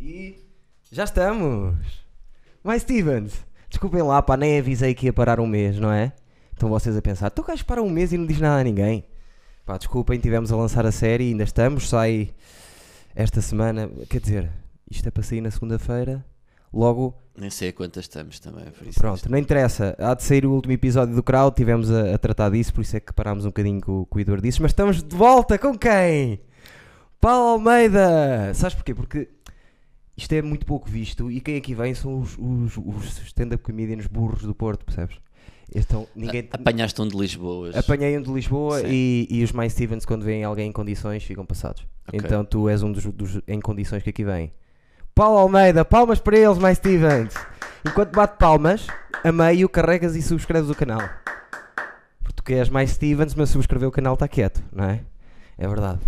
E já estamos! Mais Stevens! Desculpem lá, pá, nem avisei que ia parar um mês, não é? Estão vocês a pensar, tu gajo para um mês e não diz nada a ninguém. Pá, desculpem, tivemos a lançar a série, ainda estamos, sai esta semana, quer dizer, isto é para sair na segunda-feira, logo, Nem sei a quantas estamos também, por isso. pronto, não interessa, há de sair o último episódio do Crowd, tivemos a, a tratar disso, por isso é que parámos um bocadinho com, com o Eduardo disso, mas estamos de volta com quem? Paulo Almeida! Sabes porquê? Porque isto é muito pouco visto e quem aqui vem são os, os, os stand-up comedians burros do Porto, percebes? Então, ninguém... Apanhaste um de Lisboa. Apanhei um de Lisboa e, e os mais Stevens, quando veem alguém em condições, ficam passados. Ok. Então tu és um dos, dos em condições que aqui vem. Paulo Almeida, palmas para eles, mais Stevens. Enquanto bate palmas, a meio carregas e subscreves o canal. Porque tu queres mais Stevens, mas subscrever o canal está quieto, não é? É verdade.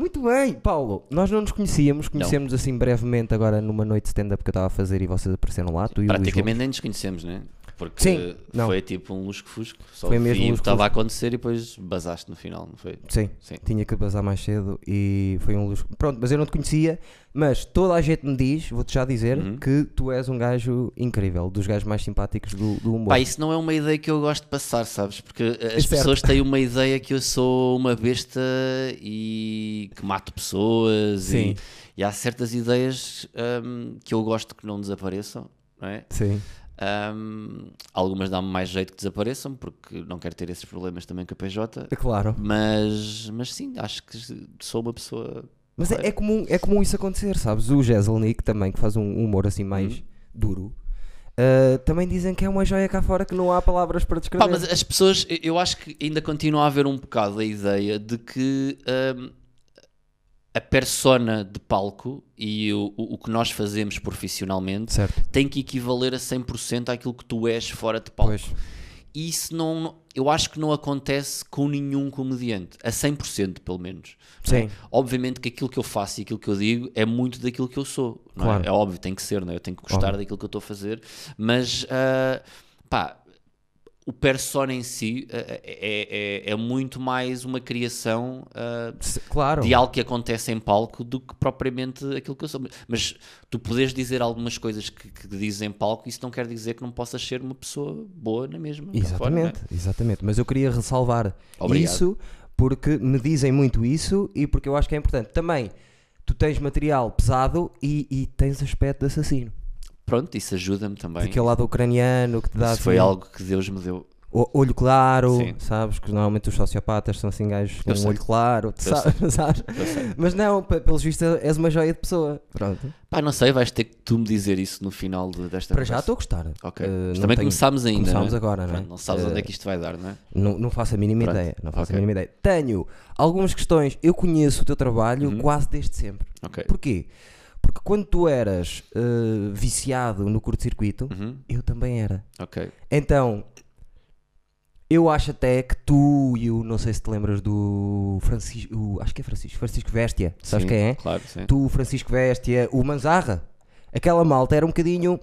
Muito bem, Paulo. Nós não nos conhecíamos, conhecemos assim brevemente agora numa noite de stand-up que eu estava a fazer e vocês apareceram lá, tu e o Luís Praticamente Gomes. nem nos conhecemos, né? Porque Sim, não. foi tipo um lusco-fusco. Só Foi mesmo vi o que estava a acontecer e depois basaste no final, não foi? Sim, Sim. tinha que bazar mais cedo e foi um luxo. Pronto, mas eu não te conhecia, mas toda a gente me diz, vou-te já dizer, Uhum. que tu és um gajo incrível, dos gajos mais simpáticos do, do humor. Pá, isso não é uma ideia que eu gosto de passar, sabes? Porque as É pessoas têm uma ideia que eu sou uma besta e que mato pessoas Sim. E, e há certas ideias hum, que eu gosto que não desapareçam, não é? Sim. Hum, algumas dão-me mais jeito que desapareçam, porque não quero ter esses problemas também com a PJ. É claro. Mas, mas sim, acho que sou uma pessoa. Mas é, é comum, é comum isso acontecer, sabes? O Jezelnik também, que faz um humor assim mais Uhum. duro, ah, também dizem que é uma joia cá fora que não há palavras para descrever. Pá, mas as pessoas, eu- acho que ainda continua a haver um bocado a ideia de que hum, a persona de palco e o, o o que nós fazemos profissionalmente Certo. tem que equivaler a 100% àquilo que tu és fora de palco. Pois. E isso não, eu acho que não acontece com nenhum comediante, a 100% pelo menos. é? Sim. Obviamente que aquilo que eu faço e aquilo que eu digo é muito daquilo que eu sou. não é? Claro. É óbvio, tem que ser, não é? eu tenho que gostar Óbvio. daquilo que eu estou a fazer, mas ah, pá, o persona em si ah, é, é, é muito mais uma criação Se- Claro. de algo que acontece em palco do que propriamente aquilo que eu sou. Mas tu podes dizer algumas coisas que, que dizes em palco, isso não quer dizer que não possas ser uma pessoa boa na mesma. fora, é? Exatamente, exatamente. Mas eu queria ressalvar Obrigado. isso porque me dizem muito isso e porque eu acho que é importante. Também, tu tens material pesado e, e tens aspecto de assassino. Pronto, isso ajuda-me também. Aquele lado ucraniano que te dá Isso foi assim, algo que Deus me deu. o- olho claro, Sim. sabes? Que normalmente os sociopatas são assim gajos com um olho claro, sabes, sabes? Mas não, pe- pelos vistos és uma joia de pessoa. Pronto. Pá, não sei, vais ter que tu me dizer isso no final de- desta Para já estou a gostar. Ok. Eh, Mas também tenho- começámos ainda. Começámos não é? agora, não é? Não sabes Eh, onde é que isto vai dar, não é? Não, não faço a mínima Pronto. ideia. Não faço Ok. a mínima ideia. Tenho algumas questões. Eu conheço o teu trabalho Uhum. quase desde sempre. Ok. Porquê? Porque quando tu eras eh, viciado no curto-circuito, Uhum. eu também era. Ok. Então, eu acho até que tu e o, não sei se te lembras do Francisco, o- acho que é Francisco, Francisco Vestia, sabes Sim, quem é? Claro, sim. Tu, Francisco Vestia, o Manzarra, aquela malta era um bocadinho,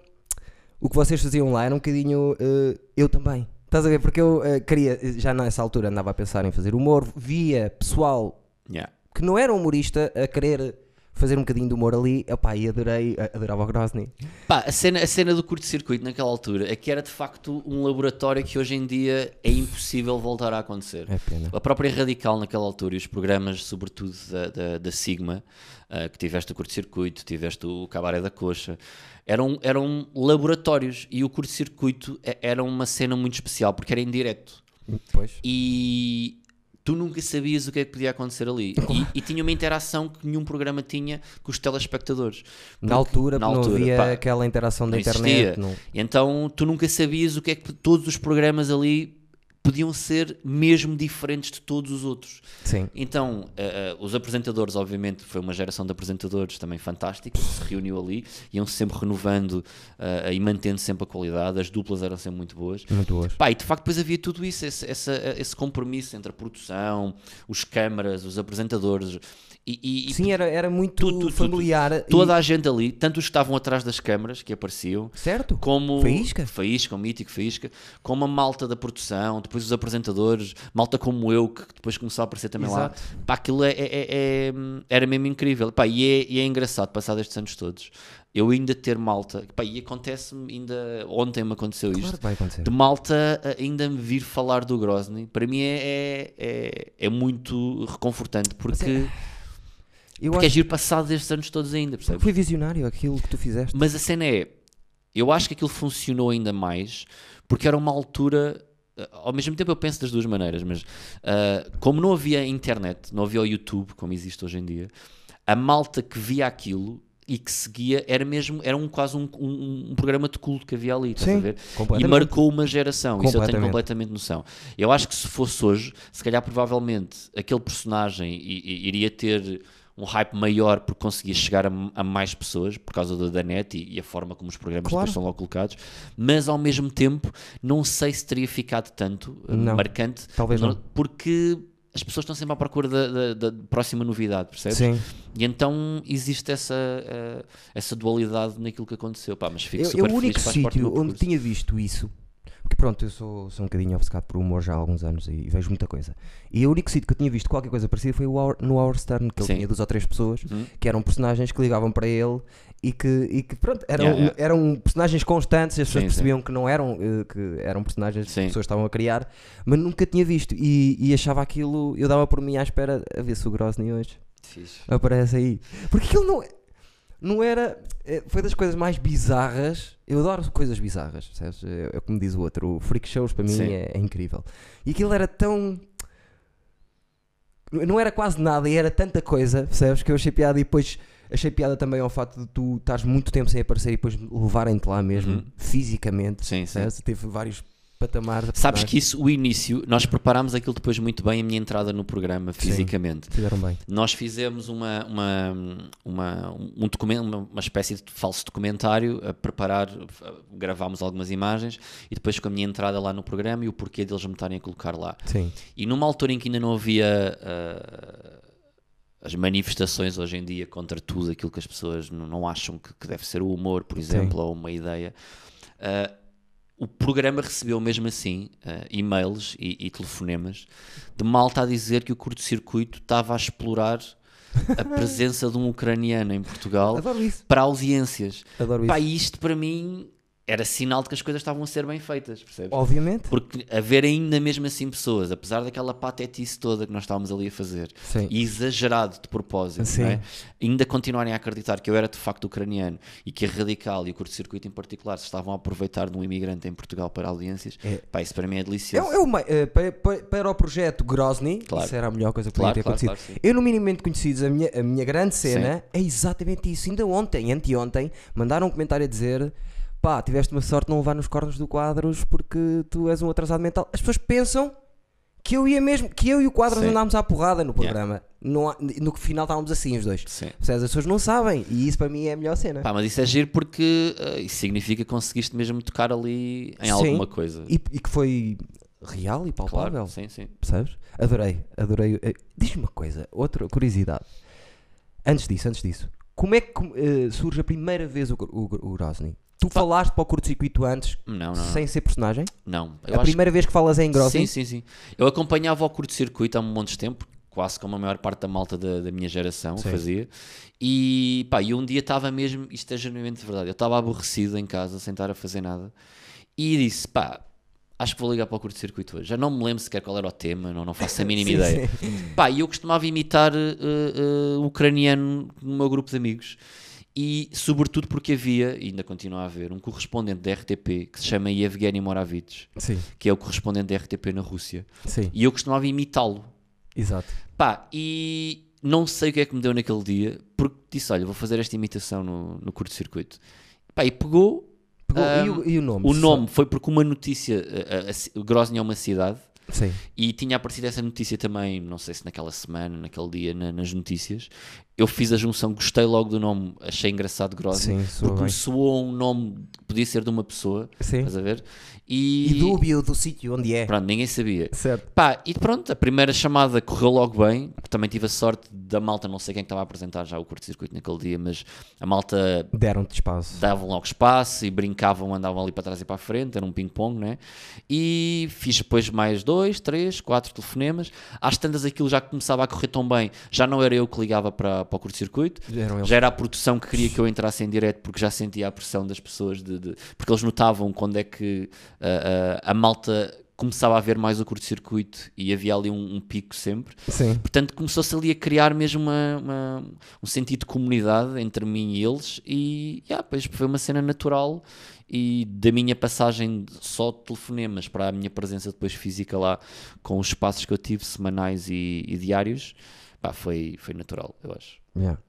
o que vocês faziam lá era um bocadinho, eh, eu também. Estás a ver? Porque eu eh, queria, já nessa altura andava a pensar em fazer humor, via pessoal Yeah. que não era humorista a querer fazer um bocadinho de humor ali, epá, e adorei, adorava o Grozny. Pá, a cena, a cena do curto-circuito naquela altura é que era de facto um laboratório que hoje em dia é impossível voltar a acontecer. É pena. A própria Radical naquela altura e os programas, sobretudo da, da, da Sigma, ah, que tiveste o curto-circuito, tiveste o Cabaré da Coxa, eram, eram laboratórios e o curto-circuito e- era uma cena muito especial porque era em direto Pois. e tu nunca sabias o que é que podia acontecer ali e, e tinha uma interação que nenhum programa tinha com os telespectadores. Na Porque- altura, na não altura, havia pá, aquela interação da não internet. Não... Então tu nunca sabias o que é que todos os programas ali podiam ser mesmo diferentes de todos os outros. Sim. Então, eh, eh, os apresentadores, obviamente, foi uma geração de apresentadores também fantástica, que se reuniu ali, iam sempre renovando eh, e mantendo sempre a qualidade, as duplas eram sempre muito boas. Muito boas. Pá, e de facto depois havia tudo isso, esse, essa- esse compromisso entre a produção, os câmaras, os apresentadores. E, e- e Sim, era, era muito tudo, tudo. familiar. e- toda a gente ali, tanto os que estavam atrás das câmaras, que apareciam, Certo? como Faísca? Faísca, o mítico Faísca, como a malta da produção, depois os apresentadores, malta como eu, que depois começou a aparecer também Exato. lá. Pá, aquilo é, é- é- é- era mesmo incrível. Pá, e, é, e é engraçado, passar estes anos todos, eu ainda ter malta, pá, e acontece-me ainda, ontem me aconteceu Claro isto, vai acontecer. de malta ainda me vir falar do Grozny, para mim é, é, é, é muito reconfortante, porque, Eu porque é acho giro passado destes anos todos ainda, percebes? foi visionário aquilo que tu fizeste. Mas a cena é, eu acho que aquilo funcionou ainda mais porque era uma altura. eh, Ao mesmo tempo eu penso das duas maneiras, mas ah, como não havia internet, não havia o YouTube como existe hoje em dia, a malta que via aquilo e que seguia era mesmo, era um, quase um, um- um programa de culto que havia ali, Sim? E marcou uma geração, isso eu tenho Completamente. noção. Eu acho que se fosse hoje, se calhar provavelmente aquele personagem iria ter um hype maior porque conseguia chegar a, a mais pessoas por causa da, da net e, e a forma como os programas Claro. depois são lá colocados, mas ao mesmo tempo não sei se teria ficado tanto eh, Não. marcante, Talvez não. porque as pessoas estão sempre à procura da, da- da próxima novidade, percebes? Sim. E então existe essa, eh, essa dualidade naquilo que aconteceu. Pá, mas fico Eu, super eu o único sítio onde tinha visto isso, porque pronto, eu sou, sou um bocadinho obcecado por humor já há alguns anos e, vejo muita coisa. E o único sítio que eu tinha visto qualquer coisa parecida foi no Our Stern, que ele Sim. tinha duas ou três pessoas Uhum. que eram personagens que ligavam para ele e que, e que pronto, eram, Yeah, yeah. eram personagens constantes, as pessoas Sim, sim. percebiam que não eram, eh, que eram personagens que Sim. as pessoas estavam a criar, mas nunca tinha visto e, e achava aquilo, eu dava por mim à espera a ver se o Grosny hoje Fixe. aparece aí. Porque aquilo não, não era. é, Foi das coisas mais bizarras. Eu adoro coisas bizarras, percebes? É, é como diz o outro, o Freak Shows para mim é, é incrível. E aquilo era tão. Não era quase nada e era tanta coisa, percebes? Que eu achei piada e depois achei piada também ao facto de tu estares muito tempo sem aparecer e depois levarem-te lá mesmo, Uhum. fisicamente. Sim, sim. Teve vários patamares. de Sabes que isso, o início, nós preparámos aquilo depois muito bem, a minha entrada no programa, Sim. fisicamente. Fizeram bem. Nós fizemos uma, uma, uma, um documento, uma, uma espécie de falso documentário a preparar, gravámos algumas imagens e depois com a minha entrada lá no programa e o porquê deles me estarem a colocar lá. Sim. E numa altura em que ainda não havia ah, as manifestações hoje em dia contra tudo aquilo que as pessoas não, não acham que, que deve ser o humor, por exemplo, ou uma ideia, ah, o programa recebeu mesmo assim ah, e-mails e, e telefonemas de malta a dizer que o curto-circuito estava a explorar a presença de um ucraniano em Portugal para audiências. Adoro isso. Pá, isto para mim era sinal de que as coisas estavam a ser bem feitas, percebes? Obviamente. Porque haver ainda mesmo assim pessoas, apesar daquela patetice toda que nós estávamos ali a fazer, Sim. e exagerado de propósito, Sim. é? ainda continuarem a acreditar que eu era de facto ucraniano e que a Radical e o curto-circuito em particular se estavam a aproveitar de um imigrante em Portugal para audiências, É. pá, isso para mim é É, delicioso. é uma, eh, para, para- o projeto Grozny, Claro. isso era a melhor coisa que Claro, podia ter claro, acontecido. claro, sim. eu, no minimamente conhecidos, a minha, a minha grande cena é exatamente isso. Ainda ontem, anteontem, mandaram um comentário a dizer: pá, tiveste uma sorte de não levar nos cornos do quadros porque tu és um atrasado mental. As pessoas pensam que eu ia mesmo, que eu e o quadros Sim. andámos à porrada no programa. Não há- no final estávamos assim os dois. Sim. As pessoas não sabem e isso para mim é a melhor cena. Pá, mas isso é giro porque ah, isso significa que conseguiste mesmo tocar ali em Sim. alguma coisa. E, e que foi real e palpável. Claro, sim, sim. Percebes? Adorei, adorei. Eh, Diz-me uma coisa, outra curiosidade. Antes disso, antes disso, como é que eh, surge a primeira vez o, o, o? Tu falaste para o curto-circuito antes, Não, não, sem ser personagem? não. Eu a primeira vez que falas é em Grozny? Sim, sim, sim. Eu acompanhava o curto-circuito há um monte de tempo, quase como a maior parte da malta da, da minha geração Sim. fazia. E pá, e um dia estava mesmo, isto é genuinamente verdade, eu estava aborrecido em casa, sem estar a fazer nada, e disse, pá, acho que vou ligar para o curto-circuito hoje. Já não me lembro sequer qual era o tema, não, não faço a mínima Sim, ideia. sim. Pá, e eu costumava imitar eh, eh, ucraniano no meu grupo de amigos. E sobretudo porque havia, e ainda continua a haver, um correspondente da RTP que se chama Yevgeny Moravich, Sim, que é o correspondente da RTP na Rússia. sim, E eu costumava imitá-lo. exato. Pá, e não sei o que é que me deu naquele dia, porque disse: Olha, vou fazer esta imitação no, no curto-circuito. Pá, e pegou. Pegou- e, ahm, o, e o nome? O nome foi porque uma notícia, a, a, a, Grozny é uma cidade, Sim, e tinha aparecido essa notícia também, não sei se naquela semana, naquele dia, na- nas notícias. eu fiz a junção, gostei logo do nome, achei engraçado Grozny, Sim, soa porque bem. me soou um nome que podia ser de uma pessoa, Sim. estás a ver? E, E dúbio do sítio onde é. pronto, ninguém sabia. Certo. Pá, e pronto, a primeira chamada correu logo bem. Também tive a sorte da malta, não sei quem estava a apresentar já o curto-circuito naquele dia, mas a malta Deram-te espaço. davam logo espaço e brincavam, andavam ali para trás e para a frente, era um ping-pong, né? E fiz depois mais dois, três, quatro telefonemas. Às tantas aquilo já começava a correr tão bem, já não era eu que ligava para, para o curto-circuito, já era a produção que queria que eu entrasse em direto porque já sentia a pressão das pessoas, de, de- porque eles notavam quando é que ah, a malta começava a ver mais o curto-circuito e havia ali um, um pico sempre. Sim. Portanto, começou-se ali a criar mesmo uma, uma- um sentido de comunidade entre mim e eles, e yeah, pois foi uma cena natural. E da minha passagem só de telefonemas para a minha presença depois física lá, com os espaços que eu tive semanais e, e diários, pá, foi, foi natural, eu acho. Yeah.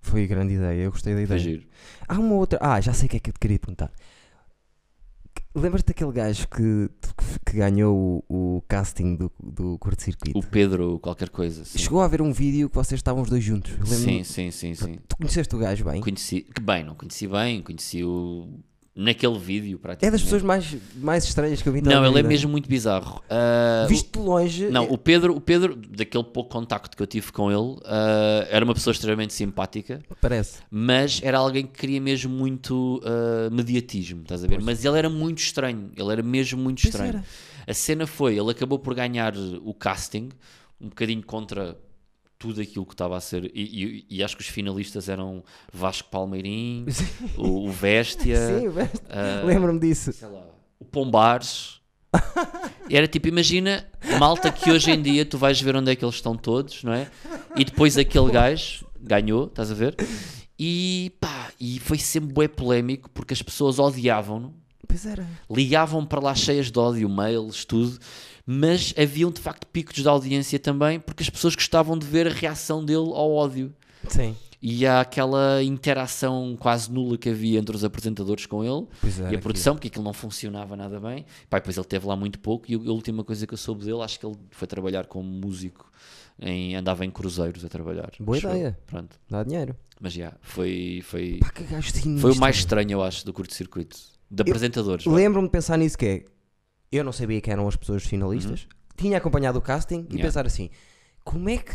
Foi grande ideia, eu gostei da ideia. Há uma outra. Ah, já sei o que é que eu te queria perguntar. Lembras-te daquele gajo que, que ganhou o, o casting do, do curto-circuito? O Pedro, qualquer coisa. Sim, Chegou a haver um vídeo que vocês estavam os dois juntos. Sim, sim, sim. sim. Tu conheceste o gajo bem? Conheci, que bem, não conheci bem, conheci o naquele vídeo praticamente. É das pessoas mais, mais estranhas que eu vi Não, ele é vida. mesmo muito bizarro. Ah, Visto de longe. Não, é- o Pedro, o Pedro, daquele pouco contacto que eu tive com ele, ah, era uma pessoa extremamente simpática, Parece. mas era alguém que queria mesmo muito ah, mediatismo, estás a ver? Mas ele era muito estranho, ele era mesmo muito Pois estranho. A cena foi, ele acabou por ganhar o casting, um bocadinho contra tudo aquilo que estava a ser, e, e- e acho que os finalistas eram Vasco Palmeirim, o, o Vestia, Sim, ah, lembro-me disso. sei lá, o Pombares. Era tipo, imagina, malta que hoje em dia tu vais ver onde é que eles estão todos, não é? E depois aquele gajo ganhou, estás a ver? E pá, e foi sempre bué polémico porque as pessoas odiavam-no, Pois era. ligavam para lá cheias de ódio, mails, tudo, mas haviam de facto picos de audiência também porque as pessoas gostavam de ver a reação dele ao ódio. Sim. E há aquela interação quase nula que havia entre os apresentadores com ele Pois e a produção, porque aquilo não funcionava nada bem. Pá, e depois ele teve lá muito pouco. E a última coisa que eu soube dele, acho que ele foi trabalhar como músico, em, andava em cruzeiros a trabalhar. Boa eu. ideia. Pronto. Dá dinheiro. Mas já, foi, foi, Pá, foi o mais estranho, eu acho, do curto-circuito. De apresentadores. Lembro-me de pensar nisso que é. Eu não sabia que eram as pessoas finalistas. Tinha acompanhado o casting e Uhum. Yeah. pensar assim: como é que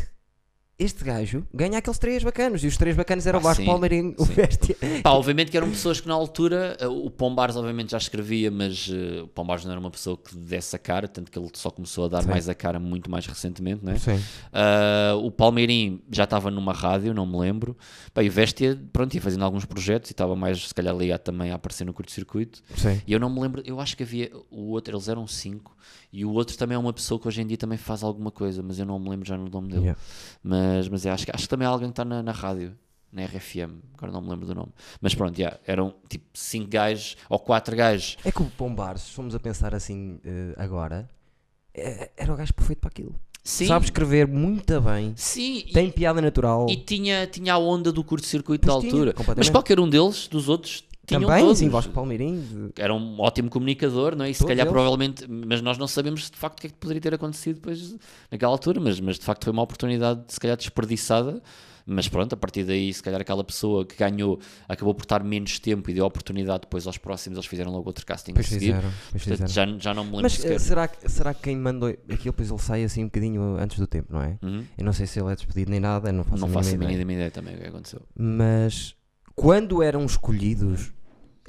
este gajo ganha aqueles três bacanos? E os três bacanos eram Ah, o Vasco sim, Palmeirinho, o. Bestia. Pá, obviamente que eram pessoas que na altura, eh, o Pombares obviamente já escrevia, mas eh, o Pombares não era uma pessoa que desse a cara, tanto que ele só começou a dar Sim. mais a cara muito mais recentemente, não é? Sim. Ah, o Palmeirim já estava numa rádio, não me lembro. Pá, e o Vestia, pronto, ia fazendo alguns projetos e estava mais, se calhar, ligado também a aparecer no curto-circuito. E eu não me lembro, eu acho que havia o outro, eles eram cinco, e o outro também é uma pessoa que hoje em dia também faz alguma coisa, mas eu não me lembro já no nome dele. Yeah. Mas, mas é, acho, que- acho que também é alguém que está na, na rádio, na RFM, agora não me lembro do nome. Mas pronto, yeah, eram tipo cinco gajos ou quatro gajos. É que o Pombares, se formos a pensar assim eh, agora, é- era o gajo perfeito para aquilo. Sim, Sabe escrever muito bem, sim, e- tem piada natural. e, tinha, tinha a onda do curto-circuito da altura. Mas qualquer um deles, dos outros, tinham Também, todos. sim, Vasco Palmeirinho. era um ótimo comunicador, não é? E se Todos calhar eles. provavelmente, mas nós não sabemos de facto o que é que poderia ter acontecido depois naquela altura, mas, mas de facto foi uma oportunidade se calhar desperdiçada. Mas pronto, a partir daí, se calhar aquela pessoa que ganhou acabou por estar menos tempo e deu oportunidade depois aos próximos, eles fizeram logo outro casting Pois a seguir. fizeram, pois Portanto, fizeram. já, já não me lembro Mas sequer. eh, será, que- será que quem mandou aquilo, depois ele sai assim um bocadinho antes do tempo, não é? Uhum. Eu não sei se ele é despedido nem nada, não faço Não a faço a mínima ideia. mínima ideia também o que aconteceu. Mas quando eram escolhidos,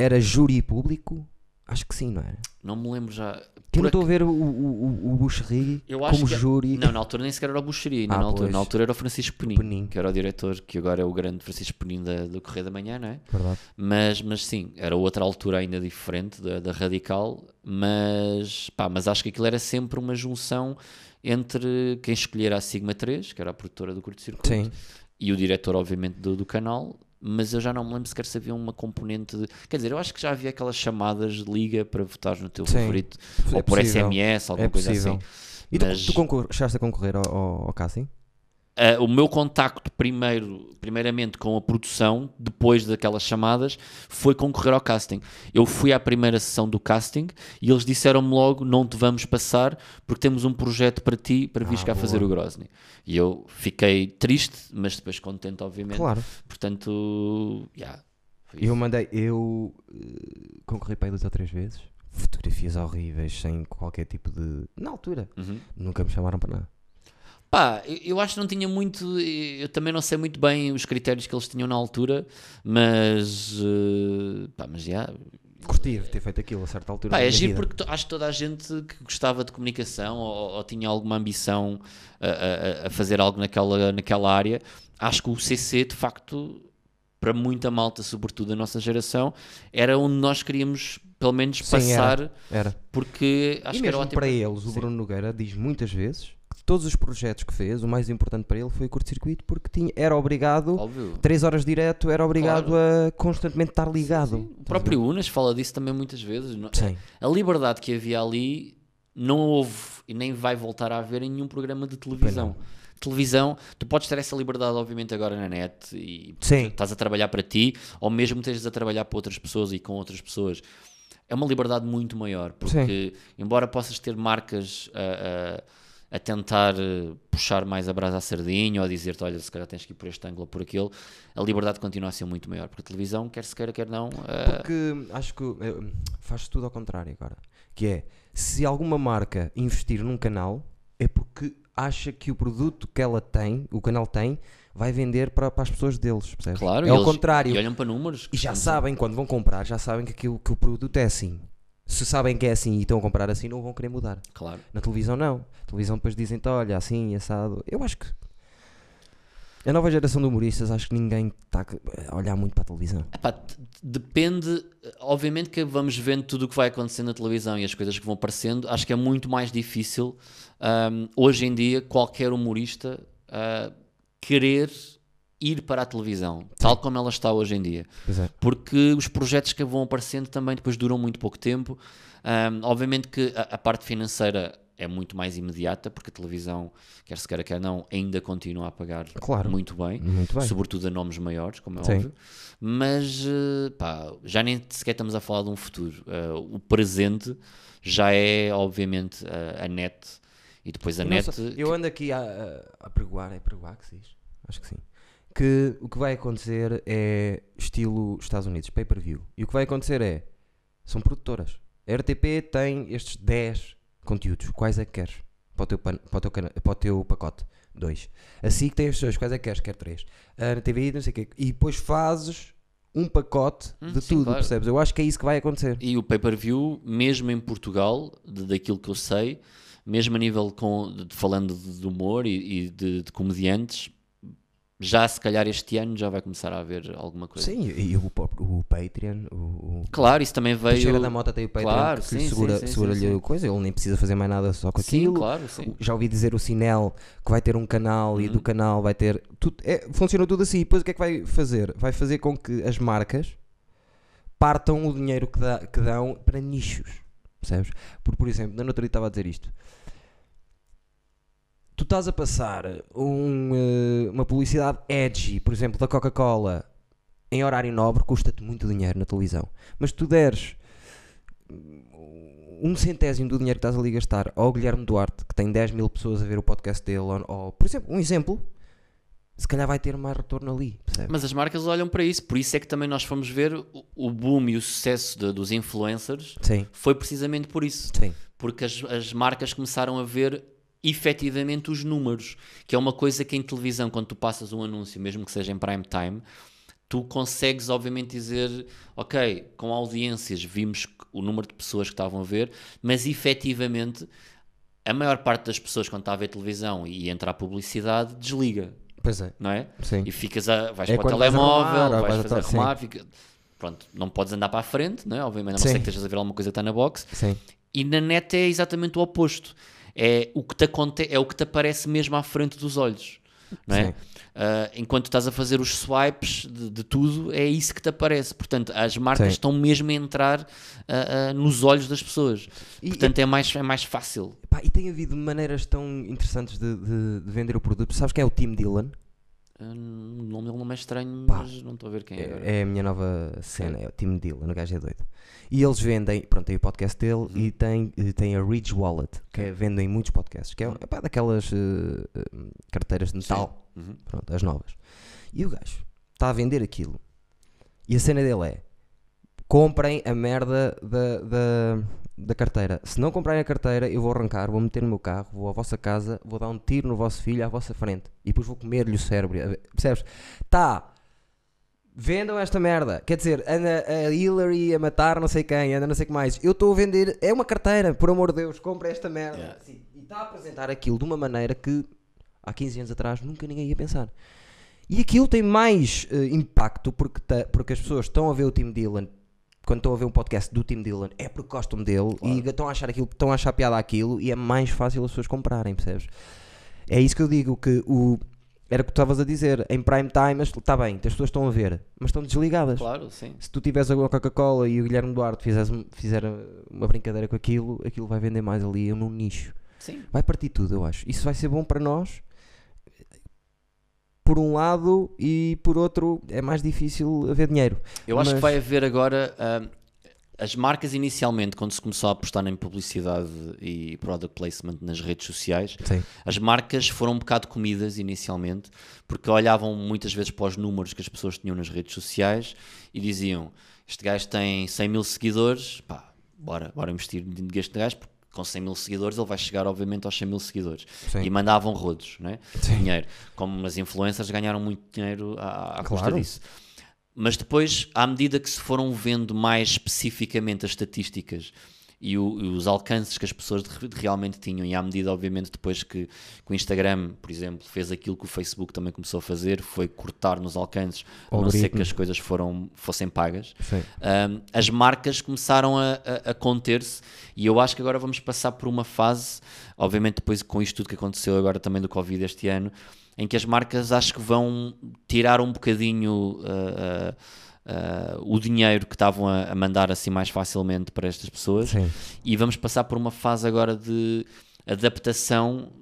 era júri público? Acho que sim, não era? Não me lembro já. Que eu Por não estou a ver o, o, o, Buxerri como que- júri. Não, na altura nem sequer era o ainda Ah, na altura. Na altura era o Francisco Penin, Penin. que era o diretor, que agora é o grande Francisco Penin da, do Correio da Manhã, não é? Verdade. Mas, mas sim, era outra altura ainda diferente da, da Radical, mas, pá, mas acho que aquilo era sempre uma junção entre quem escolher a Sigma 3, que era a produtora do curto-circuito, e o diretor, obviamente, do, do canal. Mas eu já não me lembro sequer se havia uma componente de. Quer dizer, eu acho que já havia aquelas chamadas de liga para votar no teu Sim. favorito, É ou por possível. SMS, alguma É coisa possível. assim. E tu, Mas- tu concor- chegaste a concorrer ao, ao, ao? Ah, o meu contacto primeiro, primeiramente com a produção, depois daquelas chamadas, foi concorrer ao casting. Eu fui à primeira sessão do casting e eles disseram-me logo: não te vamos passar porque temos um projeto para ti para vires Ah, cá boa. fazer o Grozny. E eu fiquei triste, mas depois contente, obviamente. Claro. Portanto, yeah, Eu mandei, eu eh, concorri para aí duas ou três vezes. Fotografias horríveis, sem qualquer tipo de. Na altura, Uhum. nunca me chamaram para nada. Pá, eu, eu acho que não tinha muito. Eu também não sei muito bem os critérios que eles tinham na altura, mas. eh, pá, mas já. Curti de ter feito aquilo a certa altura. Pá, é giro vida. porque acho que toda a gente que gostava de comunicação ou, ou tinha alguma ambição a, a- a fazer algo naquela, naquela área, acho que o CC, de facto, para muita malta, sobretudo da nossa geração, era onde nós queríamos, pelo menos, Sim, passar, Era. porque acho e que era mesmo ótimo. para eles, o Sim. Bruno Nogueira diz muitas vezes todos os projetos que fez, o mais importante para ele foi o curto-circuito porque tinha, era obrigado, Óbvio. três horas direto, era obrigado a constantemente estar ligado. Sim, O próprio Unas fala disso também muitas vezes. não- Sim. A liberdade que havia ali não houve e nem vai voltar a haver em nenhum programa de televisão. Televisão, tu podes ter essa liberdade, obviamente, agora na net e Sim. estás a trabalhar para ti, ou mesmo estejas a trabalhar para outras pessoas e com outras pessoas. É uma liberdade muito maior, porque, embora possas ter marcas a, a- a tentar eh, puxar mais a brasa à sardinha ou a dizer-te, olha, se calhar tens que ir por este ângulo ou por aquele, a liberdade continua a ser muito maior, porque a televisão, quer se queira, quer não, eh, Porque acho que eh, faz tudo ao contrário agora. Que é, se alguma marca investir num canal, é porque acha que o produto que ela tem, o canal tem, vai vender para, para as pessoas deles, percebes? claro, é ao eles- contrário. E olham para números. E já sabem, quando vão comprar, já sabem que, aquilo, que o produto é assim. Se sabem que é assim e estão a comprar assim, não vão querer mudar. Claro. Na televisão, não. Na televisão depois dizem-te, olha, assim, assado. Eu acho que a nova geração de humoristas, acho que ninguém está a olhar muito para a televisão. Epá, depende, obviamente que vamos vendo tudo o que vai acontecendo na televisão e as coisas que vão aparecendo, acho que é muito mais difícil ahm, hoje em dia qualquer humorista ah, querer ir para a televisão, tal como ela está hoje em dia. É. Porque os projetos que vão aparecendo também depois duram muito pouco tempo. Ahm, obviamente que a, a parte financeira é muito mais imediata, porque a televisão, quer se queira, quer não, ainda continua a pagar Claro. muito bem Muito bem. sobretudo a nomes maiores, como é Sim. óbvio, mas eh, pá, já nem sequer estamos a falar de um futuro. Eh, o presente já é, obviamente, a, a net e depois a Eu net. sei, eu ando aqui a, a, a pregoar, é pregoar que se diz? Acho que sim. Que o que vai acontecer é estilo Estados Unidos, pay-per-view. E o que vai acontecer é, são produtoras. A RTP tem estes 10 conteúdos, quais é que queres? Para o teu, pan- para o teu, cana- para o teu pacote. Dois. Assim que tem estes dois, quais é que queres? Quer três. A TVI, não sei o quê. E depois fazes um pacote Hum, de sim, tudo, claro. percebes? Eu acho que é isso que vai acontecer. E o pay-per-view, mesmo em Portugal, de- daquilo que eu sei, mesmo a nível com, de- falando de, de humor e, e de, de comediantes, já se calhar este ano já vai começar a haver alguma coisa. Sim, e o, o Patreon, o, Claro, isso também veio. Teixeira da Mota tem o Patreon Claro, que sim, lhe sim, segura, sim, segura sim, lhe sim. a coisa, ele nem precisa fazer mais nada só com Sim, aquilo. claro, sim. Já ouvi dizer o Sinel que vai ter um canal e Uhum. do canal vai ter. Tudo, é, funciona tudo assim. E depois o que é que vai fazer? Vai fazer com que as marcas partam o dinheiro que, dá- que dão para nichos. Percebes? Por, por exemplo, na outra dia estava a dizer isto. Estás a passar um, eh, uma publicidade edgy, por exemplo, da Coca-Cola, em horário nobre, custa-te muito dinheiro na televisão. Mas tu deres um centésimo do dinheiro que estás ali a gastar ao Guilherme Duarte, que tem 10 mil pessoas a ver o podcast dele, ou, ou, por exemplo, um exemplo, se calhar vai ter mais retorno ali, percebe? Mas as marcas olham para isso, por isso é que também nós fomos ver o, o boom e o sucesso de- dos influencers Sim, foi precisamente por isso. sim, Porque as, as marcas começaram a ver efetivamente os números, que é uma coisa que em televisão, quando tu passas um anúncio, mesmo que seja em prime time, tu consegues obviamente dizer, ok, com audiências vimos o número de pessoas que estavam a ver, mas efetivamente a maior parte das pessoas quando está a ver televisão e entra a publicidade desliga, pois é, não é? sim. E ficas a, vais É para o telemóvel, arrumar, vais, fazer sim. arrumar, fica- pronto, não podes andar para a frente, não é? Obviamente, a não ser que estejas a ver alguma coisa que está na box. Sim, E na net é exatamente o oposto. É o que te, aconte é o que te aparece mesmo à frente dos olhos. não é? Ah, enquanto estás a fazer os swipes de, de tudo, é isso que te aparece. Portanto, as marcas Sim. estão mesmo a entrar ah, ah, nos olhos das pessoas. E- Portanto, é, mais, é mais fácil. Pá, e tem havido maneiras tão interessantes de, de- de vender o produto. Sabes quem é o Tim Dillon? Ah, o nome dele não é estranho, Pá. mas não estou a ver quem é. agora. É, a minha nova cena, é o Tim Dillon, o gajo é doido. E eles vendem, pronto, tem o podcast dele Uhum. e tem, e tem a Ridge Wallet, que é, vendem muitos podcasts, que é, é pá, daquelas eh, eh, carteiras de metal, Uhum. pronto, as novas. E o gajo está a vender aquilo. E a cena dele é: comprem a merda da, da, da carteira. Se não comprarem a carteira, eu vou arrancar, vou meter no meu carro, vou à vossa casa, vou dar um tiro no vosso filho à vossa frente e depois vou comer-lhe o cérebro. Percebes? Tá. Vendam esta merda. Quer dizer, anda a Hillary a matar não sei quem, anda não sei o que mais. Eu estou a vender. É uma carteira, por amor de Deus, compra esta merda. Yeah. Assim, e está a apresentar aquilo de uma maneira que há 15 anos atrás nunca ninguém ia pensar. E aquilo tem mais eh, impacto porque, ta- porque as pessoas estão a ver o Tim Dillon. Quando estão a ver um podcast do Tim Dillon, é porque gostam dele e estão a achar aquilo, estão a achar piada aquilo e é mais fácil as pessoas comprarem, percebes? É isso que eu digo, que o. Era o que tu estavas a dizer, em prime time, está bem, as pessoas estão a ver, mas estão desligadas. Claro, sim. Se tu tiveres a Coca-Cola e o Guilherme Duarte fizeres, fizer uma brincadeira com aquilo, aquilo vai vender mais ali num nicho. Sim. Vai partir tudo, eu acho. Isso vai ser bom para nós, por um lado, e por outro, é mais difícil haver dinheiro. Eu acho que Mas- vai haver agora. ah, as marcas, inicialmente, quando se começou a apostar em publicidade e product placement nas redes sociais, Sim. as marcas foram um bocado comidas inicialmente, porque olhavam muitas vezes para os números que as pessoas tinham nas redes sociais e diziam: Este gajo tem 100 mil seguidores, pá, bora, bora investir neste gajo, porque com 100 mil seguidores ele vai chegar, obviamente, aos 100 mil seguidores. Sim. E mandavam rodos, né? Sim. dinheiro. Como as influencers ganharam muito dinheiro à, à custa Claro. disso. Mas depois, à medida que se foram vendo mais especificamente as estatísticas e, o- e os alcances que as pessoas de- de realmente tinham, e à medida, obviamente, depois que, que o Instagram, por exemplo, fez aquilo que o Facebook também começou a fazer, foi cortar nos alcances, a não ser que as coisas foram, fossem pagas. Um, as marcas começaram a, a- a conter-se. E eu acho que agora vamos passar por uma fase, obviamente depois com isto tudo que aconteceu agora também do Covid este ano, em que as marcas acho que vão tirar um bocadinho uh, uh, uh, o dinheiro que estavam a, a mandar assim mais facilmente para estas pessoas Sim. e vamos passar por uma fase agora de adaptação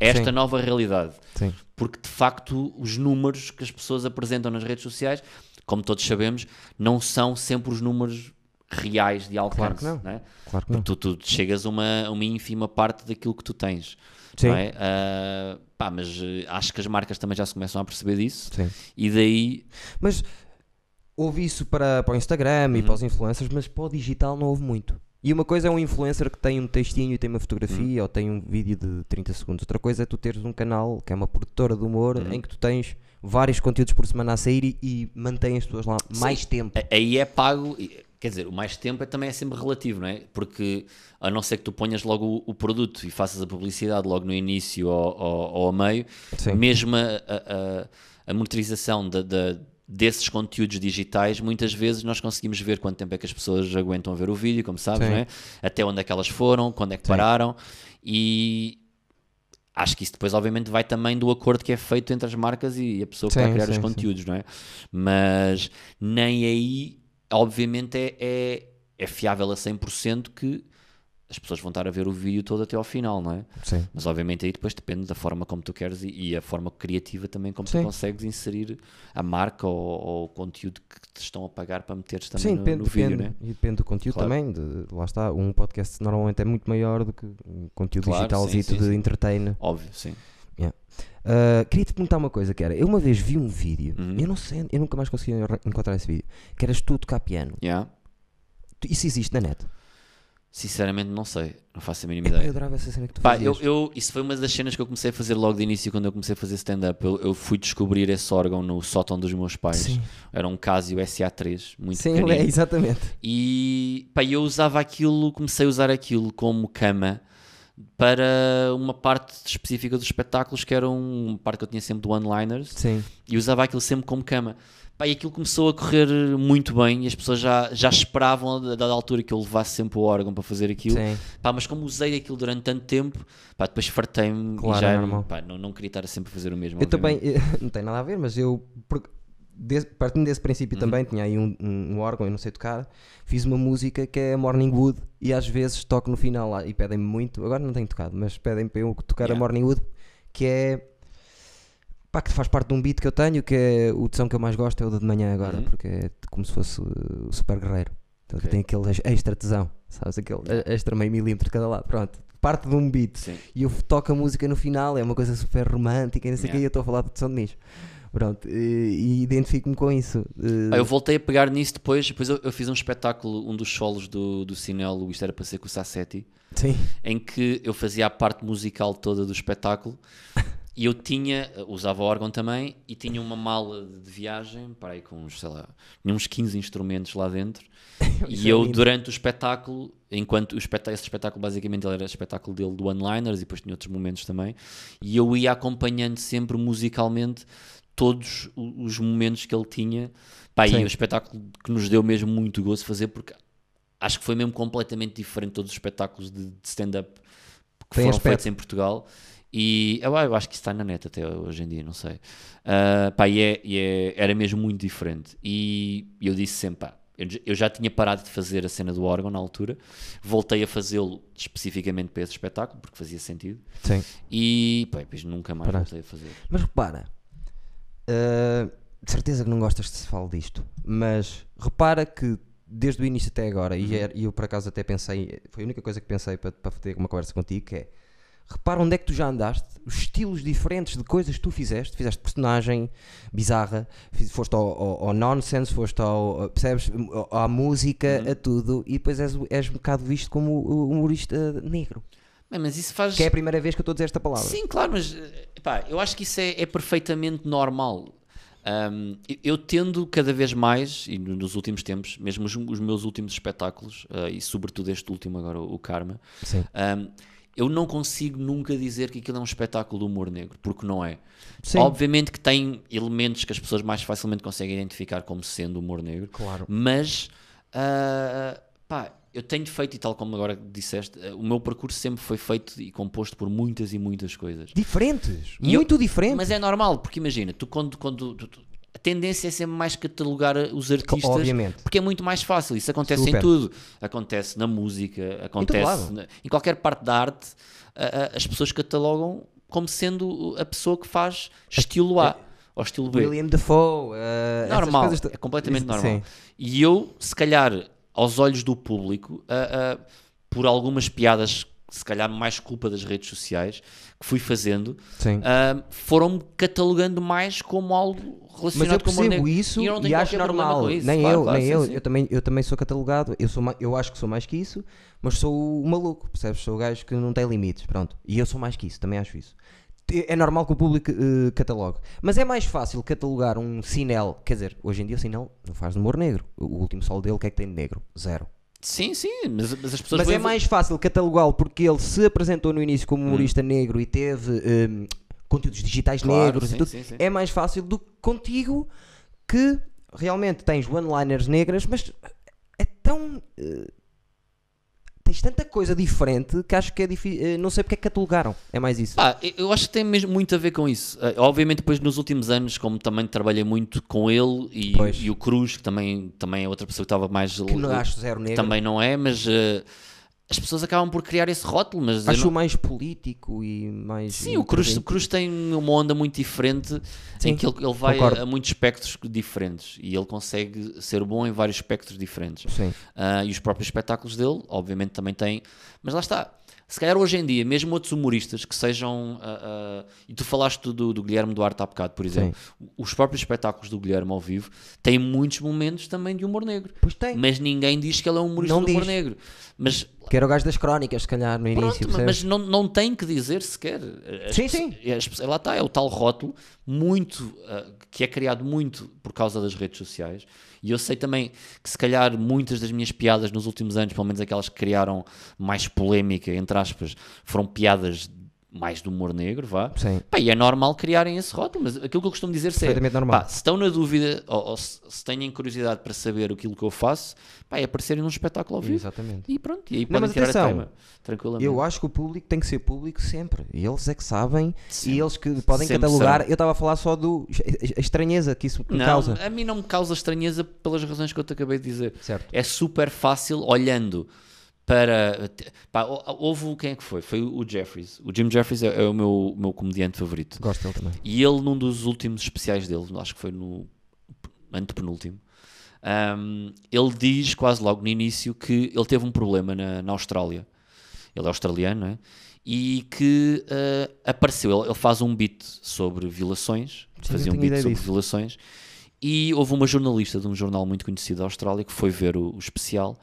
a esta Sim. nova realidade Sim. porque de facto os números que as pessoas apresentam nas redes sociais, como todos sabemos, não são sempre os números reais de alcance. Claro que não. é? Claro que não. Tu, tu chegas a uma, uma ínfima parte daquilo que tu tens. Sim. É? Ah, pá, mas eh, acho que as marcas também já se começam a perceber disso Sim. e daí Mas houve isso para, para o Instagram e Uhum. para os influencers, mas para o digital não houve muito. E uma coisa é um influencer que tem um textinho e tem uma fotografia Uhum. ou tem um vídeo de 30 segundos. Outra coisa é tu teres um canal que é uma produtora de humor Uhum. em que tu tens vários conteúdos por semana a sair e, e mantém as pessoas lá mais tempo. Aí é pago, quer dizer, o mais tempo é, também é sempre relativo, não é? Porque a não ser que tu ponhas logo o, o produto e faças a publicidade logo no início ou, ou, ou a meio, Sim. mesmo a, a, a- a monitorização da- da- desses conteúdos digitais, muitas vezes nós conseguimos ver quanto tempo é que as pessoas aguentam ver o vídeo, como sabes, Sim. é? Até onde é que elas foram, quando é que Sim. pararam e. Acho que isso depois, obviamente, vai também do acordo que é feito entre as marcas e a pessoa que Sim, criar os sim, sim. conteúdos, não é? Mas nem aí, obviamente, é, é, é fiável a 100% que as pessoas vão estar a ver o vídeo todo até ao final, não é? Sim. Mas obviamente aí depois depende da forma como tu queres e, e a forma criativa também como Sim. tu consegues inserir a marca ou, ou o conteúdo que te estão a pagar para meteres também Sim, no, depende, no vídeo, depende. né? E depende do conteúdo Claro. também. De, lá está, um podcast normalmente é muito maior do que um conteúdo Claro, digitalzito de sim. entertain. Óbvio, sim. Uh, Queria-te perguntar uma coisa, que era, eu uma vez vi um vídeo, Uhum. eu não sei, eu nunca mais consegui encontrar esse vídeo, que eras tu tocar piano. Yeah. Isso existe na net? Sinceramente não sei, não faço a mínima Epá, eu ideia. adorava essa cena que tu Pá, eu, eu- isso foi uma das cenas que eu comecei a fazer logo de início quando eu comecei a fazer stand-up. Eu, eu fui descobrir esse órgão no sótão dos meus pais. Sim, Era um Casio SA3, muito Sim pequenino. é, exatamente. E pá, eu usava aquilo, comecei a usar aquilo como cama para uma parte específica dos espetáculos que era um- uma parte que eu tinha sempre de one-liners e usava aquilo sempre como cama. Pá, e aquilo começou a correr muito bem e as pessoas já, já esperavam a dada altura que eu levasse sempre o órgão para fazer aquilo. Pá, mas como usei aquilo durante tanto tempo, pá, depois fartei-me Claro, e já é normal. pá, não, não queria estar sempre a fazer o mesmo. Eu também, obviamente. não tem nada a ver, mas eu, des- partindo desse Uhum. princípio também, tinha aí um, um- um órgão, eu não sei tocar, fiz uma música que é Morning Wood e às vezes toco no final lá e pedem-me muito, agora não tenho tocado, mas pedem para eu tocar a Yeah. Morning Wood, que é, pá, que faz parte de um beat que eu tenho, que é o de som que eu mais gosto é o da de manhã agora, Uhum. porque é como se fosse o super guerreiro. Então, Ok. Tem aquele ex- extra tesão, sabes? Aquele extra meio milímetro de cada lado, pronto. Parte de um beat Sim. e eu toco a música no final, é uma coisa super romântica e não sei o que, Yeah. e eu estou a falar de São Denis. Pronto, e, e identifico-me com isso. Eh, Pá, eu voltei a pegar nisso depois, depois eu, eu fiz um espetáculo, um dos solos do, do Cinelo, isto era para ser com o Sassetti, Sim, em que eu fazia a parte musical toda do espetáculo e eu tinha, usava órgão também e tinha uma mala de viagem, para aí com uns, sei lá, uns 15 instrumentos lá dentro. E é eu durante o espetáculo, enquanto o espetá- esse espetáculo basicamente ele era espetáculo dele do one-liners e depois tinha outros momentos também e eu ia acompanhando sempre musicalmente todos os momentos que ele tinha Pá, e o espetáculo que nos deu mesmo muito gosto fazer porque acho que foi mesmo completamente diferente de todos os espetáculos de, de stand-up que Tem foram aspecto. feitos em Portugal e eu, eu acho que isso está na net até hoje em dia, não sei. Ah, pá, e é- e é- era mesmo muito diferente. E eu disse sempre, pá, eu, já tinha parado de fazer a cena do órgão na altura, voltei a fazê-lo especificamente para esse espetáculo, porque fazia sentido, sim. e pá, depois nunca mais Paraste. voltei a fazer. Mas repara, eh, de certeza que não gostas de se falar disto, mas repara que desde o início até agora, Uhum. e, era- e eu por acaso até pensei, foi a única coisa que pensei para, para ter uma conversa contigo, que é repara onde é que tu já andaste, os estilos diferentes de coisas que tu fizeste, fizeste personagem bizarra, fiz- foste ao, ao, ao nonsense, foste ao, percebes, à música, Uhum. a tudo, e depois és, és um bocado visto como o humorista negro, Bem, mas isso faz. que é a primeira vez que eu estou a dizer esta palavra. Sim, claro, mas eh, pá, eu acho que isso é, é perfeitamente normal. Ahm, eu- tendo cada vez mais, e no- nos últimos tempos, mesmo os, os meus últimos espetáculos, ah, e sobretudo este último agora, o, o Karma, ahm, eu não consigo nunca dizer que aquilo é um espetáculo de humor negro, porque não é. Sim. Obviamente que tem elementos que as pessoas mais facilmente conseguem identificar como sendo humor negro, Claro. mas ah, pá, eu tenho feito, e tal como agora disseste, ah, o meu percurso sempre foi feito e composto por muitas e muitas coisas. Diferentes, E eu- muito diferentes. Mas é normal, porque imagina, tu quando, quando tu- a tendência é sempre mais catalogar os artistas, Obviamente. porque é muito mais fácil. Isso acontece Super. em tudo. Acontece na música, acontece lado. na- em qualquer parte da arte. a- a- as pessoas catalogam como sendo a pessoa que faz estilo A ou estilo B. William eh, essas normal, coisas é completamente normal. sim. E eu, se calhar, aos olhos do público, ah, ah, por algumas piadas, se calhar mais culpa das redes sociais, que fui fazendo, ah, foram-me catalogando mais como algo Mas relacionado eu com o humor percebo negro. isso e, eu e, acho normal. isso. Nem Claro, eu, claro, nem sim, eu. sim. Eu, também, eu também sou catalogado. Eu, sou eu acho que sou mais que isso, mas sou o maluco, percebes? Sou o gajo que não tem limites. Pronto. E eu sou mais que isso, também acho isso. É normal que o público eh, catalogue. Mas é mais fácil catalogar um Sinel. Quer dizer, hoje em dia o Sinel não faz humor negro. O último solo dele, o que é que tem de negro? Zero. Sim, sim, mas, mas as pessoas Mas é mais fácil catalogá-lo porque ele se apresentou no início como humorista negro e teve hum, conteúdos digitais Hum. Claro, negros sim, e tudo. sim, sim. É mais fácil do que contigo que realmente tens one-liners negras, mas é tão. eh, tens tanta coisa diferente que acho que é difícil. não sei porque é que catalogaram. É mais isso. Pá, eu- acho que tem mesmo muito a ver com isso. Eh, obviamente, depois nos últimos anos, como também trabalhei muito com ele e, e o Cruz, que também, também é outra pessoa que estava mais. que não acho zero negro. também não é, mas eh, as pessoas acabam por criar esse rótulo. Mas acho não- mais político e mais. Sim, o Cruz, o Cruz tem uma onda muito diferente Sim, em que ele, ele vai concordo. a, muitos espectros diferentes e ele consegue ser bom em vários espectros diferentes. Sim. Ah, e os próprios espetáculos dele, obviamente, também têm. Mas lá está. Se calhar hoje em dia, mesmo outros humoristas que sejam. ah, ah, e tu falaste do, do Guilherme Duarte há bocado, por exemplo. Os próprios espetáculos do Guilherme ao vivo têm muitos momentos também de humor negro. Pois tem. Mas ninguém diz que ele é um humorista Não de humor diz. negro. Mas Que era o gajo das crónicas, se calhar, no início. Pronto, percebes? mas não, não tem que dizer sequer. As Sim, sim. as pessoas- lá está, é o tal rótulo muito ah, que é criado muito por causa das redes sociais. E eu sei também que se calhar muitas das minhas piadas nos últimos anos, pelo menos aquelas que criaram mais polémica, entre aspas, foram piadas mais do humor negro, vá. Sim. Pá, e é normal criarem esse rótulo, mas aquilo que eu costumo dizer Perfeitamente normal. pá, se estão na dúvida ou, ou se, se têm curiosidade para saber aquilo que eu faço, pá, é aparecerem num espetáculo ao vivo. Exatamente. E pronto, e aí podem tirar atenção, a tema, tranquilamente. Eu acho que o público tem que ser público sempre. E eles é que sabem. Sempre. E eles que podem Sempre catalogar. serão. Eu estava a falar só do a estranheza que isso me não, causa. a mim não me causa estranheza pelas razões que eu te acabei de dizer. Certo. É super fácil olhando para. Pá, houve quem é que foi? Foi o Jeffries. O Jim Jeffries é, é o meu, meu comediante favorito. Gosto dele também. E ele, num dos últimos especiais dele, acho que foi no antepenúltimo, um, ele diz quase logo no início que ele teve um problema na, na Austrália. Ele é australiano, não é? E que uh, apareceu, ele, ele faz um beat sobre violações, Sim, fazia um beat sobre disso. violações, e houve uma jornalista de um jornal muito conhecido da Austrália que foi ver o, o especial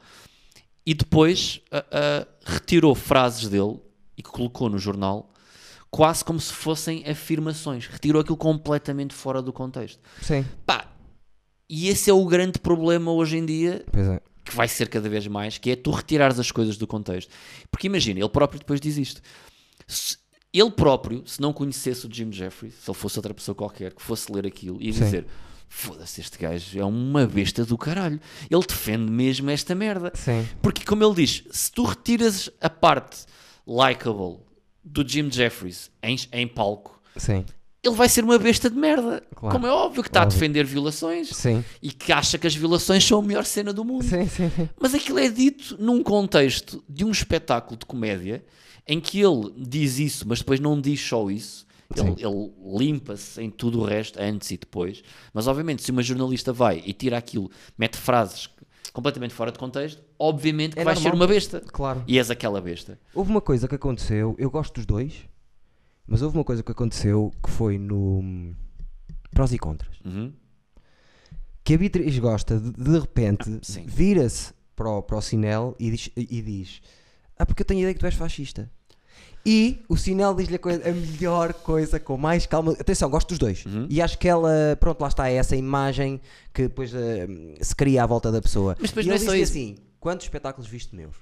e depois uh, uh, retirou frases dele e que colocou no jornal quase como se fossem afirmações. Retirou aquilo completamente fora do contexto. Sim. Pá, e esse é o grande problema hoje em dia, Pois é. que vai ser cada vez mais, que é tu retirares as coisas do contexto. Porque imagina, ele próprio depois diz isto. Se- ele próprio, se não conhecesse o Jim Jeffries, se ele fosse outra pessoa qualquer que fosse ler aquilo e Sim. Foda-se, este gajo é uma besta do caralho. Ele defende mesmo esta merda. Sim. Porque, como ele diz, se tu retiras a parte likable do Jim Jeffries em, em palco, Sim. ele vai ser uma besta de merda. Claro. Como é óbvio que está a Óbvio. defender violações Sim. e que acha que as violações são a melhor cena do mundo. Sim, sim, sim. Mas aquilo é dito num contexto de um espetáculo de comédia em que ele diz isso, mas depois não diz só isso. Ele, ele limpa-se em tudo o resto, antes e depois. Mas, obviamente, se uma jornalista vai e tira aquilo, mete frases completamente fora de contexto, obviamente que É vais ser normal. uma besta. Claro. E és aquela besta. Houve uma coisa que aconteceu, eu gosto dos dois, mas houve uma coisa que aconteceu que foi no hum, prós e contras. Uhum. Que a Beatriz gosta de, de repente Ah, vira-se para o, para o Sinel e diz, e diz: Ah, porque eu tenho a ideia que tu és fascista. E o Sinel diz-lhe a, coisa- a melhor coisa, com mais calma. Atenção, gosto dos dois. Uhum. E acho que ela, pronto, lá está, é essa imagem que depois eh, se cria à volta da pessoa. Mas depois e não é só isso. assim: Quantos espetáculos viste meus?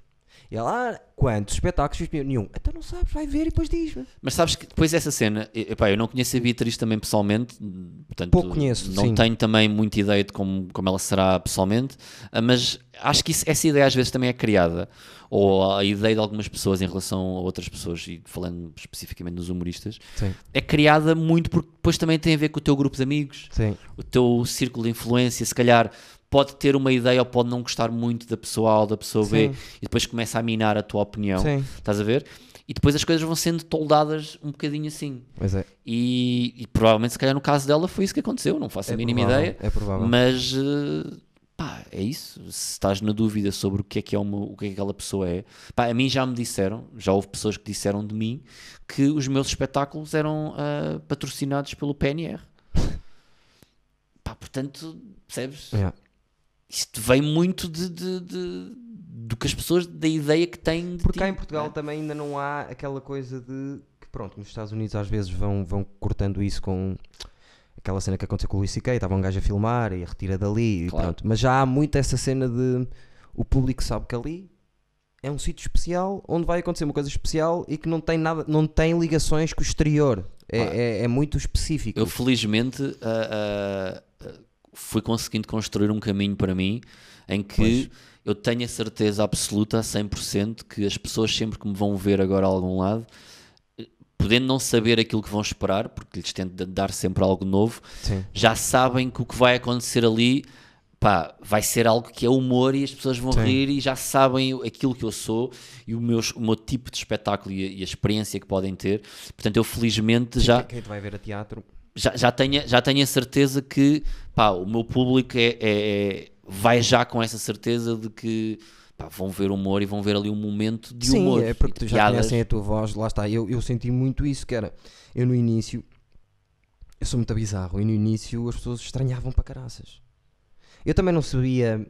E ela, ah, quantos espetáculos viste meus? Nenhum. Então não sabes, vai ver e depois diz-me. Mas sabes que depois dessa cena, epá, eu não conheço a Beatriz também pessoalmente, portanto, Pouco conheço, não sim. tenho também muita ideia de como, como ela será pessoalmente, ah, mas acho que isso- essa ideia às vezes também é criada, ou a ideia de algumas pessoas em relação a outras pessoas, e falando especificamente nos humoristas, Sim. é criada muito porque depois também tem a ver com o teu grupo de amigos, Sim. o teu círculo de influência, se calhar pode ter uma ideia ou pode não gostar muito da pessoa A ou da pessoa B, Sim. e depois começa a minar a tua opinião. Sim. Estás a ver? E depois as coisas vão sendo toldadas um bocadinho assim. Mas é. E, e provavelmente, se calhar, no caso dela foi isso que aconteceu. Não faço É a mínima provável, ideia. é provável. Mas, eh, pá, é isso. Se estás na dúvida sobre o que é que, é uma, o que é que aquela pessoa é, pá, a mim já me disseram, já houve pessoas que disseram de mim que os meus espetáculos eram ah, patrocinados pelo PNR. pá, portanto, percebes? Yeah. Isto vem muito de, de- de- do que as pessoas, da ideia que têm de Porque cá ti, em Portugal é? também ainda não há aquela coisa de que pronto, nos Estados Unidos às vezes vão, vão cortando isso com aquela cena que aconteceu com o Luís C.K. Estava um gajo a filmar e a retira dali e Claro. pronto. Mas já há muito essa cena de o público sabe que ali é um sítio especial onde vai acontecer uma coisa especial e que não tem nada, não tem ligações com o exterior. É, é, é muito específico. Eu felizmente ah, ah, fui conseguindo construir um caminho para mim em que Pois. eu tenho a certeza absoluta, a 100%, que as pessoas sempre que me vão ver agora a algum lado, podendo não saber aquilo que vão esperar, porque lhes tento dar sempre algo novo, Sim. já sabem que o que vai acontecer ali pá, vai ser algo que é humor e as pessoas vão Sim. rir e já sabem aquilo que eu sou e o meu, o meu tipo de espetáculo e a, e a experiência que podem ter. Portanto, eu felizmente já Quem, vai ver a teatro já, já, tenho, já tenho a certeza que pá, o meu público é, é- é- vai já com essa certeza de que pá, vão ver humor e vão ver ali um momento de Sim, humor. é e porque tu já piadas. conhecem a tua voz, lá está. Eu, eu senti muito isso, que era, eu no início, eu sou muito bizarro, e no início as pessoas estranhavam para caraças. Eu também não sabia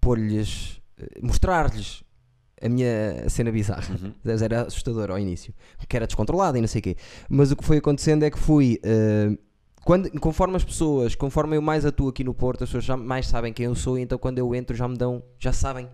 pôr-lhes, eh, mostrar-lhes a minha cena bizarra. Uhum. Era assustador ao início, porque era descontrolado e não sei o quê. Mas o que foi acontecendo é que fui. eh, quando, conforme as pessoas, conforme eu mais atuo aqui no Porto, as pessoas já mais sabem quem eu sou, e então quando eu entro já me dão, já sabem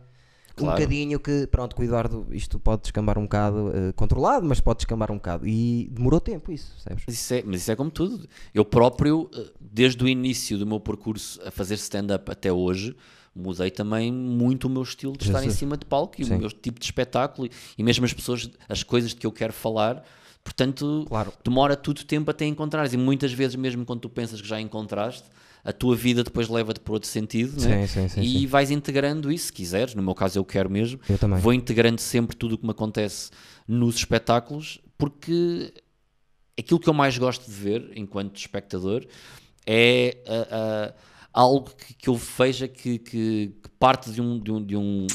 um Claro. bocadinho que, pronto, com o Eduardo isto pode descambar um bocado eh, controlado, mas pode descambar um bocado. E demorou tempo isso, sabes? Mas isso, é, mas isso é como tudo. Eu próprio, eh, desde o início do meu percurso a fazer stand-up até hoje, mudei também muito o meu estilo de estar em cima de palco e Sim. o meu tipo de espetáculo e, e mesmo as pessoas, as coisas de que eu quero falar. Portanto, Claro. demora tudo tempo até encontrares. E muitas vezes, mesmo quando tu pensas que já encontraste, a tua vida depois leva-te para outro sentido. né? Sim, sim, sim, e vais integrando isso, se quiseres. No meu caso, eu quero mesmo. Eu também. Vou integrando sempre tudo o que me acontece nos espetáculos, porque aquilo que eu mais gosto de ver enquanto espectador é algo que, que eu veja que, que- que parte de um, de um, de um,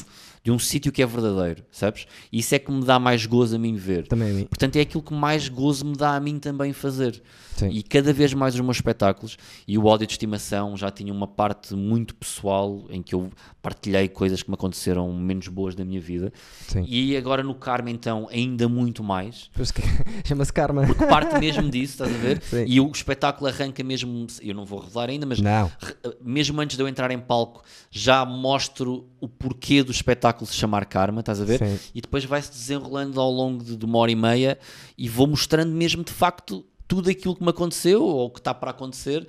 de um sítio que é verdadeiro, sabes? E isso é que me dá mais gozo a mim ver. Também a mim. Portanto, é aquilo que mais gozo me dá a mim também fazer. Sim. E cada vez mais os meus espetáculos e o ódio de estimação já tinha uma parte muito pessoal em que eu partilhei coisas que me aconteceram menos boas da minha vida. Sim. E agora no Karma, então, ainda muito mais. Chama-se Karma. Porque parte mesmo disso, estás a ver? Sim. E o espetáculo arranca mesmo. Eu não vou revelar ainda, mas Não. mesmo antes de eu entrar em palco, já mostro o porquê do espetáculo se chamar Karma, estás a ver? E depois vai-se desenrolando ao longo de, de uma hora e meia e vou mostrando mesmo de facto tudo aquilo que me aconteceu ou que está para acontecer,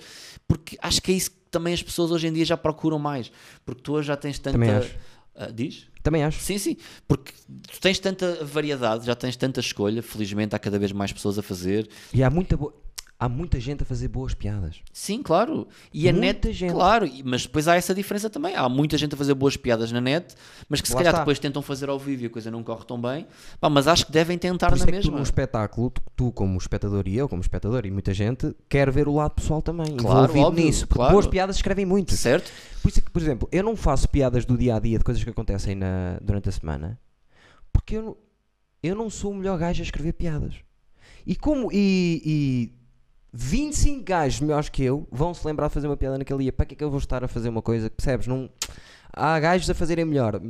porque acho que é isso que também as pessoas hoje em dia já procuram mais, porque tu hoje já tens tanta. Também acho. Ah, diz? Também acho. Sim, sim, porque tu tens tanta variedade, já tens tanta escolha, felizmente há cada vez mais pessoas a fazer. E há muita, bo- há muita gente a fazer boas piadas. Sim, claro. E a Muita net, gente. claro, mas depois há essa diferença também. Há muita gente a fazer boas piadas na net, mas que se Lá calhar está. depois tentam fazer ao vivo e a coisa não corre tão bem. Pá, mas acho que devem tentar Por isso na é que tu mesma. num espetáculo, tu, tu como espectador e eu como espectador e muita gente, quer ver o lado pessoal também, Claro, envolvido óbvio, nisso. Porque claro. boas piadas escrevem muito. Certo? Por isso é que, por exemplo, eu não faço piadas do dia a dia de coisas que acontecem na, durante a semana porque eu, não- eu não sou o melhor gajo a escrever piadas. E como e, e 25 gajos melhores que eu vão se lembrar de fazer uma piada naquele dia, para que é que eu vou estar a fazer uma coisa percebes? Não, há gajos a fazerem melhor.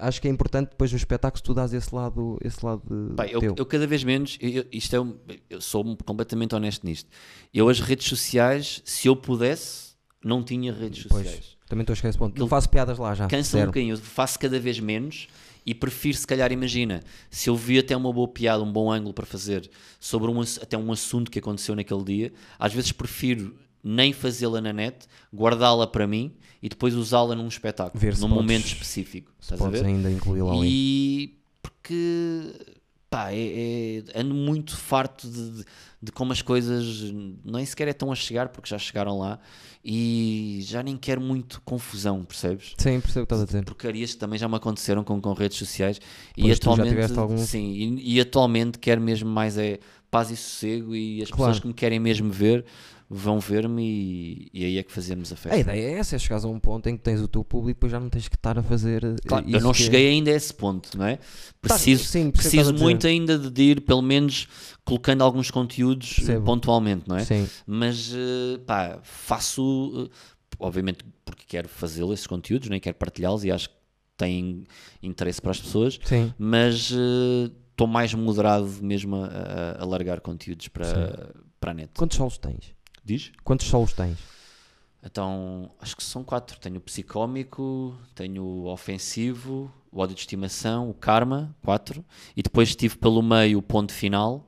Acho que é importante depois no espetáculo tu dás esse lado, esse lado Pá, eu, eu cada vez menos, eu, isto é um- eu sou completamente honesto nisto. Eu as redes sociais, se eu pudesse, não tinha redes Pois, sociais. também estou a chegar a esse ponto. Aquilo faço piadas lá já. Cansa um bocadinho, eu faço cada vez menos e prefiro, se calhar, imagina, se eu vi até uma boa piada, um bom ângulo para fazer sobre um, até um assunto que aconteceu naquele dia, às vezes prefiro nem fazê-la na net, guardá-la para mim e depois usá-la num espetáculo, Ver num podes- momento específico. Estás a Podes ver? ainda incluí-la ali. E porque pá, é, é- ando muito farto de, de- de como as coisas nem sequer é tão a chegar, porque já chegaram lá, e já nem quero muito confusão, percebes? Sim, percebo o que estás a dizer. Porcarias que também já me aconteceram com, com redes sociais e Pois atualmente algum- sim, e, e atualmente quero mesmo mais é paz e sossego e as Claro. pessoas que me querem mesmo ver vão ver-me e, e aí é que fazemos a festa. A ideia é essa, é chegares a um ponto em que tens o teu público e depois já não tens que estar a fazer eh, Claro, eu não é- cheguei ainda a esse ponto, não é? Preciso, sim, que estás preciso muito ainda de ir, pelo menos, colocando alguns conteúdos eh, Percebo. pontualmente, não é? Sim, Mas, eh, pá, faço, obviamente, porque quero fazê-lo, esses conteúdos, nem quero partilhá-los e acho que têm interesse para as pessoas, sim. mas estou mais moderado mesmo a, a- a largar conteúdos para, para a net. Quantos solos tens? Diz? Quantos solos tens? Então, acho que são quatro. Tenho o psicómico, tenho o ofensivo, o ódio de estimação, o karma, quatro. E depois tive pelo meio o ponto final,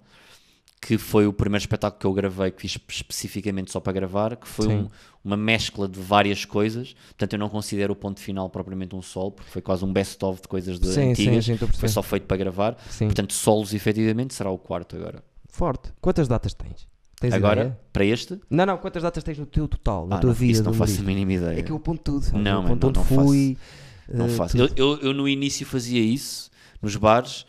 que foi o primeiro espetáculo que eu gravei, que fiz especificamente só para gravar, que foi um- uma mescla de várias coisas. Portanto, eu não considero o ponto final propriamente um solo, porque foi quase um best-of de coisas de Sim, sim, antigas. sim, foi só feito para gravar. Sim. Portanto, solos efetivamente será o quarto agora. Forte. Quantas datas tens? Tens agora, ideia? para este, Não, não, quantas datas tens no teu total, na ah, tua não, vida? isso não faço a mínima ideia. É que eu aponto tudo. Não, eu aponto não, onde não faço. fui. Não eh, faço. tudo. Eu, eu, eu no início fazia isso nos bares.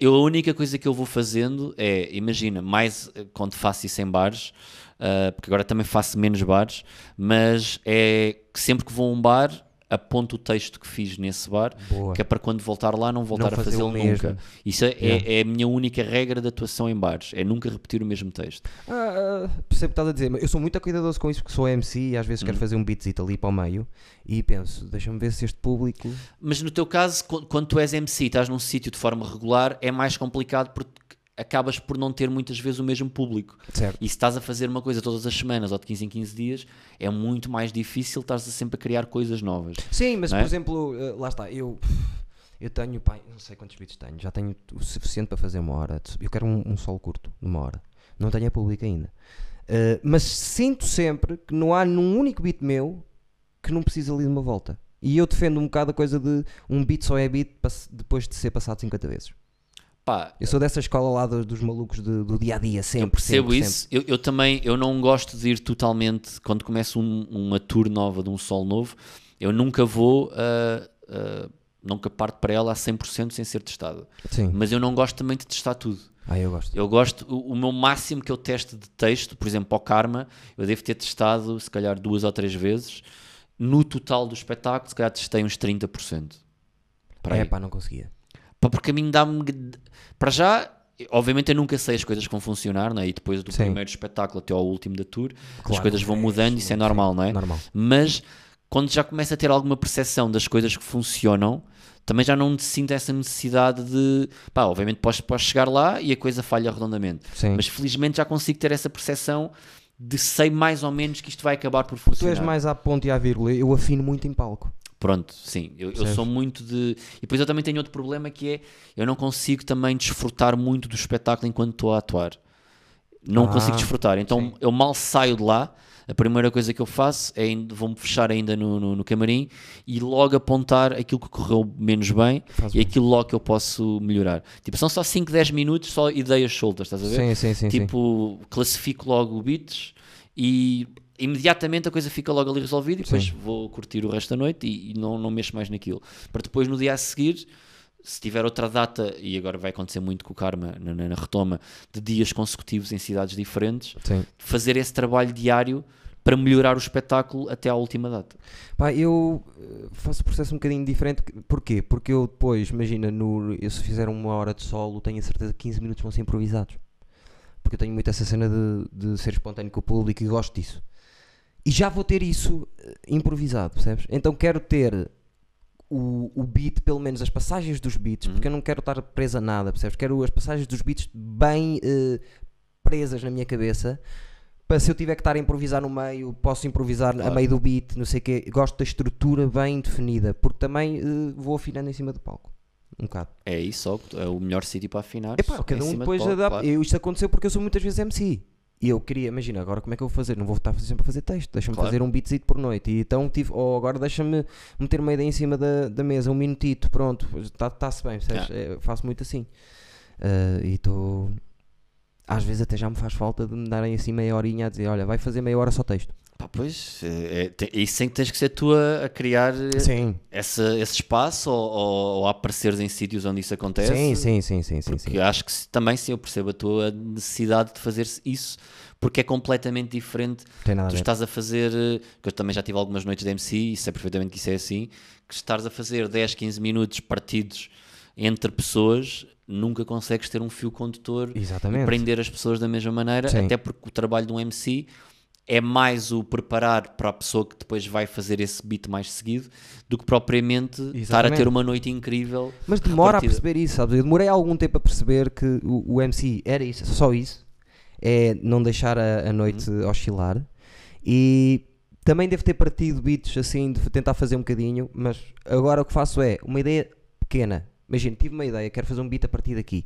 Eu, a única coisa que eu vou fazendo é, imagina, mais eh, quando faço isso em bares, ah, porque agora também faço menos bares, mas é que sempre que vou a um bar, aponto o texto que fiz nesse bar, Boa. que é para quando voltar lá não voltar a fazer fazê-lo nunca. Isso é, é- é a minha única regra de atuação em bares, é nunca repetir o mesmo texto. Ah, ah, percebo o que estás a dizer, mas eu sou muito cuidadoso com isso porque sou MC e às vezes quero Hum. fazer um beatzito ali para o meio e penso, deixa-me ver se este público. Mas no teu caso, qu- quando tu és MC e estás num sítio de forma regular, é mais complicado porque acabas por não ter muitas vezes o mesmo público. Certo. E se estás a fazer uma coisa todas as semanas ou de 15 em 15 dias, é muito mais difícil, estás a sempre a criar coisas novas. Sim, mas Não por é? exemplo, eh, lá está, eu, Eu tenho, não sei quantos beats tenho, já tenho o suficiente para fazer uma hora. Eu quero um, um solo curto, uma hora. Não tenho a pública ainda. Uh, mas sinto sempre que não há num único beat meu que não precisa ali de uma volta. E eu defendo um bocado a coisa de um beat só é beat depois de ser passado 50 vezes. Pá, Eu sou dessa escola lá dos, dos malucos de- do dia a dia, sempre. eu percebo sempre, isso. Eu, eu também eu não gosto de ir totalmente quando começo um- uma tour nova de um sol novo. Eu nunca vou, ah, ah, nunca parto para ela a 100% sem ser testado. Sempre. Sim. Mas eu não gosto também de testar tudo. Ah, eu gosto. Eu gosto, o, o meu máximo que eu testo de texto, por exemplo, para o Karma, eu devo ter testado se calhar duas ou três vezes. No total do espetáculo, se calhar testei uns 30%. Para É aí. pá, não conseguia. Pá, porque a mim dá-me. Para já, obviamente eu nunca sei as coisas que vão funcionar, não é? E depois do Sim. primeiro espetáculo até ao último da tour, as Claro, coisas vão é, mudando, sim, isso é sim, normal, não é? Normal. Mas quando já começa a ter alguma percepção das coisas que funcionam, também já não sinto essa necessidade de. Pá, obviamente posso, posso chegar lá e a coisa falha redondamente. Sim. Mas felizmente já consigo ter essa percepção de sei mais ou menos que isto vai acabar por Tu funcionar. és mais à ponta e à vírgula, eu afino muito em palco. Pronto, sim, eu, eu sou muito de. E depois eu também tenho outro problema que é eu não consigo também desfrutar muito do espetáculo enquanto estou a atuar. Não Ah, consigo desfrutar. Então sim. eu mal saio de lá. A primeira coisa que eu faço é vou-me fechar ainda no, no, no camarim e logo apontar aquilo que correu menos bem Faz e bem. aquilo logo que eu posso melhorar. Tipo, são só 5, 10 minutos, só ideias soltas, estás a ver? Sim, sim, sim. sim. tipo, classifico logo beats e imediatamente a coisa fica logo ali resolvida e depois Sim. vou curtir o resto da noite e, e não, não mexo mais naquilo. Para depois no dia a seguir, se tiver outra data, e agora vai acontecer muito com o Karma na, na- na retoma, de dias consecutivos em cidades diferentes, Sim. fazer esse trabalho diário para melhorar o espetáculo até à última data. Pá, eu eh, faço o processo um bocadinho diferente. Porquê? Porque eu depois, imagina, no, eu se fizer uma hora de solo, tenho a certeza que 15 minutos vão ser improvisados. Porque eu tenho muito essa cena de, de ser espontâneo com o público e gosto disso. E já vou ter isso eh, improvisado, percebes? Então quero ter o, o beat, pelo menos as passagens dos beats, Uhum. porque eu não quero estar preso a nada, percebes? Quero as passagens dos beats bem eh, presas na minha cabeça. Para se eu tiver que estar a improvisar no meio, posso improvisar a Claro. meio do beat, não sei o quê. Gosto da estrutura bem definida, porque também eh, vou afinando em cima do palco. Um bocado. É isso, só, é o melhor sítio para afinar. Epá, em cada um de depois palco, adapta. claro. Isto aconteceu porque eu sou muitas vezes MC. E eu queria, imagina, agora como é que eu vou fazer? Não vou estar sempre a fazer texto, deixa-me Claro. fazer um beatzito por noite. E então tive, ou agora deixa-me meter uma ideia em cima da, da mesa, um minutito, pronto, está-se bem, percebes? É, faço muito assim. Ah, e estou. Às vezes até já me faz falta de me darem assim meia horinha a dizer: olha, vai fazer meia hora só texto. Pá, pois, é, é, tem- é isso em que tens que ser tu a, a criar eh, Sim, essa, esse espaço ou, ou, ou a apareceres em sítios onde isso acontece. sim, sim, sim, sim, sim, sim. Acho que também sim, eu percebo a tua necessidade de fazer isso, porque é completamente diferente. Tem nada a Tu ver. estás a fazer, eh, que eu também já tive algumas noites de MC e sei perfeitamente que isso é assim, que estás a fazer 10, 15 minutos partidos entre pessoas, nunca consegues ter um fio condutor e Exatamente. prender as pessoas da mesma maneira, Sim. até porque o trabalho de um MC é mais o preparar para a pessoa que depois vai fazer esse beat mais seguido do que propriamente estar a Exatamente. ter uma noite incrível. Mas demora a perceber isso, sabes? Eu demorei algum tempo a perceber que o, o MC era isso, só isso. É não deixar a, a noite oscilar. E também devo ter partido beats assim, de tentar fazer um bocadinho, mas agora o que faço é uma ideia pequena. Imagina, tive uma ideia, quero fazer um beat a partir daqui.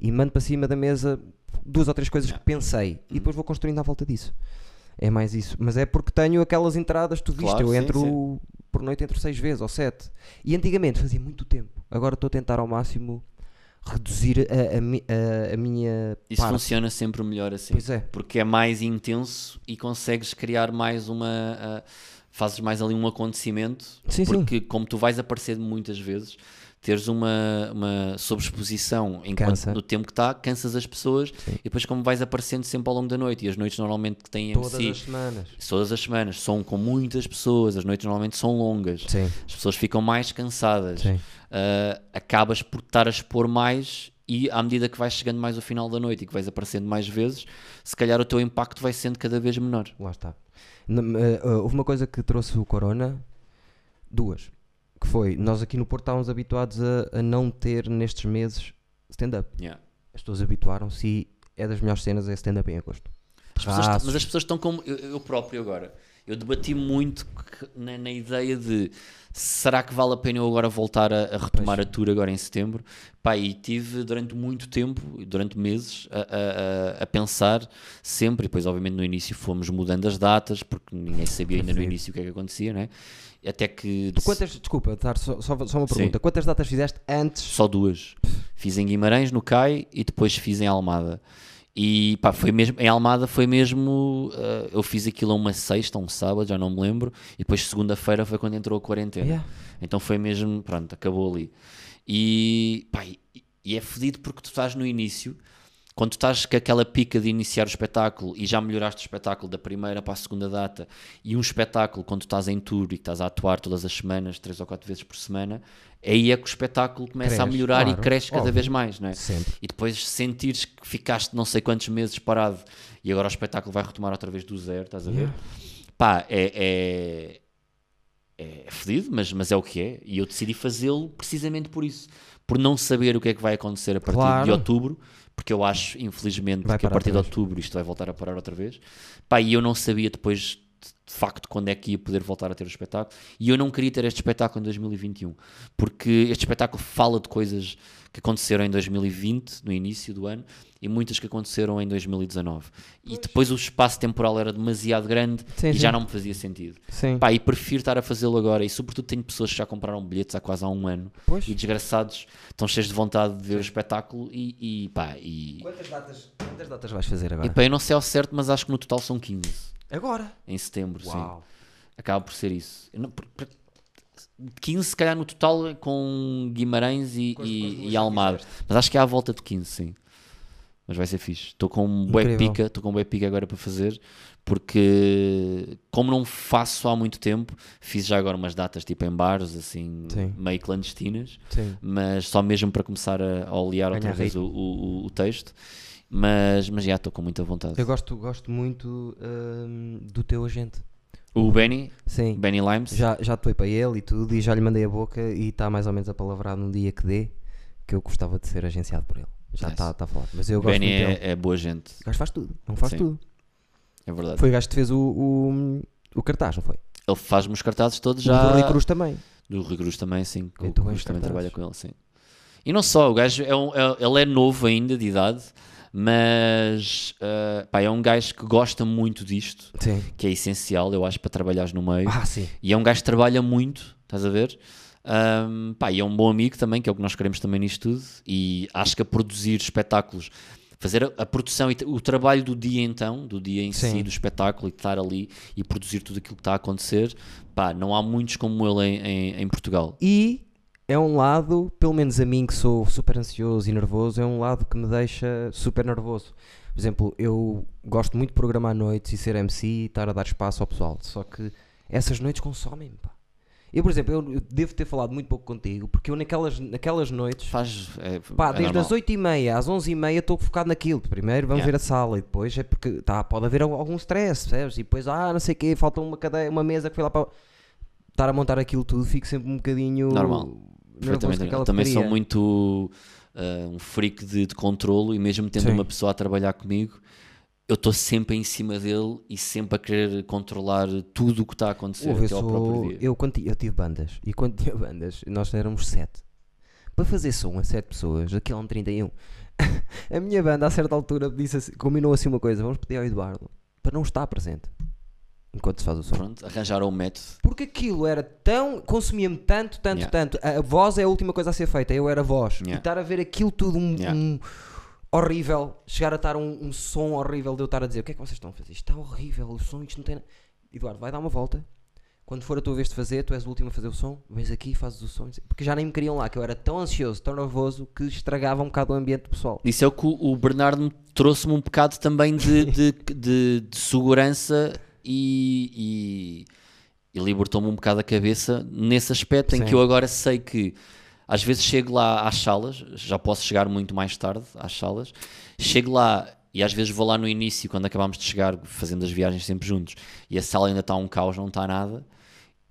E mando para cima da mesa duas ou três coisas que pensei. E depois vou construindo à volta disso. É mais isso. Mas é porque tenho aquelas entradas, tu viste, Claro, eu sim, entro sim. por noite entre seis vezes ou sete. E antigamente fazia muito tempo. Agora estou a tentar ao máximo reduzir a, a a- a minha Isso parte. funciona sempre melhor assim. Pois é. Porque é mais intenso e consegues criar mais uma. ah, fazes mais ali um acontecimento. Sim, sim. porque, como tu vais aparecer muitas vezes, teres uma, uma sobreexposição enquanto Cansa. no tempo que está, cansas as pessoas e depois, como vais aparecendo sempre ao longo da noite, e as noites normalmente que têm Todas MC, as semanas. todas as semanas, são com muitas pessoas, as noites normalmente são longas, Sim, as pessoas ficam mais cansadas, sim. ah, acabas por estar a expor mais e à medida que vais chegando mais ao final da noite e que vais aparecendo mais vezes, se calhar o teu impacto vai sendo cada vez menor. Lá está. Eh, eh, houve uma coisa que trouxe o Corona, duas, que foi, nós aqui no Porto estávamos habituados a, a não ter nestes meses stand-up. Yeah. As pessoas habituaram-se e é das melhores cenas é stand-up em agosto. As pessoas- mas as pessoas estão como eu, eu próprio agora. eu debati muito que- na, na ideia de será que vale a pena eu agora voltar a, a retomar a tour agora em setembro? Pá, e tive durante muito tempo, durante meses, a, a- a- pensar sempre, e depois obviamente no início fomos mudando as datas, porque ninguém sabia ainda no início o que é que acontecia, né? Até que Tu quantas, desculpa, dar só, só, só uma pergunta. Quantas datas fizeste antes? só duas. Fiz em Guimarães, no CAI, e depois fiz em Almada. E pá, foi mesmo, em Almada foi mesmo, eh, eu fiz aquilo a uma sexta, um sábado, já não me lembro, e depois segunda-feira foi quando entrou a quarentena. Yeah. Então foi mesmo, pronto, acabou ali. E, pá, e, e é fedido porque tu estás no início, quando estás com aquela pica de iniciar o espetáculo e já melhoraste o espetáculo da primeira para a segunda data, e um espetáculo quando estás em tour e estás a atuar todas as semanas, três ou quatro vezes por semana, aí é que o espetáculo começa a Cresce, melhorar claro, e cresce cada óbvio. vez mais, não é? Sempre. E depois sentires que ficaste não sei quantos meses parado e agora o espetáculo vai retomar outra vez do zero, estás a ver? Yeah. Pá, é, é fedido, mas, mas é o que é. E eu decidi fazê-lo precisamente por isso. Por não saber o que é que vai acontecer a partir Claro. de outubro, porque eu acho, infelizmente, Vai que a partir de outubro isto vai voltar a parar outra vez. Pá, e eu não sabia depois de facto quando é que ia poder voltar a ter o espetáculo. E eu não queria ter este espetáculo em 2021, porque este espetáculo fala de coisas que aconteceram em 2020, no início do ano, e muitas que aconteceram em 2019. E depois o espaço temporal era demasiado grande Sim, e sim. já não me fazia sentido. Sim. Pá, e prefiro estar a fazê-lo agora. E sobretudo tenho pessoas que já compraram bilhetes há quase há um ano Pois. e desgraçados estão cheios de vontade de ver o espetáculo. E, e pá, e, Quantas datas, quantas datas vais fazer agora? e pá, eu não sei ao certo, mas acho que no total são 15 Agora? em setembro. Sim. Uau. Acaba por ser isso. Eu não- por- por- 15 se calhar no total com Guimarães e, Com as- e- com e Almada. Mas acho que é à volta de 15, sim. Mas vai ser fixe. Estou com um bué pica, estou com um bué pica agora para fazer, porque como não faço há muito tempo, fiz já agora umas datas tipo em bares, assim, Sim. meio clandestinas, Sim. mas só mesmo para começar a, a olear outra vez o, o- o texto. Mas, mas já estou com muita vontade. Eu gosto, gosto muito hum, do teu agente. O Benny, Sim. Benny Limes, Já, já atuei para ele e tudo, e já lhe mandei a boca e está mais ou menos a palavrar num dia que dê que eu gostava de ser agenciado por ele. Já Nice. está tá a falar. Mas eu gosto Benny muito dele. é, é boa gente, O gajo faz tudo. Não faz Sim. tudo. é verdade. Foi o gajo que fez o, o, o cartaz, não foi? Ele faz-me os cartazes todos já. do Rui Cruz também. Do Rui Cruz também, sim. O Então, Cruz também trabalha com ele, sim. E não só, o gajo é, um- é- ele é novo ainda de idade, mas ah, pá, é um gajo que gosta muito disto, Sim. que é essencial, eu acho, para trabalhares no meio. Ah, sim. E é um gajo que trabalha muito, estás a ver? Ahm, pá, e é um bom amigo também, que é o que nós queremos também nisto tudo. E acho que a produzir espetáculos, fazer a, a produção e o trabalho do dia então, do dia em si, Sim. do espetáculo, e estar ali e produzir tudo aquilo que está a acontecer, pá, não há muitos como ele em, em, em Portugal. E é um lado, pelo menos a mim que sou super ansioso e nervoso, é um lado que me deixa super nervoso. Por exemplo, eu gosto muito de programar noites e ser MC e estar a dar espaço ao pessoal. Só que essas noites consomem-me, pá. Eu, por exemplo, eu, eu devo ter falado muito pouco contigo, porque eu naquelas, naquelas noites, Faz. É, pá, é desde normal. as 8h30 às 11h30 estou focado naquilo. Primeiro vamos Yeah. ver a sala e depois é porque tá, pode haver al- algum stress, percebes? E depois, ah, não sei o quê, falta uma, cadeia, uma mesa que foi lá para. Estar a montar aquilo tudo, fico sempre um bocadinho. Normal. Perfeitamente. Eu também sou muito ah, um freak de, de controlo e mesmo tendo Sim. uma pessoa a trabalhar comigo, eu estou sempre em cima dele e sempre a querer controlar tudo o que está a acontecer Ouve, até ao próprio dia. eu, quando eu tive bandas e quando tinha bandas, nós éramos sete. Para fazer som a sete pessoas, aquilo é um 31. a minha banda, a certa altura, disse assim- combinou assim uma coisa: vamos pedir ao Eduardo para não estar presente enquanto se faz o som. Pronto, arranjaram um método. Porque aquilo era tão. consumia-me tanto, tanto, Yeah. tanto. A, a voz é a última coisa a ser feita, eu era voz. E Yeah. estar a ver aquilo tudo um, Yeah. um horrível, chegar a estar um, um som horrível de eu estar a dizer: o que é que vocês estão a fazer? Isto está horrível, o som, isto não tem. na-" Eduardo, vai dar uma volta. Quando for a tua vez de fazer, tu és o último a fazer o som, vens aqui e fazes o som. Porque já nem me queriam lá, que eu era tão ansioso, tão nervoso, que estragava um bocado o ambiente pessoal. Isso é o que o, o Bernardo me trouxe-me um bocado também de, de, de- de segurança e, e, e libertou-me um bocado a cabeça nesse aspecto em Sim. que eu agora sei que às vezes chego lá às salas, já posso chegar muito mais tarde às salas, chego lá e às vezes vou lá no início, quando acabamos de chegar, fazendo as viagens sempre juntos, e a sala ainda está um caos, não está nada,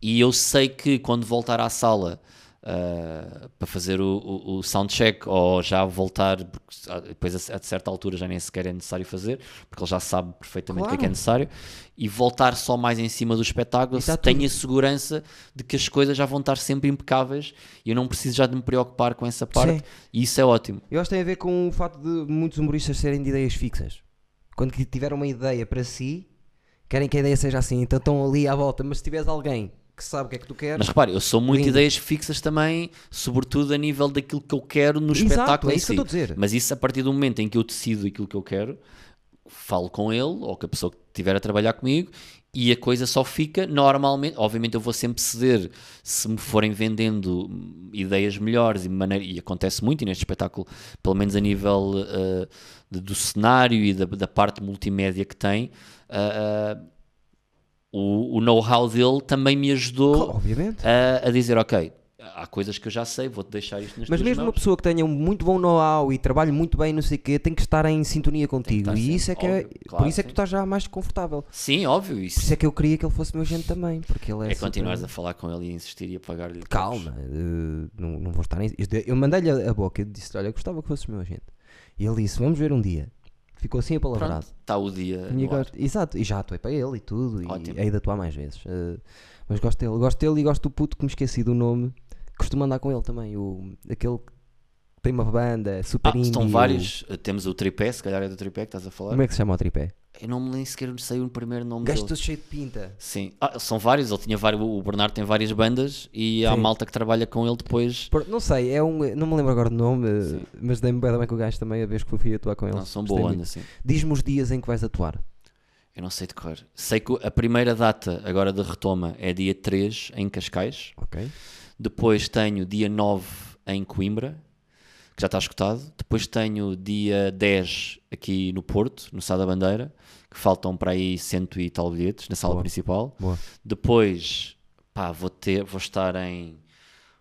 e eu sei que quando voltar à sala uh, para fazer o, o, o soundcheck ou já voltar, porque ah, depois a, a certa altura já nem sequer é necessário fazer, porque ele já sabe perfeitamente o que é que é Claro. necessário, e voltar só mais em cima do espetáculo, se tenho a segurança de que as coisas já vão estar sempre impecáveis e eu não preciso já de me preocupar com essa parte, Sim. e isso é ótimo. Eu acho que tem a ver com o facto de muitos humoristas serem de ideias fixas. Quando tiveram uma ideia para si, querem que a ideia seja assim, então estão ali à volta. Mas se tiveres alguém que sabe o que é que tu queres, Mas repare, eu sou muito ideias fixas também, sobretudo a nível daquilo que eu quero no Exato, espetáculo é isso que si. eu estou a dizer. Mas isso a partir do momento em que eu decido aquilo que eu quero, falo com ele ou com a pessoa que estiver a trabalhar comigo e a coisa só fica normalmente. Obviamente eu vou sempre ceder se me forem vendendo ideias melhores e, maneira, e acontece muito e neste espetáculo, pelo menos a nível uh, do cenário e da, da parte multimédia que tem. uh, uh, o, o know-how dele também me ajudou a, a dizer, ok, há coisas que eu já sei, vou-te deixar isto nas Mas mesmo uma mãos. pessoa que tenha um muito bom know-how e trabalhe muito bem, não sei o quê, tem que estar em sintonia contigo. E isso é que é, óbvio, claro, por isso é que tu estás já mais confortável. Sim, óbvio, Por isso isso é que eu queria que ele fosse meu agente também, porque ele é. é super- continuares a falar com ele e insistir e a pagar-lhe. Calma, eh, não, não vou estar em. eu- mandei-lhe a boca e disse: Olha, eu gostava que fosses meu agente. E ele disse: Vamos ver um dia. Ficou assim apalavrado. Está o dia. No gosto- Exato, e já atuei para ele e tudo, Ótimo. e hei de atuar mais vezes. eh, mas gosto dele, gosto dele e gosto do puto que me esqueci do nome. Costumo andar com ele também, o, aquele que tem uma banda super Ah, indie. estão o- vários. uh, Temos o tripé, se calhar é do tripé que estás a falar. Como é que se chama o tripé? Eu não me nem sequer sei o primeiro nome Gajo todo cheio de pinta. Sim, Ah, são vários. Ele tinha vários. O Bernardo tem várias bandas e há Sim. malta que trabalha com ele depois. Por- Não sei, é um. Não me lembro agora do nome, eh, Sim. mas dei-me bem bem com o gajo também a vez que fui atuar com ele. Não, são Gostei boa muito. onda, sim. Diz-me os dias em que vais atuar. Eu não sei de cor. Sei que a primeira data agora de retoma é dia 3 em Cascais. Ok. Depois tenho dia 9 em Coimbra, que já está escutado. Depois tenho dia 10 aqui no Porto, no Sá da Bandeira, que faltam para aí cento e tal bilhetes na sala Boa. principal. Boa. Depois, pá, vou, ter, vou estar em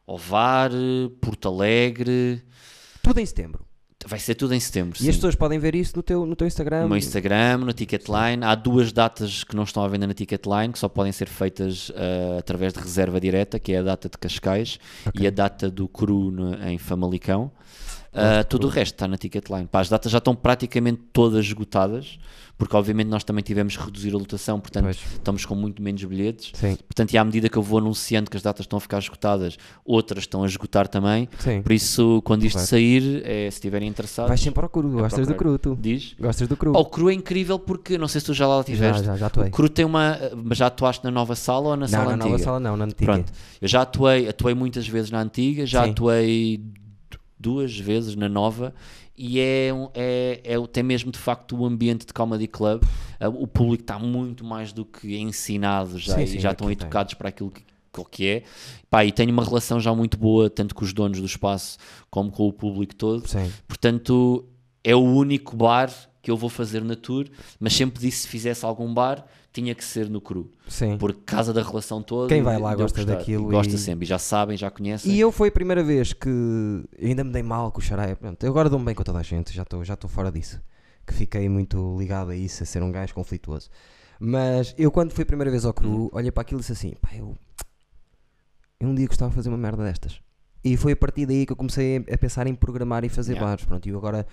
Ovar, Porto Alegre. Tudo em setembro. Vai ser tudo em setembro. E sim. as pessoas podem ver isso no teu, no teu Instagram. No meu Instagram, no Ticketline. Há duas datas que não estão à venda na Ticketline, que só podem ser feitas eh, através de reserva direta, que é a data de Cascais e a data do Cru no- em Famalicão. Uh, tudo o resto está na Ticketline. Pá, as datas já estão praticamente todas esgotadas, porque obviamente nós também tivemos que reduzir a lotação, portanto Pois. estamos com muito menos bilhetes. Sim, Portanto, e à medida que eu vou anunciando que as datas estão a ficar esgotadas, outras estão a esgotar também. sim. Por isso, quando isto Vai. sair, eh, se estiverem interessados, Vais sempre ao cru. Gostas do cru, tu. diz. Gostas do cru. O Cru é incrível porque, não sei se tu já lá já, tiveste, já, já atuei. o Cru tem uma. Mas já atuaste na nova sala ou na Não, sala na antiga? nova sala não, na antiga. Pronto, eu já atuei, atuei muitas vezes na antiga, já Sim. atuei duas vezes na nova e é, é, é, tem mesmo de facto o ambiente de comedy club. Uh, O público está muito mais do que ensinado já Sim, e sim, já estão aquilo tem. educados para aquilo que, que é. Pá, e tenho uma relação já muito boa, tanto com os donos do espaço como com o público todo. Sim. Portanto, é o único bar que eu vou fazer na tour, mas sempre disse se fizesse algum bar, tinha que ser no cru. Sim. Por causa da relação toda. Quem vai lá gosta gostar. daquilo E Gosta e- sempre, e já sabem, já conhecem. E eu foi a primeira vez que eu ainda me dei mal com o Xaraia. Pronto, eu agora dou-me bem com toda a gente, já estou já fora disso. Que fiquei muito ligado a isso, a ser um gajo conflituoso. Mas eu, quando fui a primeira vez ao cru, Uhum. olhei para aquilo e disse assim: pá, eu, eu um dia gostava de fazer uma merda destas. E foi a partir daí que eu comecei a a pensar em programar e fazer Yeah. bares. Pronto, e eu agora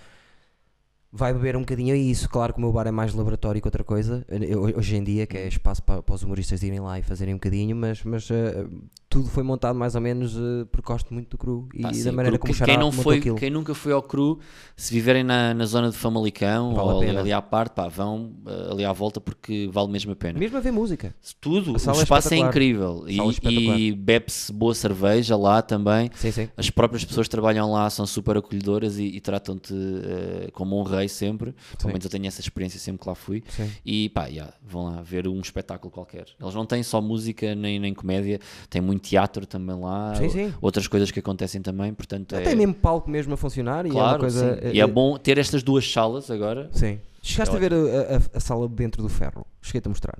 vai beber um bocadinho a isso. Claro que o meu bar é mais laboratório que outra coisa, eu- hoje em dia, que é espaço para, para os humoristas irem lá e fazerem um bocadinho, mas, mas eh, tudo foi montado mais ou menos eh, porque gosto muito do cru e da sim, maneira porque como quem não foi aquilo. Quem nunca foi ao cru, se viverem na, na zona de Famalicão Vale ou ali, ali à parte, pá, vão uh, ali à volta porque vale mesmo a pena. Mesmo a ver música. Tudo, o é espaço é espetacular. incrível sala é e, e bebe-se boa cerveja lá também. Sim, sim. As próprias pessoas que trabalham lá são super acolhedoras e, e tratam-te eh, como um rei sempre. Pelo menos eu tenho essa experiência sempre que lá fui. Sim. E pá, yeah, vão lá ver um espetáculo qualquer. Eles não têm só música nem, nem comédia, tem muito teatro também lá, Sim, sim. outras coisas que acontecem também. Portanto, é, Tem mesmo palco mesmo a funcionar e é uma claro, coisa. sim. eh, E é eh, bom ter estas duas salas agora. Sim. Chegaste É a ver a, a- a sala dentro do ferro? Cheguei-te a mostrar.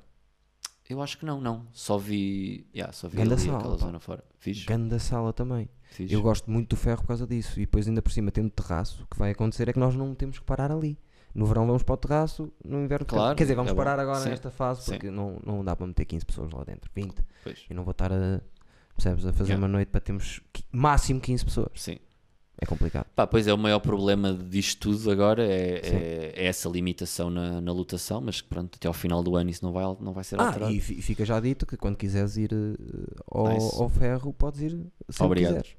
Eu acho que não, não. Só vi, yeah, só vi Ganda ali sala, aquela pá. zona fora. Fiz, Ganda sala também. fiz. Eu gosto muito do ferro por causa disso. E depois, ainda por cima, tendo terraço, o que vai acontecer é que nós não temos que parar ali. No verão vamos para o terraço, no inverno Claro, Quer dizer, vamos é parar agora Sim, nesta fase sim. porque não, não dá para meter 15 pessoas lá dentro. 20. Pois. E não vou estar a Percebes? A fazer Yeah. uma noite para termos máximo 15 pessoas. Sim. É complicado. Pá, pois é, o maior problema disto tudo agora é, é, é essa limitação na, na lotação, mas pronto, até ao final do ano isso não vai, não vai ser Ah, alterado. e fi- fica já dito que quando quiseres ir eh, ao, Nice. ao ferro, podes ir Obrigado. quiseres.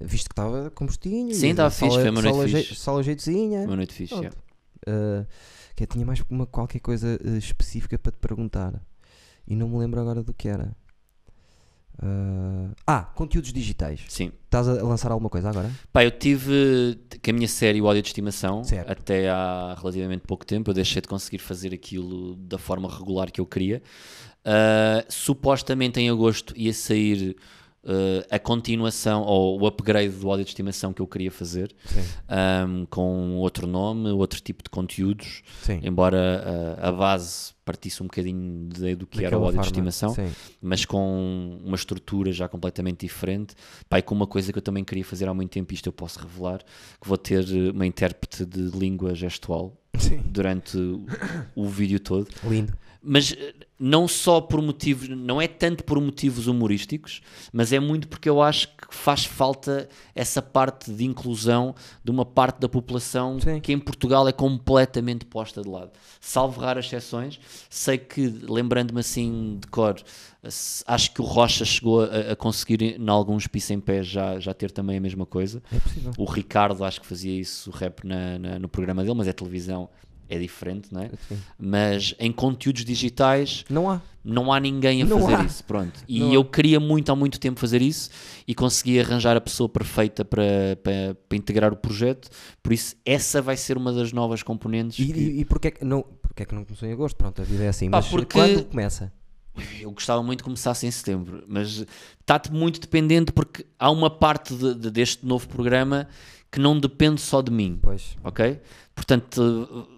Visto que estava com postinho. Sim, estava fixe, foi uma noite fixe. Sala jeitozinha. Uma noite fixe, yeah. Uh, que tinha mais uma, qualquer coisa uh, específica para te perguntar e não me lembro agora do que era. Uh, ah, conteúdos digitais. Sim. Estás a lançar alguma coisa agora? Pá, eu tive com a minha série O Ódio de Estimação Certo. até há relativamente pouco tempo. Eu deixei de conseguir fazer aquilo da forma regular que eu queria. Uh, supostamente em agosto ia sair uh, a continuação ou o upgrade do Ódio de Estimação que eu queria fazer, um, com outro nome, outro tipo de conteúdos. Sim. Embora uh, a base partisse um bocadinho de- do que era o Daquela ódio de estimação, Sim. mas com uma estrutura já completamente diferente. E com uma coisa que eu também queria fazer há muito tempo, isto eu posso revelar, que vou ter eh, uma intérprete de língua gestual Sim. durante o, o vídeo todo. Lindo. Mas eh, não só por motivos, não é tanto por motivos humorísticos, mas é muito porque eu acho que faz falta essa parte de inclusão de uma parte da população Sim. que em Portugal é completamente posta de lado. Salvo raras exceções, sei que, lembrando-me assim de cor, acho que o Rocha chegou a, a conseguir, em alguns pis em pé, já, já ter também a mesma coisa. É. O Ricardo acho que fazia isso, o rap na- na- no programa dele, mas é televisão, é diferente, não é? Sim. Mas em conteúdos digitais Não há. não há ninguém a Não fazer há. isso, pronto. E Não eu queria muito há muito tempo fazer isso e consegui arranjar a pessoa perfeita para, para, para integrar o projeto, por isso essa vai ser uma das novas componentes. E, que e, e porquê, que não, porquê que não começou em agosto? Pronto, a vida é assim. Pá, mas porque- quando começa? Eu gostava muito que começasse em setembro, mas está-te muito dependente porque há uma parte de- de- deste novo programa que não depende só de mim. Pois. ok? Portanto,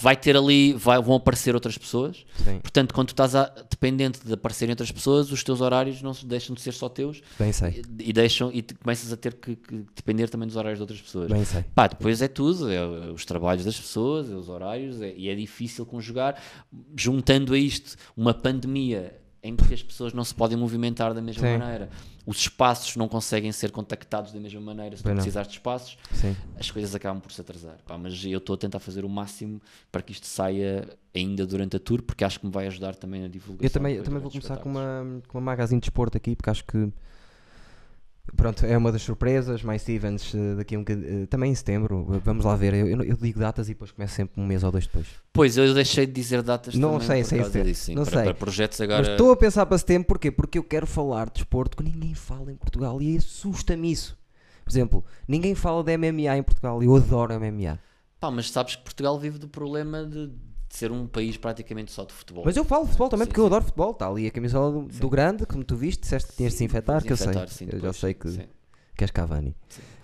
vai ter ali, vai- vão aparecer outras pessoas. Sim. Portanto, quando tu estás a- dependente de aparecerem outras pessoas, os teus horários não deixam de ser só teus Bem sei. e, e deixam e começas a ter que, que depender também dos horários de outras pessoas. Bem sei. Pá, depois é tudo, é os trabalhos das pessoas, é os horários, é- e é difícil conjugar. Juntando a isto uma pandemia em que as pessoas não se podem movimentar da mesma Sim. maneira, os espaços não conseguem ser contactados da mesma maneira se tu precisares de espaços, Sim. as coisas acabam por se atrasar. Pá, mas eu estou a tentar fazer o máximo para que isto saia ainda durante a tour, porque acho que me vai ajudar também na divulgação. Eu também, eu também vou começar com uma, com uma magazine de desporto aqui, porque acho que pronto, é uma das surpresas. Mais Stevens eh, daqui a um bocadinho, eh, também em setembro. Vamos lá ver. Eu, eu, eu digo datas e depois começo sempre um mês ou dois depois. Pois, eu deixei de dizer datas Não sei, sei dizer. disso, sim. Não para, sei. para projetos Mas agora... estou a pensar para setembro porquê? Porque eu quero falar de desporto que ninguém fala em Portugal e assusta-me isso. Por exemplo, ninguém fala de MMA em Portugal e eu adoro MMA. Pá, mas sabes que Portugal vive do problema de, de ser um país praticamente só de futebol. Mas eu falo de futebol também Sim, porque eu sim. adoro futebol. Está ali a camisola do, do grande, como tu viste, disseste que tinhas de se infectar, que eu sei. Sim, eu já sei que, sim. que és Cavani.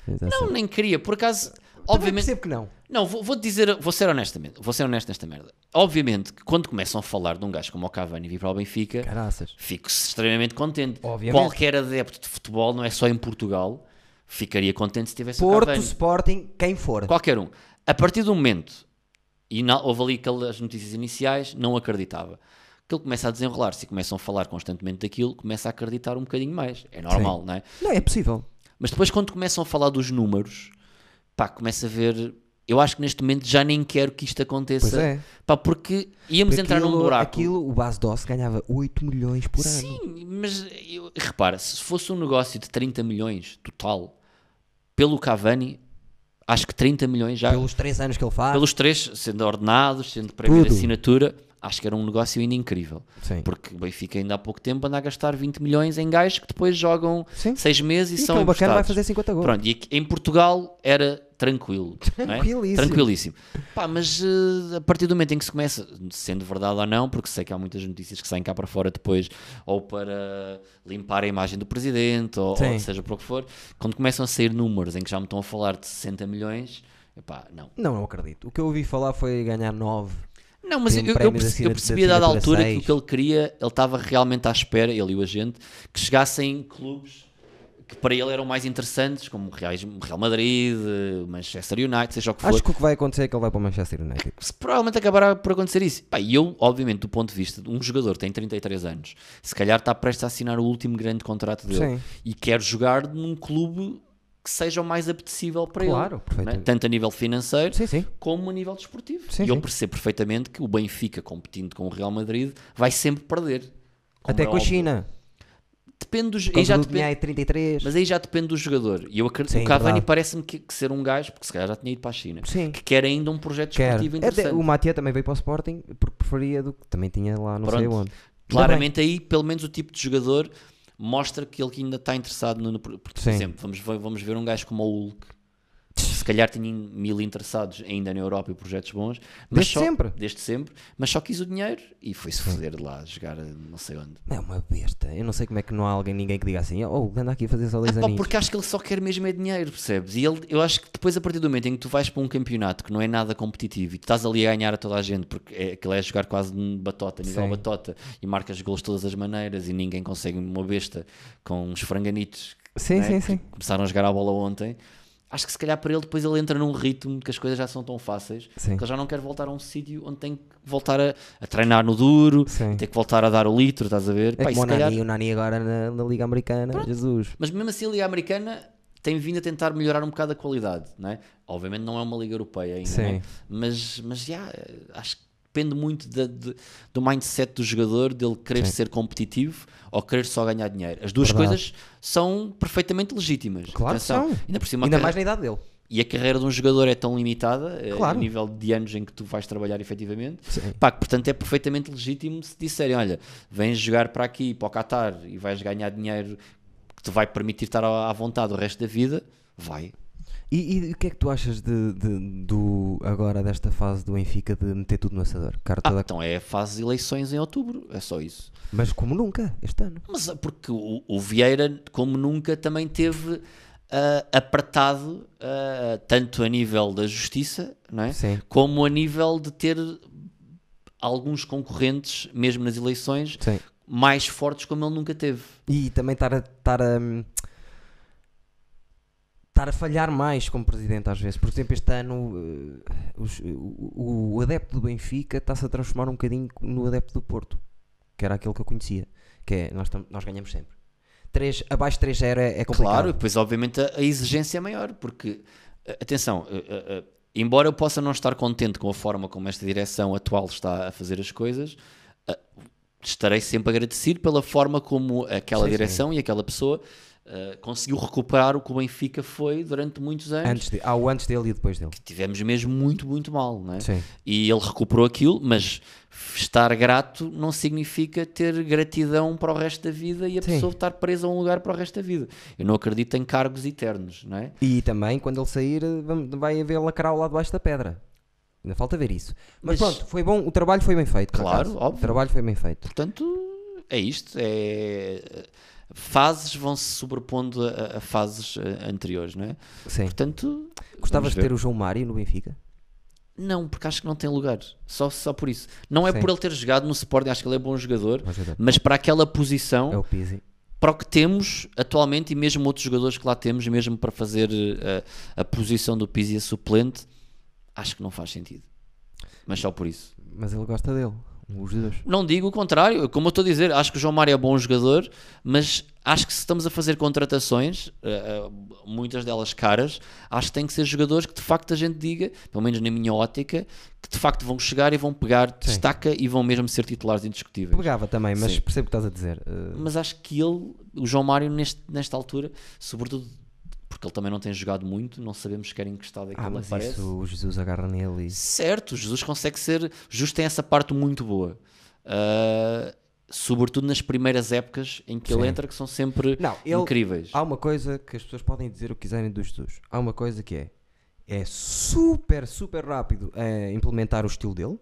Eu já Não, nem queria, por acaso, obviamente... percebo que não. Não, vou, vou dizer, vou ser honestamente, vou ser honesto nesta merda. Obviamente que quando começam a falar de um gajo como o Cavani vir para o Benfica, Caraças. fico extremamente contente. Obviamente. Qualquer adepto de futebol, não é só em Portugal, ficaria contente se tivesse o Porto, Cavani. Sporting, quem for. Qualquer um. A partir do momento, e na, houve ali aquelas notícias iniciais, não acreditava. Que ele começa a desenrolar-se e começam a falar constantemente daquilo, começa a acreditar um bocadinho mais. É normal, não é? Não, é possível. Mas depois, quando começam a falar dos números, pá, começa a ver. Eu acho que neste momento já nem quero que isto aconteça. Pois é. Pá, porque íamos Porque entrar num aquilo- buraco. Aquilo, o base DOS ganhava 8 milhões por ano. Sim, mas eu- repara, se fosse um negócio de 30 milhões total, pelo Cavani, acho que 30 milhões já. Pelos 3 anos que ele faz. Pelos três, sendo ordenados, sendo prémio de assinatura, acho que era um negócio ainda incrível. Sim. Porque o Benfica ainda há pouco tempo anda a gastar 20 milhões em gajos que depois jogam Sim. 6 meses e, E são aquele bacana vai fazer 50 gols. Pronto, e em Portugal era tranquilo. é? Tranquilíssimo. Tranquilíssimo. Pá, mas eh, a partir do momento em que se começa, sendo verdade ou não, porque sei que há muitas notícias que saem cá para fora depois, ou para limpar a imagem do presidente, ou, ou seja por o que for, quando começam a sair números em que já me estão a falar de 60 milhões, epá, não. Não, não acredito. O que eu ouvi falar foi ganhar 9. Não, mas eu, um eu de perce- eu percebi a dada altura que o que ele queria, ele estava realmente à espera, ele e o agente, que chegassem clubes que para ele eram mais interessantes, como Real Madrid, eh, Manchester United, seja o que for. Acho que o que vai acontecer é que ele vai para o Manchester United. Se provavelmente acabará por acontecer isso. E eu, obviamente, do ponto de vista de um jogador que tem 33 anos, se calhar está prestes a assinar o último grande contrato dele Sim. e quer jogar num clube que seja o mais apetecível para Claro, ele, não é? perfeitamente. tanto a nível financeiro Sim, sim. como a nível desportivo. Sim, e eu percebo perfeitamente que o Benfica, competindo com o Real Madrid, vai sempre perder. Até é com a óbvio. China. Depende dos, aí já do depende, dinheiro 33. mas aí já depende do jogador. E eu acredito Sim, o Cavani parece-me que, que ser um gajo, porque se calhar já tinha ido para a China, Sim. que quer ainda um projeto Quer. desportivo Até interessante. o Matia também veio para o Sporting porque preferia do que também tinha lá não sei Pronto. onde. Claramente aí, pelo menos o tipo de jogador mostra que ele ainda está interessado no, no- por por exemplo, vamos, vamos ver um gajo como o Hulk. Se calhar tinha mil interessados ainda na Europa e projetos bons, mas Desde só, sempre. desde sempre, mas só quis o dinheiro e foi-se foder lá jogar não sei onde. É uma besta. Eu não sei como é que não há alguém, ninguém que diga assim: Oh, anda aqui a fazer só 10 Ah, aninhos. porque acho que ele só quer mesmo é dinheiro, percebes? E ele, eu acho que depois, a partir do momento em que tu vais para um campeonato que não é nada competitivo e tu estás ali a ganhar a toda a gente, porque é, aquilo é jogar quase de batota, nível Sim. batota, e marcas gols de todas as maneiras e ninguém consegue uma besta com uns franganitos Sim, né, sim, que sim. começaram a jogar a bola ontem. Acho que se calhar para ele depois ele entra num ritmo que as coisas já são tão fáceis Sim. que ele já não quer voltar a um sítio onde tem que voltar a, a treinar no duro, Sim. tem que voltar a dar o litro, estás a ver? É Pá, como o calhar- Nani, o Nani agora na, na Liga Americana. Jesus. mas mesmo assim a Liga Americana tem vindo a tentar melhorar um bocado a qualidade, não é? Obviamente não é uma Liga Europeia ainda, é? mas, mas já, acho que depende muito da- de- do mindset do jogador, dele querer Sim. ser competitivo ou querer só ganhar dinheiro. As duas Verdade. coisas são perfeitamente legítimas. Claro que Atenção, são. Ainda por cima, Ainda mais na idade dele. e a carreira de um jogador é tão limitada, eh, Claro. a nível de anos em que tu vais trabalhar efetivamente, pá, que portanto é perfeitamente legítimo se disserem: olha, vens jogar para aqui, para o Qatar e vais ganhar dinheiro que te vai permitir estar à vontade o resto da vida, vai. E, e o que é que tu achas de, de- do, agora desta fase do Benfica de meter tudo no assador? Cara Ah, então é a fase de eleições em outubro, é só isso. Mas como nunca, este ano. Mas ah, porque o, o Vieira, como nunca, também teve ah, apertado, ah, tanto a nível da justiça, não é? Sim. como a nível de ter alguns concorrentes, mesmo nas eleições, Sim. mais fortes como ele nunca teve. E também estar a, estar a estar a falhar mais como presidente às vezes. Por exemplo, este ano eh, os- o, o adepto do Benfica está-se a transformar um bocadinho no adepto do Porto, que era aquele que eu conhecia. Que é, nós, nós ganhamos sempre. 3, abaixo de 3-0 é, é complicado. Claro, e depois obviamente a, a exigência é maior, porque, a- atenção, a- a- embora eu possa não estar contente com a forma como esta direção atual está a fazer as coisas, estarei sempre agradecido pela forma como aquela Sim, sim. direção e aquela pessoa ah, conseguiu recuperar o que o Benfica foi durante muitos anos. Antes de, há o antes dele e depois dele. Tivemos mesmo muito, muito mal, não é? Sim. E ele recuperou aquilo, mas estar grato não significa ter gratidão para o resto da vida e a Sim. pessoa estar presa a um lugar para o resto da vida. Eu não acredito em cargos eternos, não é? E também, quando ele sair, eh, vai haver lacrar lá debaixo da pedra. Ainda falta ver isso. Mas, Mas- pronto, foi bom. O trabalho foi bem feito. Claro, acaso. óbvio. O trabalho foi bem feito. Portanto, é isto. É... Fases vão se sobrepondo a, a fases eh, anteriores, não é? Sim. Portanto, Gostavas de ter o João Mário no Benfica? Não, porque acho que não tem lugar. Só, só por isso. Não é Sim. por ele ter jogado no Sporting, acho que ele é bom jogador, jogador. mas para aquela posição É o Pizzi. para o que temos atualmente e mesmo outros jogadores que lá temos, mesmo para fazer eh, a, a posição do Pizzi a suplente, acho que não faz sentido. Mas só por isso. Mas ele gosta dele. Os dois. Não digo o contrário, como eu estou a dizer, acho que o João Mário é bom jogador, mas acho que se estamos a fazer contratações, eh, eh, muitas delas caras, acho que tem que ser jogadores que de facto a gente diga, pelo menos na minha ótica, que de facto vão chegar e vão pegar Sim. destaca e vão mesmo ser titulares indiscutíveis. Pegava também, mas Sim. percebo o que estás a dizer. Uh, mas acho que ele, o João Mário, neste, nesta altura, sobretudo porque ele também não tem jogado muito, não sabemos sequer em que estado é que ah, ele mas aparece. isso o Jesus agarra nele e... Certo, Jesus consegue ser. Jesus tem essa parte muito boa. Ah, sobretudo nas primeiras épocas em que ele Sim. entra, que são sempre Não, ele- incríveis. Há uma coisa que as pessoas podem dizer o que quiserem do Jesus. Há uma coisa que é... É super, super rápido a implementar o estilo dele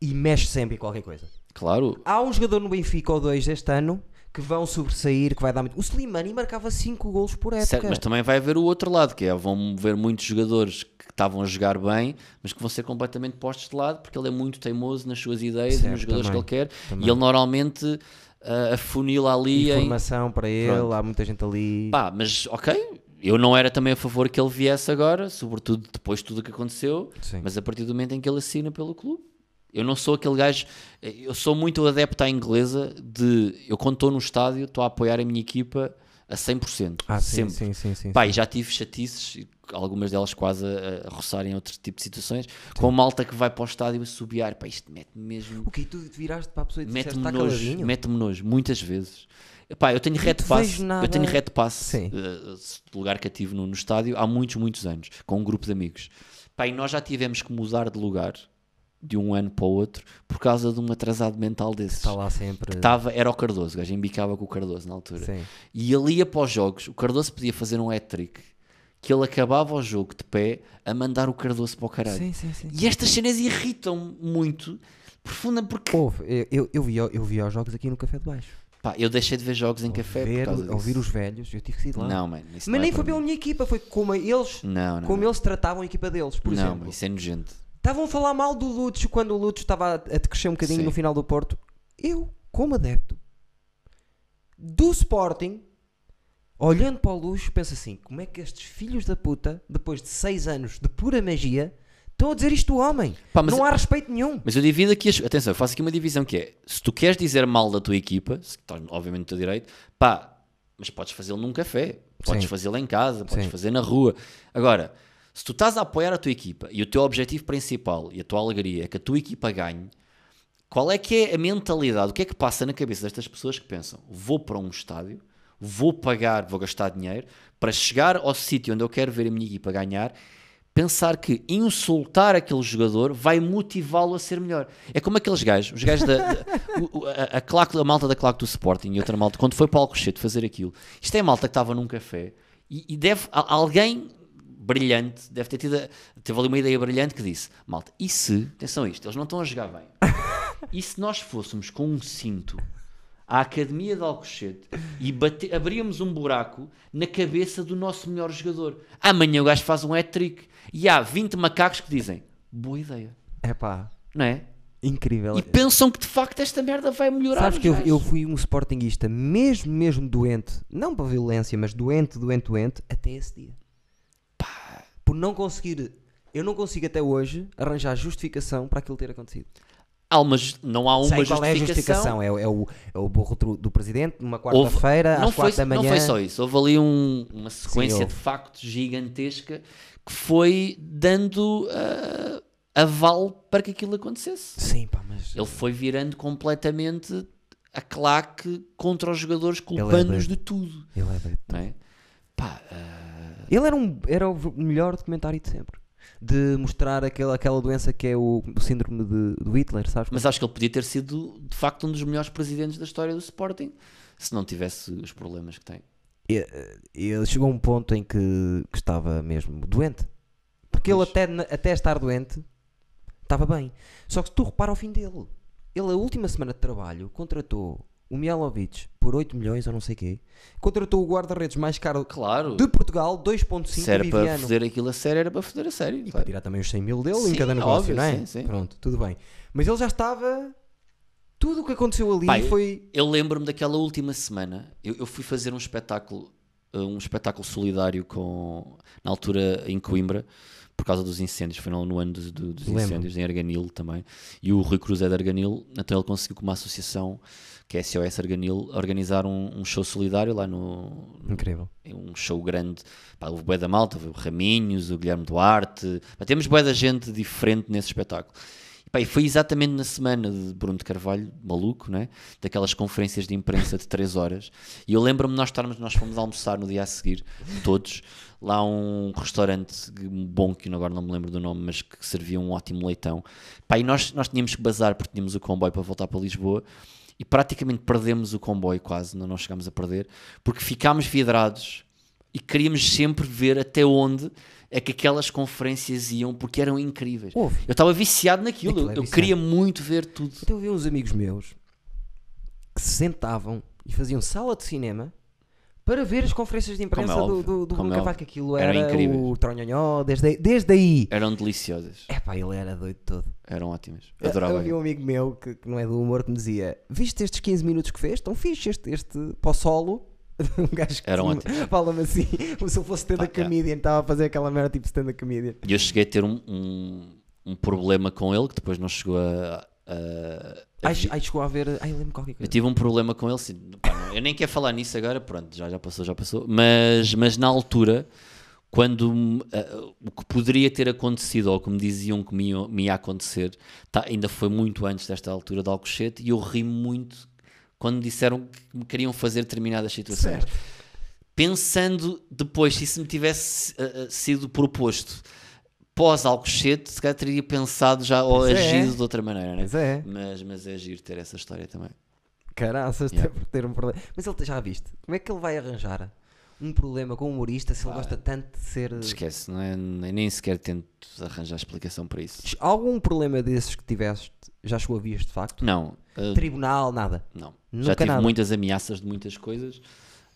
e mexe sempre em qualquer coisa. Claro, Há um jogador no Benfica ou dois este ano que vão sobressair, que vai dar muito... O Slimani marcava 5 golos por época. certo, mas também vai haver o outro lado, que é vão ver muitos jogadores que estavam a jogar bem, mas que vão ser completamente postos de lado porque ele é muito teimoso nas suas ideias e Certo, nos jogadores também, que ele quer. também. E ele normalmente a, a funila ali em. Informação para ele, Pronto. há muita gente ali. Pá, mas ok, eu não era também a favor que ele viesse agora, sobretudo depois de tudo o que aconteceu, Sim. mas a partir do momento em que ele assina pelo clube. Eu não sou aquele gajo, eu sou muito adepto à inglesa de eu quando estou no estádio estou a apoiar a minha equipa a 100%. ah, sempre. sim, sim, sim. E já tive chatices, algumas delas quase a, a roçarem outro tipo de situações, com a malta que vai para o estádio a subiar. Pá, isto mete-me mesmo. O que tu viraste para a pessoa e Mete-me está nojo, caladinho? mete-me nojo, muitas vezes. Pá, eu tenho red pass, nada- eu tenho red pass eh, do lugar que eu tive no, no estádio há muitos, muitos anos, com um grupo de amigos. Pá, e nós já tivemos que mudar de lugar de um ano para o outro por causa de um atrasado mental desses. Está lá sempre. Tava, era o Cardoso, o gajo embicava com o Cardoso na altura. Sim. E ele ia para os jogos, o Cardoso podia fazer um hat-trick, que ele acabava o jogo de pé a mandar o Cardoso para o caralho. Sim, sim, sim. E estas cenas irritam muito, profunda, porque Houve, eu, eu, eu, vi, eu vi aos jogos aqui no Café de Baixo. pá, eu deixei de ver jogos em café ver, por causa disso. ouvir os velhos, eu tive que ir lá. Não, isso Mas não nem é foi pela minha equipa, foi como eles, Não, não. como eles tratavam a equipa deles, por não, exemplo. mano, isso é nojento. Estavam a falar mal do Lúcio quando o Lúcio estava a, a crescer um bocadinho Sim. no final do Porto. Eu, como adepto do Sporting, olhando para o Lúcio, penso assim: como é que estes filhos da puta, depois de seis anos de pura magia, estão a dizer isto do homem? Pá, mas- Não há respeito nenhum. Mas eu divido aqui, as... atenção, eu faço aqui uma divisão que é, se tu queres dizer mal da tua equipa, se estás obviamente no teu direito, pá, mas podes fazê-lo num café, podes Sim. fazê-lo em casa, podes Sim. fazer na rua. Agora, se tu estás a apoiar a tua equipa e o teu objetivo principal e a tua alegria é que a tua equipa ganhe, qual é que é a mentalidade, o que é que passa na cabeça destas pessoas que pensam, vou para um estádio, vou pagar, vou gastar dinheiro, para chegar ao sítio onde eu quero ver a minha equipa ganhar, pensar que insultar aquele jogador vai motivá-lo a ser melhor. É como aqueles gajos, os gajos da, da- a, a claque- a malta da claque do Sporting e outra malta, quando foi para o Alcochete fazer aquilo, isto é a malta que estava num café e, e deve, alguém brilhante, deve ter tido, teve ali uma ideia brilhante que disse, malta, e se, atenção a isto, eles não estão a jogar bem, e se nós fôssemos com um cinto à Academia de Alcochete e bate- abríamos um buraco na cabeça do nosso melhor jogador. Amanhã o gajo faz um hat-trick e há 20 macacos que dizem boa ideia, É pá, não é? incrível. E pensam que de facto esta merda vai melhorar. Sabes que eu, eu fui um Sportingista, mesmo, mesmo doente, não para violência, mas doente, doente, doente, até esse dia. Por não conseguir, eu não consigo até hoje arranjar justificação para aquilo ter acontecido. Ah, mas não há uma Sei qual é a justificação. justificação, é, o- é o, é o burro do, presidente, numa quarta-feira, às foi, quatro da manhã. Não foi só isso, houve ali um- uma sequência houve. de factos gigantesca que foi dando ah, aval para que aquilo acontecesse. Sim, pá, mas Ele foi virando completamente a claque contra os jogadores, é culpando-nos doido. de tudo. ele é é? Pá, ah, Ele era, um, era o melhor documentário de sempre. De mostrar aquela, aquela doença que é o, o síndrome de, do Hitler, sabes? mas acho que ele podia ter sido de facto um dos melhores presidentes da história do Sporting se não tivesse os problemas que tem. E- ele chegou a um ponto em que, que estava mesmo doente. Porque ele até, até estar doente estava bem. Só que se tu repara ao fim dele, ele a última semana de trabalho contratou o Mialovic por 8 milhões ou não sei quê, contratou o guarda-redes mais caro Claro, de Portugal, 2.5 se era para fazer aquilo a sério, era para foder a sério. E para claro. tirar também os 100 mil dele Sim, em cada negócio, óbvio, não é? sim, sim. Pronto, tudo bem. Mas ele já estava. Tudo o que aconteceu ali eu- foi. Eu lembro-me daquela última semana. Eu, eu fui fazer um espetáculo, uh, um espetáculo solidário com na altura em Coimbra, por causa dos incêndios. Foi no, no ano dos, do- dos incêndios em Arganil também. E o Rui Cruz é de Arganil, então ele conseguiu com uma associação que é SOS Arganil organizar um, um show solidário lá no, Incrível. um show grande. Pá, houve bué da malta, houve o Raminhos, o Guilherme Duarte. Pá, temos bué da gente diferente nesse espetáculo. E, pá, e foi exatamente na semana de Bruno de Carvalho, maluco, né? daquelas conferências de imprensa de 3 horas. E eu lembro-me nós estarmos, nós fomos almoçar no dia a seguir, todos, lá a um restaurante bom, que agora não me lembro do nome, mas que servia um ótimo leitão. Pá, e nós, nós tínhamos que bazar porque tínhamos o comboio para voltar para Lisboa e praticamente perdemos o comboio quase, não, não chegámos a perder, porque ficámos vidrados e queríamos sempre ver até onde é que aquelas conferências iam, porque eram incríveis. Houve. Eu estava viciado naquilo, Aquilo é eu queria muito ver tudo. Então eu vi uns amigos meus que se sentavam e faziam sala de cinema Para ver as conferências de imprensa Como é do, do, do Bruno é Carvalho, que aquilo Eram era incríveis. o Tronhonhó, desde, desde aí. Eram deliciosas. É pá, ele era doido todo. Eram ótimas. Eu Adorava. Havia um amigo meu que, que não é do humor que me dizia: Viste estes 15 minutos que fez? Tão fixe este, este o solo. Um gajo que Eram fala-me assim, como se eu fosse stand-up é. comedian, estava a fazer aquela merda tipo stand-up comedian. E eu cheguei a ter um, um, um problema com ele que depois não chegou a. a- Ai, ai, chegou a ver. Ai, lembro qualquer Eu coisa. tive um problema com ele, sim, pá, não, eu nem quero falar nisso agora, pronto, já, já passou, já passou. Mas, mas na altura, quando ah, o que poderia ter acontecido, ou me diziam que me, ia- me ia acontecer, tá, ainda foi muito antes desta altura de Alcochete, e eu ri muito quando me disseram que me queriam fazer determinadas situações. Certo. Pensando depois, se isso me tivesse ah, sido proposto pós-Alcochete, se calhar teria pensado já ou é. agido de outra maneira, né? Mas é, Mas, mas é giro ter essa história também. Caraças, Yeah. ter, ter um problema. Mas ele já viste, como é que ele vai arranjar um problema com um humorista se ele Pá. gosta tanto de ser. Esquece, não é? nem, sequer tento arranjar explicação para isso. Algum problema desses que tiveste já chegou a vias de facto? Não, uh, Tribunal, nada. não. Nunca Já tive nada. muitas ameaças de muitas coisas,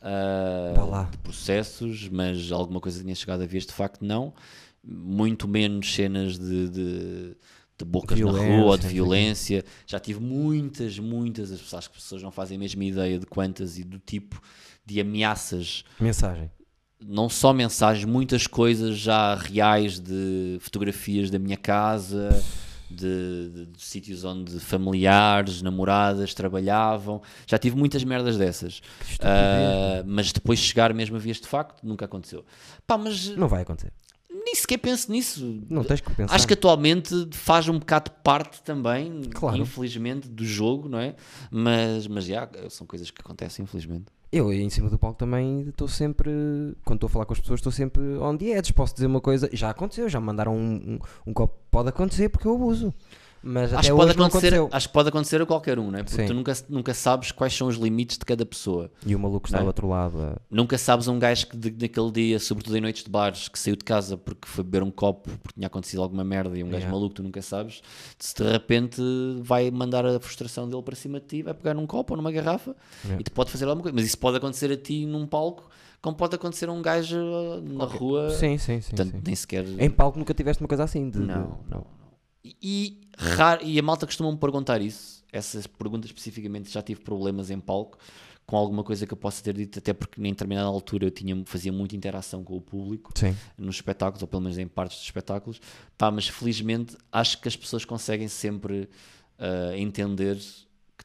uh, de processos, mas alguma coisa tinha chegado a vias de facto, não. Muito menos cenas de, de, de bocas na Violência, rua ou não de violência. Já tive muitas, muitas, as pessoas, acho que as pessoas não fazem a mesma ideia de quantas e do tipo de ameaças Mensagem. não só mensagens, muitas coisas já reais de fotografias da minha casa, de, de- de sítios onde familiares, namoradas trabalhavam. Já tive muitas merdas dessas. Ah, mas depois chegar mesmo a vias de facto, nunca aconteceu. Pá, mas Não vai acontecer. Nem sequer penso nisso. Não tens que pensar. Acho que atualmente faz um bocado parte também, Claro. infelizmente, do jogo, não é? Mas, mas já, são coisas que acontecem, infelizmente. Eu, em cima do palco, também estou sempre. Quando estou a falar com as pessoas, estou sempre on the edge. Posso dizer uma coisa. Já aconteceu, já me mandaram um, um, um copo. Pode acontecer porque eu abuso. Mas Acho que, pode acontecer, acho que pode acontecer a qualquer um, não é? Porque Sim. tu nunca, nunca sabes quais são os limites de cada pessoa. E o maluco está é? do outro lado. a- Nunca sabes um gajo que de- naquele dia, sobretudo em noites de bares, que saiu de casa porque foi beber um copo porque tinha acontecido alguma merda e um gajo Yeah. maluco, tu nunca sabes, se de repente vai mandar a frustração dele para cima de ti, vai pegar num copo ou numa garrafa Yeah. e te pode fazer alguma coisa. Mas isso pode acontecer a ti num palco, como pode acontecer a um gajo uh, na rua. Sim, sim, sim. Portanto, sim. nem sequer. Em palco nunca tiveste uma coisa assim. De, não, não. E, raro- e a malta costuma me perguntar isso. Essas perguntas especificamente já tive problemas em palco com alguma coisa que eu possa ter dito, até porque em determinada altura eu tinha, fazia muita interação com o público Sim. nos espetáculos, ou pelo menos em partes dos espetáculos. Pá, mas felizmente acho que as pessoas conseguem sempre ah, entender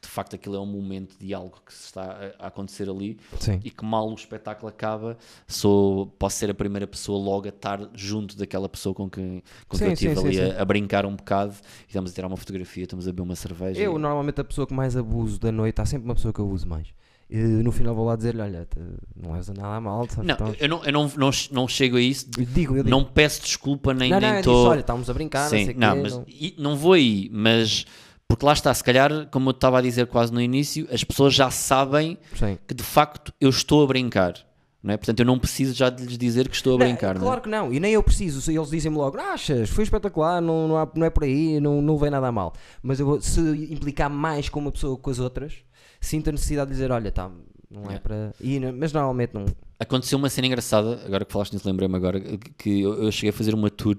de facto aquilo é um momento de algo que se está a- acontecer ali Sim. e que mal o espetáculo acaba, sou, posso ser a primeira pessoa logo a estar junto daquela pessoa com quem, com Sim, eu estive ali sim, a, a brincar um bocado e estamos a tirar uma fotografia, estamos a beber uma cerveja. Eu, e- normalmente, a pessoa que mais abuso da noite, há sempre uma pessoa que eu uso mais. E no final vou lá dizer-lhe: Olha, não a nada mal, sabes? Não, eu, não, eu não, não, não chego a isso, Eu digo, eu digo. não peço desculpa nem não, não, nem estou. disse, olha, estávamos a brincar, não Sim, sei o não, quê, mas não- não vou aí, mas porque lá está, se calhar, como eu estava a dizer quase no início, as pessoas já sabem Sim. que de facto eu estou a brincar. Não é? Portanto, eu não preciso já de lhes dizer que estou a Não, brincar. não é? claro que não, e nem eu preciso. Eles dizem-me logo, achas, foi espetacular, não, não, há- não é por aí, não, não vem nada a mal. Mas eu vou, se implicar mais com uma pessoa que com as outras, sinto a necessidade de dizer, olha, tá, não é Yeah. para. E, não- mas normalmente não. Aconteceu uma cena engraçada, agora que falaste nisso, lembrei-me agora, que eu, eu cheguei a fazer uma tour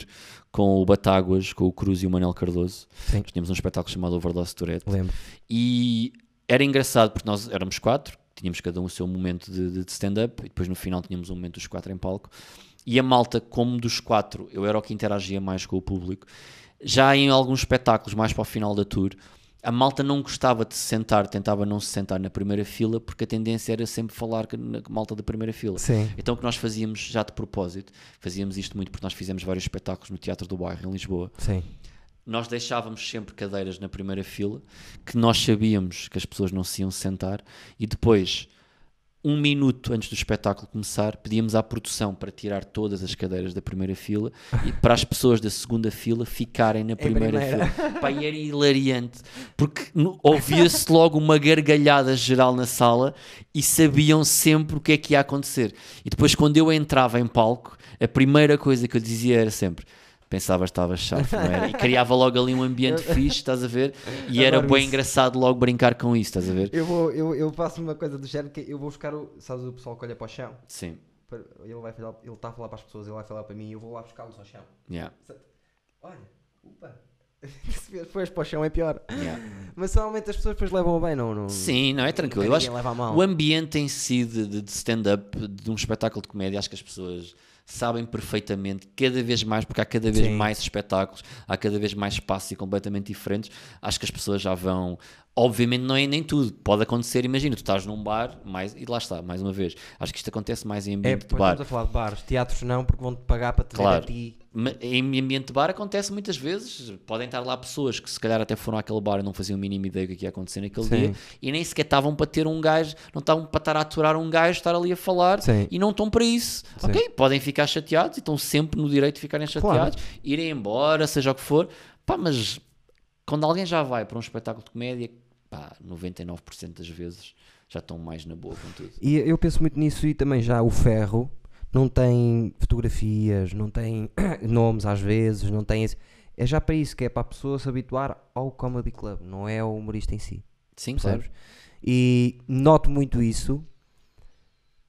com o Batáguas, com o Cruz e o Manel Cardoso. Sim. Nós tínhamos um espetáculo chamado Overdose Tourette. Lembro. E era engraçado porque nós éramos quatro, tínhamos cada um o seu momento de, de stand-up e depois no final tínhamos um momento dos quatro em palco. E a malta, como dos quatro, eu era o que interagia mais com o público. Já em alguns espetáculos, mais para o final da tour, a malta não gostava de se sentar, tentava não se sentar na primeira fila, porque a tendência era sempre falar com a malta da primeira fila. Sim. Então o que nós fazíamos já de propósito, fazíamos isto muito porque nós fizemos vários espetáculos no Teatro do Bairro, em Lisboa, Sim. nós deixávamos sempre cadeiras na primeira fila, que nós sabíamos que as pessoas não se iam sentar, e depois, um minuto antes do espetáculo começar, pedíamos à produção para tirar todas as cadeiras da primeira fila e para as pessoas da segunda fila ficarem na primeira, primeira. fila. Pá, e era hilariante, porque ouvia-se logo uma gargalhada geral na sala e sabiam sempre o que é que ia acontecer. E depois, quando eu entrava em palco, a primeira coisa que eu dizia era sempre pensavas que estava chato, não era? E criava logo ali um ambiente fixe, estás a ver? E era bem isso. engraçado logo brincar com isso, estás a ver? Eu, vou, eu, eu faço uma coisa do género que eu vou buscar o. Sabes o pessoal que olha para o chão? Sim, Ele vai falar, ele está a falar para as pessoas, ele vai falar para mim e eu vou lá buscá-los ao chão. yeah, Olha, upa. Se depois para o chão é pior. yeah. Mas normalmente as pessoas depois levam bem, não? não Sim, não é tranquilo. Eu acho o ambiente em si de- de stand-up, de um espetáculo de comédia, acho que as pessoas sabem perfeitamente, cada vez mais, porque há cada vez Sim. mais espetáculos, há cada vez mais espaços e completamente diferentes. Acho que as pessoas já vão. Obviamente, não é nem tudo. Pode acontecer, imagina, tu estás num bar, mais, e lá está, mais uma vez. Acho que isto acontece mais em É, ambiente de depois bar. estamos a falar de bares. Teatros não, porque vão-te pagar para te ver Claro. a ti. Em ambiente de bar acontece muitas vezes. Podem estar lá pessoas que se calhar até foram àquele bar e não faziam a mínima ideia do que ia acontecer naquele Sim. dia e nem sequer estavam para ter um gajo, não estavam para estar a aturar um gajo, estar ali a falar Sim. e não estão para isso. Sim. Ok, podem ficar chateados e estão sempre no direito de ficarem chateados, irem embora, seja o que for. Pá, mas quando alguém já vai para um espetáculo de comédia, pá, 99% das vezes já estão mais na boa com tudo. E eu penso muito nisso e também já o ferro não tem fotografias, não tem nomes às vezes, não tem esse... É já para isso, que é para a pessoa se habituar ao comedy club, não é ao humorista em si. Sim, claro. percebes? E noto muito isso.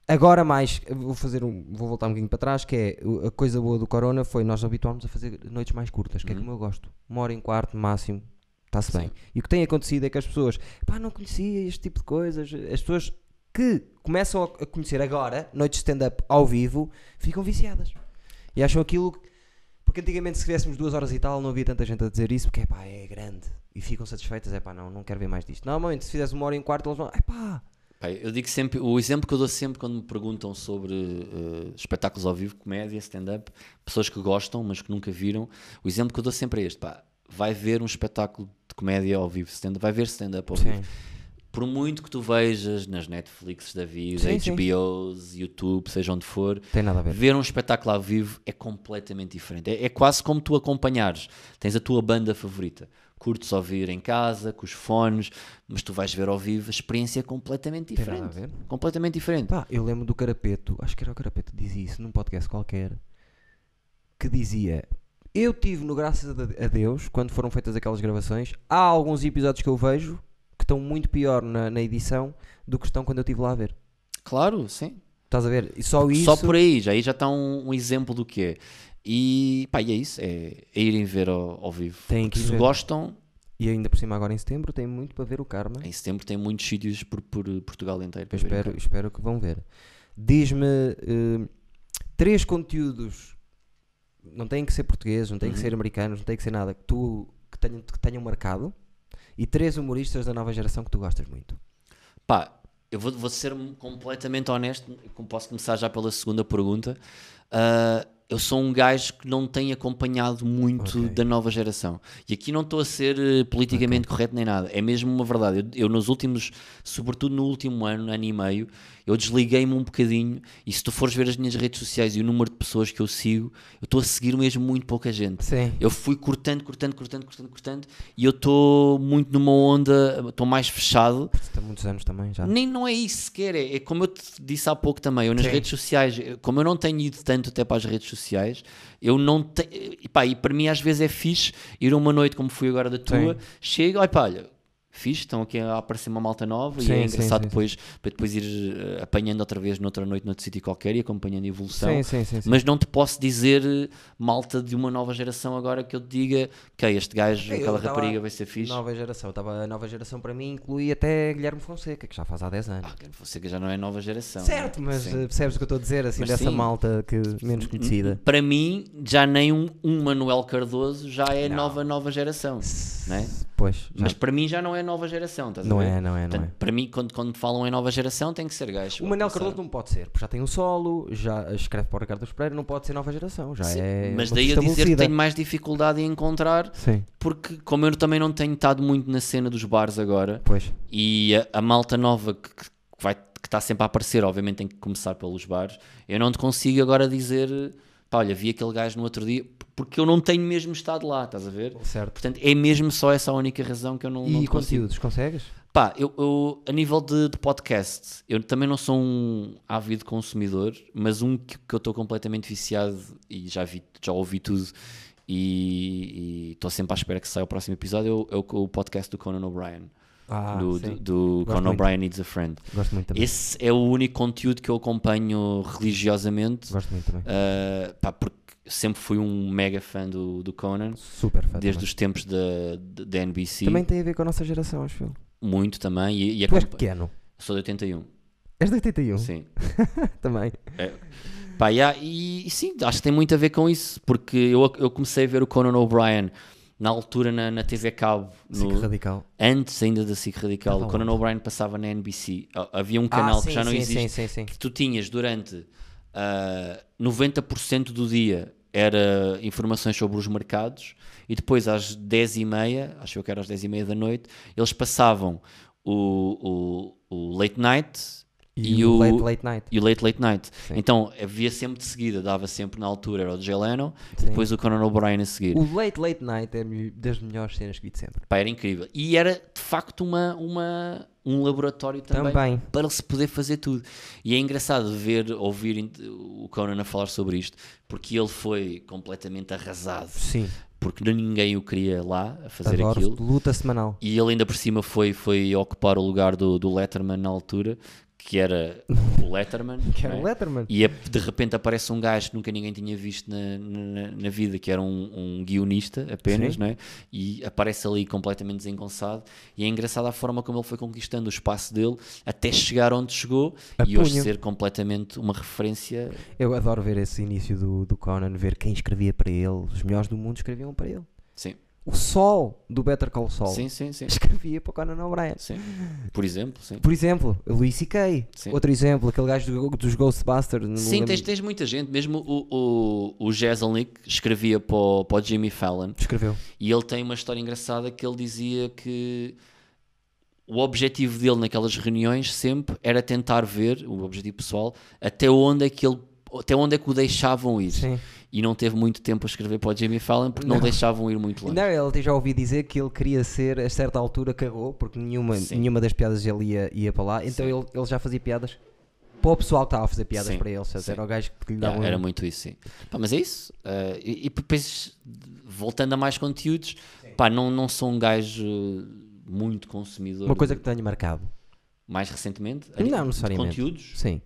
Agora mais, vou fazer um, vou voltar um bocadinho para trás, que é a coisa boa do Corona foi nós habituarmos a fazer noites mais curtas, que é Uhum. como eu gosto. Uma hora em quarto, máximo, está-se bem. E o que tem acontecido é que as pessoas, pá, não conhecia este tipo de coisas. As pessoas que começam a conhecer agora, noites de stand-up ao vivo, ficam viciadas. E acham aquilo. que- Porque antigamente, se tivéssemos duas horas e tal, não havia tanta gente a dizer isso, porque é pá, é grande. E ficam satisfeitas, é pá, não, não quero ver mais disto. Normalmente, se fizesse uma hora em quarto, eles vão, é pá, Eu digo sempre, o exemplo que eu dou sempre quando me perguntam sobre eh, espetáculos ao vivo, comédia, stand-up, pessoas que gostam, mas que nunca viram, o exemplo que eu dou sempre é este: pá, vai ver um espetáculo de comédia ao vivo, stand vai ver stand-up ao vivo. Por muito que tu vejas nas Netflix da vida, Sim, sim. HBOs, YouTube, seja onde for, tem nada a ver. ver um espetáculo ao vivo é completamente diferente. É, é quase como tu acompanhares. Tens a tua banda favorita. Curtes ouvir em casa, com os fones, mas tu vais ver ao vivo, a experiência é completamente Tem nada a diferente. ver. Completamente diferente. Pá, eu lembro do Carapeto, acho que era o Carapeto que dizia isso num podcast qualquer, que dizia: Eu tive no Graças a Deus, quando foram feitas aquelas gravações, há alguns episódios que eu vejo que estão muito pior na, na edição do que estão quando eu estive lá a ver. Claro, sim. Estás a ver? E só isso. Só por aí, já aí já está um, um exemplo do que é. E pá, e é isso, é, é irem ver ao, ao vivo. Tem que Se ver. gostam, E ainda por cima, agora em setembro, tem muito para ver o Karma. em setembro tem muitos sítios por, por Portugal inteiro. Para espero, cá. espero que vão ver. Diz-me eh, três conteúdos, não têm que ser portugueses, não têm que Uhum. ser americanos, não têm que ser nada, que tu que tenham, que tenham marcado e três humoristas da nova geração que tu gostas muito. Pá, eu vou, vou ser completamente honesto, posso começar já pela segunda pergunta. Ah, eu sou um gajo que não tem acompanhado muito Ok. da nova geração. E aqui não estou a ser eh, politicamente correto nem nada. É mesmo uma verdade. Eu, eu nos últimos, sobretudo no último ano, ano e meio, eu desliguei-me um bocadinho. E se tu fores ver as minhas redes sociais e o número de pessoas que eu sigo, eu estou a seguir mesmo muito pouca gente. Sim. Eu fui cortando, cortando, cortando, cortando, cortando e eu estou muito numa onda, estou mais fechado. Há muitos anos também já. Nem não é isso sequer, é, é como eu te disse há pouco também, eu nas Sim. redes sociais, eu- como eu não tenho ido tanto até para as redes sociais, eu não tenho, e pá, e para mim às vezes é fixe ir a uma noite como fui agora da tua, Sim. chego, olha pá, olha, fixe, estão aqui a aparecer uma malta nova e Sim, é sim, engraçado sim, depois, para depois ir eh, apanhando outra vez noutra noite, noutro sítio qualquer e acompanhando a evolução. Sim, sim, sim. sim. Mas não te posso dizer eh, malta de uma nova geração agora que eu te diga que este gajo, Eu aquela rapariga vai ser fixe. Nova geração. Tava, a nova geração para mim inclui até Guilherme Fonseca, que já faz há 10 anos. Ah, você que já não é nova geração. certo, né? mas Sim. eh, percebes o que eu estou a dizer, assim, Mas dessa sim. malta que menos conhecida. Para mim, já nem um, um Manuel Cardoso já é Não. nova nova geração. né? Pois, já- Mas para mim já não é nova geração, estás não a ver? é, não é, não Portanto, é. Para mim, quando, quando falam em nova geração, tem que ser gajo. O Manel Cardoso não pode ser, porque já tem um solo, já escreve para o Ricardo Pereira, não pode ser nova geração, já Sim, é. Mas daí a dizer que tenho mais dificuldade em encontrar, Sim, porque como eu também não tenho estado muito na cena dos bares agora, pois. e a, a malta nova que, que vai, que está sempre a aparecer, obviamente tem que começar pelos bares, eu não te consigo agora dizer, pá, olha, vi aquele gajo no outro dia, porque eu não tenho mesmo estado lá, estás a ver? Certo. Portanto, é mesmo só essa a única razão que eu não, não E consigo. conteúdos, consegues? Pá, eu, eu, a nível de, de podcast, eu também não sou um ávido consumidor, mas um que, que eu estou completamente viciado e já, vi, já ouvi tudo e estou sempre à espera que saia o próximo episódio. É o, é o podcast do Conan O'Brien. Ah, do, do, do Conan. O'Brien Needs a Friend. Gosto muito também. Esse é o único conteúdo que eu acompanho religiosamente, Gosto muito também. uh, pá, porque sempre fui um mega fã do, do Conan, Super fã. desde também. os tempos da, da, NBC, Também tem a ver com a nossa geração, acho eu. muito também. E, e Tu és pequeno. Sou de 81, És de 81. sim. Também. Pá, yeah, e, e sim, acho que tem muito a ver com isso, porque eu, eu comecei a ver o Conan O'Brien na altura na, na TV Cabo, no- radical. antes ainda da SIC Radical. Estava O Conan? O'Brien passava na NBC. Ah, Havia um canal que já não sim, existe. Sim, sim, sim. que tu tinhas durante ah, 90% do dia era informações sobre os mercados e depois às 10h30, acho que era às 10h30 da noite, eles passavam o, o, o Late Night E, E o Late Late Night. e o Late Late Night. Sim. Então havia sempre de seguida, dava sempre na altura, era o Jay Leno, Sim. depois o Conan O'Brien a seguir. O Late Late Night é das melhores cenas que vi de sempre. Pá, era incrível. E era de facto uma, uma, um laboratório também, Também. para se poder fazer tudo. E é engraçado ver, ouvir o Conan a falar sobre isto, porque ele foi completamente arrasado, Sim. porque ninguém o queria lá a fazer Adoro aquilo. luta semanal. E ele ainda por cima foi, foi ocupar o lugar do, do Letterman na altura, que era o Letterman. Que era é? o Letterman. E é- de repente aparece um gajo que nunca ninguém tinha visto na, na, na vida, que era um, um guionista apenas, Sim. não é? E aparece ali completamente desengonçado. E é engraçada a forma como ele foi conquistando o espaço dele até chegar onde chegou A e hoje punho. ser completamente uma referência. Eu adoro ver esse início do, do Conan, ver quem escrevia para ele. Os melhores do mundo escreviam para ele. Sim, O Sol do Better Call Saul sim, sim, sim. escrevia para o Conan O'Brien. sim. Por exemplo, sim. Por exemplo, Louis C.K. Outro exemplo, aquele gajo do- dos Ghostbusters. Sim, tens, tens muita gente. Mesmo o, o, o escrevia para o, para o Jimmy Fallon. Escreveu. E ele tem uma história engraçada que ele dizia que o objetivo dele naquelas reuniões sempre era tentar ver, o objetivo pessoal, até onde é que ele até onde é que o deixavam ir. Sim. E não teve muito tempo a escrever para o Jamie Fallon porque não, Não. deixavam ir muito longe. Não, ele já ouvi dizer que ele queria ser, a certa altura cagou, porque nenhuma, Sim. nenhuma das piadas ele ia, ia para lá, então ele, ele já fazia piadas para o pessoal que estava a fazer piadas Sim, para ele, sim. era o gajo que lhe Yeah, dava um- era muito isso, sim. Pá, mas é isso. Uh, e, e depois, voltando a mais conteúdos, pá, não, não sou um gajo muito consumidor. uma coisa de- que tenha marcado. Mais recentemente? Não necessariamente. Conteúdos? Sim.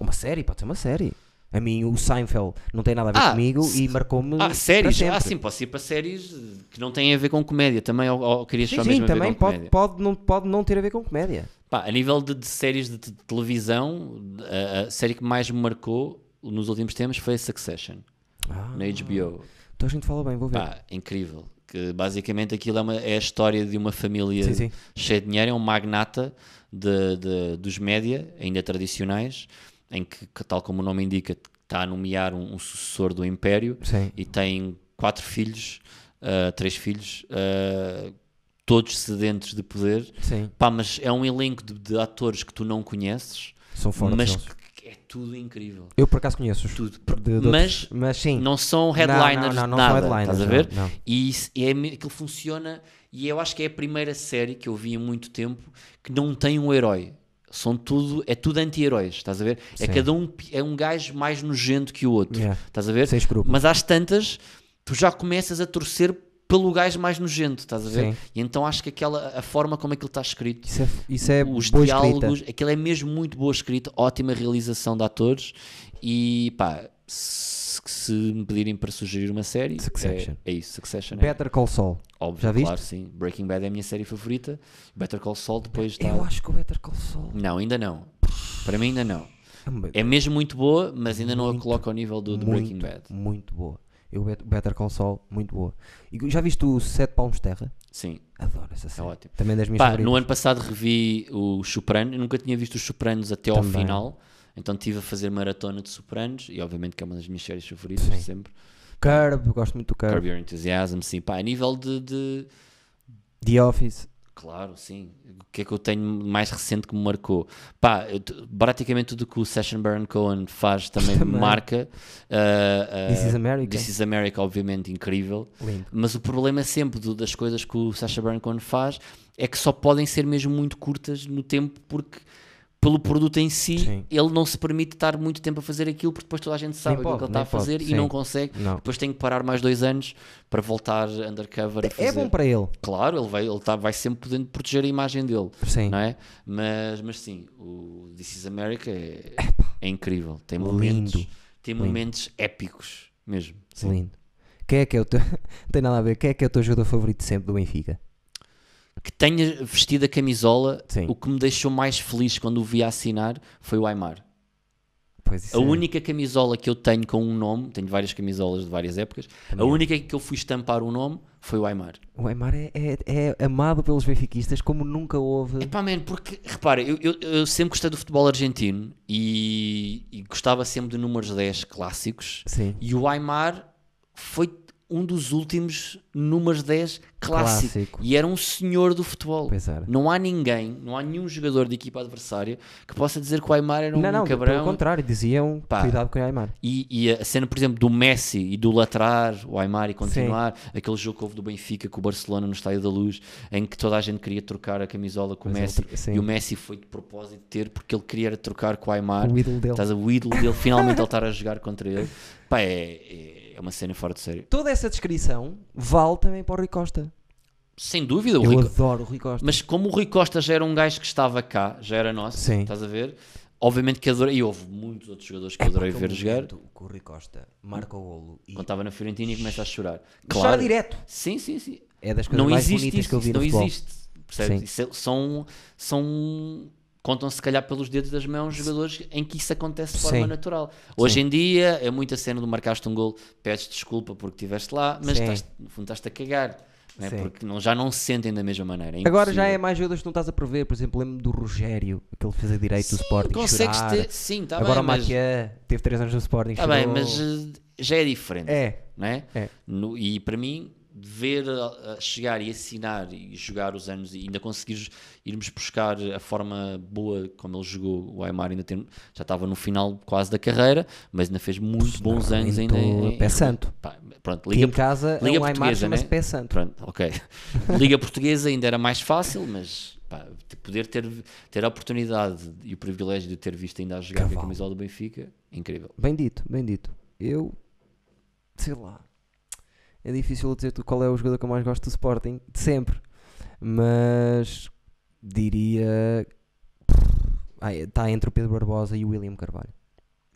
Uma série, pode ser uma série. A mim, o Seinfeld não tem nada a ver Ah, comigo e marcou-me. Ah, séries? Ah, sim, posso ir para séries que não têm a ver com comédia também, ou, ou querias Sim, só sim, mesmo a ver também com pode, comédia? pode, não, pode não ter a ver com comédia. Pá, a nível de, de séries de, te- televisão, a, a série que mais me marcou nos últimos tempos foi a Succession, Ah, na HBO. Então a gente fala bem, vou ver. Pá, incrível. Que basicamente aquilo é, uma- é a história de uma família Sim, sim. cheia de dinheiro, é um magnata de, de- dos média, ainda tradicionais, em que, tal como o nome indica, está a nomear um, um sucessor do Império Sim. e tem quatro filhos, ah, três filhos, ah, todos sedentes de poder. Sim. Pá, mas é um elenco de, de atores que tu não conheces, São fortes. mas eles. que é tudo incrível. Eu por acaso conheço-os. Tudo. de- de mas outros- mas sim. não são headliners não, não, não são nada, headliners, estás a ver? não, não. E isso é, me- aquilo funciona, e eu acho que é a primeira série que eu vi há muito tempo que não tem um herói. São tudo, é tudo anti-heróis, estás a ver? É Sim. cada um, é um gajo mais nojento que o outro, Yeah. estás a ver? Sem escrúpulos. Mas às tantas, tu já começas a torcer pelo gajo mais nojento, estás a ver? Sim. E então acho que aquela, a forma como aquilo está escrito, Isso é, isso é os diálogos, escrita. aquilo é mesmo muito boa escrita, ótima realização de atores e pá, se, se me pedirem para sugerir uma série, Succession. É, é isso, Succession. É, Better Call Saul. óbvio, já viste? claro, sim. Breaking Bad é a minha série favorita. Better Call Saul depois está. Eu acho que o Better Call Saul Não, ainda não. Para mim ainda não. é É mesmo muito boa, mas ainda não a Muito, coloco ao nível do, do Breaking muito, Bad. Muito boa. Eu Bet- Better Call Saul, muito boa. E já viste o Sete Palmos de Terra? Sim, Adoro essa é série. ótimo. Também das minhas Pá, favoritas. no ano passado revi o Soprano, eu nunca tinha visto os Sopranos até ao Também. final, então estive a fazer maratona de Sopranos e obviamente que é uma das minhas séries favoritas Sim. sempre. Curb, gosto muito do Curb. Curb Your Enthusiasm, sim, pá, a nível de, de- The Office. Claro, sim. O que é que eu tenho mais recente que me marcou? Pá, eu praticamente tudo que o Session Baron Cohen faz também, me Também. marca. Ah, ah, This is America. This is America, obviamente, incrível. Lindo. Mas o problema sempre do- das coisas que o Sacha Baron Cohen faz é que só podem ser mesmo muito curtas no tempo porque pelo produto em si, Sim. ele não se permite estar muito tempo a fazer aquilo porque depois toda a gente sabe Nem pode, que ele está a pode, fazer e não consegue. Não. Depois tem que parar mais dois anos para voltar undercover a fazer. É bom para ele. Claro, ele vai, ele tá, vai sempre podendo proteger a imagem dele, Sim. não é? Mas, mas sim, o This is America é, é incrível. Tem momentos, Lindo. tem momentos épicos mesmo. Sim. Lindo. Quem é que é o teu... não tem nada a ver. Quem é que é o teu jogador favorito sempre do Benfica? Que tenha vestido a camisola, Sim. o que me deixou mais feliz quando o vi assinar foi o Aymar. Pois A é- única camisola que eu tenho com um nome, tenho várias camisolas de várias épocas, Também a única que eu fui estampar o nome foi o Aymar. O Aymar é, é, é amado pelos benfiquistas como nunca houve. Epá, man, porque, repara, eu, eu, eu sempre gostei do futebol argentino e, e gostava sempre de números 10 clássicos Sim. e o Aymar foi um dos últimos números 10 clássico. Clássico. E era um senhor do futebol. Pois. Não há ninguém, não há nenhum jogador de equipa adversária que possa dizer que o Aymar era um não, não, cabrão. pelo contrário, diziam Pá. cuidado com o Aymar. E, e a cena, por exemplo, do Messi e do latrar o Aymar e continuar, aquele jogo que houve do Benfica com o Barcelona no Estádio da Luz, em que toda a gente queria trocar a camisola com o Mas Messi sim. e o Messi foi de propósito ter porque ele queria trocar com o Aymar. O ídolo dele. Estás a o ídolo dele, finalmente ele estar a jogar contra ele. Pá, é, é, é uma cena fora de sério. Toda essa descrição vale também para o Rui Costa. Sem dúvida, o Eu Rui- adoro o Rui Costa. mas como o Rui Costa já era um gajo que estava cá, já era nosso, Sim. estás a ver? Obviamente que adorei, e houve muitos outros jogadores que eu adorei ver jogar. que o Rui Costa marca o golo e Quando estava na Fiorentina e começa a chorar. chora Claro. direto. Sim, sim, sim. É das coisas Não mais bonitas isso, que eu vi isso no não futebol. existe. Percebes? Isso é- são, são contam se calhar pelos dedos das mãos jogadores em que isso acontece de forma Sim. natural. Hoje em dia é muita cena do marcaste um gol, pedes desculpa porque estiveste lá, mas Sim. estás, no fundo estás-te a cagar. é? Sim. Porque não, já não se sentem da mesma maneira. é Agora já é mais jogadores que não estás a prever. Por exemplo, lembro do Rogério, que fez a direito do Sim, Sporting. consegues chorar. ter, sim, está Agora bem, o mas, Matia teve 3 anos no Sporting. tá bem, mas eh, já é diferente. É, não é? É. No- e para mim, ver chegar e assinar e jogar os anos e ainda conseguir irmos buscar a forma boa como ele jogou, o Aymar ainda tem, já estava no final quase da carreira, mas ainda fez muito bons não, anos ainda. em- pé santo. Pá, pronto, Liga, em casa Liga é um Aymar Portuguesa, chama-se né? Pé Santo. pronto, ok. Liga Portuguesa ainda era mais fácil, mas pá, de poder ter, ter a oportunidade e o privilégio de ter visto ainda a jogar com a camisola do Benfica, incrível. Bem dito, bem dito. Eu, sei lá, é difícil dizer qual é o jogador que eu mais gosto do Sporting, de sempre. Mas diria. Está entre o Pedro Barbosa e o William Carvalho.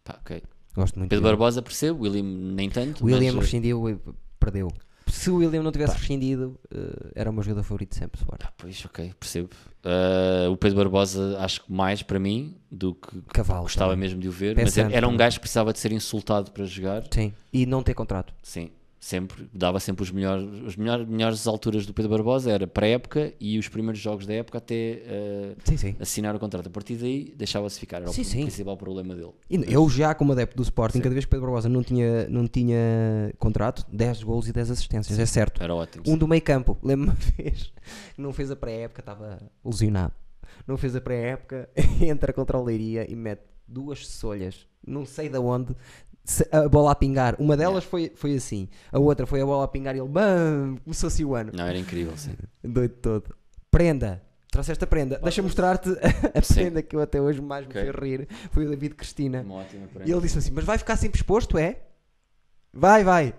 Pá, ok. Gosto muito Pedro dele. Barbosa percebo, William nem tanto. O William mas, eh, rescindiu e perdeu. Se o William não tivesse rescindido, eh, era o meu jogador favorito sempre. Sporting. Pá, pois, ok, percebo. Ah, o Pedro Barbosa, acho que mais para mim do que Cavalo. gostava também. mesmo de o ver. Mas era um gajo que precisava de ser insultado para jogar. Sim, e não ter contrato. Sim, sempre. Dava sempre os melhores, as melhores, melhores alturas do Pedro Barbosa. Era pré-época e os primeiros jogos da época até ah, Sim, sim. assinar o contrato. A partir daí deixava-se ficar. Era Sim, o principal problema dele. E eu já, como adepto do Sporting, cada vez que Pedro Barbosa não tinha, não tinha contrato, 10 golos e 10 assistências, é certo. Era ótimo. Um do meio campo, lembro-me uma vez, não fez a pré-época, estava lesionado. Não fez a pré-época, entra contra o Leiria e mete duas solhas, não sei de onde, a bola a pingar. Uma delas foi, foi assim, a outra foi a bola a pingar e ele, bam, começou assim o ano. Não, era incrível, sim. Doido todo. Prenda. Trouxeste a prenda. Deixa mostrar-te a prenda que eu até hoje mais me Ok. fez rir. Foi o David Cristina. Uma ótima E ele disse assim: Mas vai ficar sempre exposto, é? Vai, vai.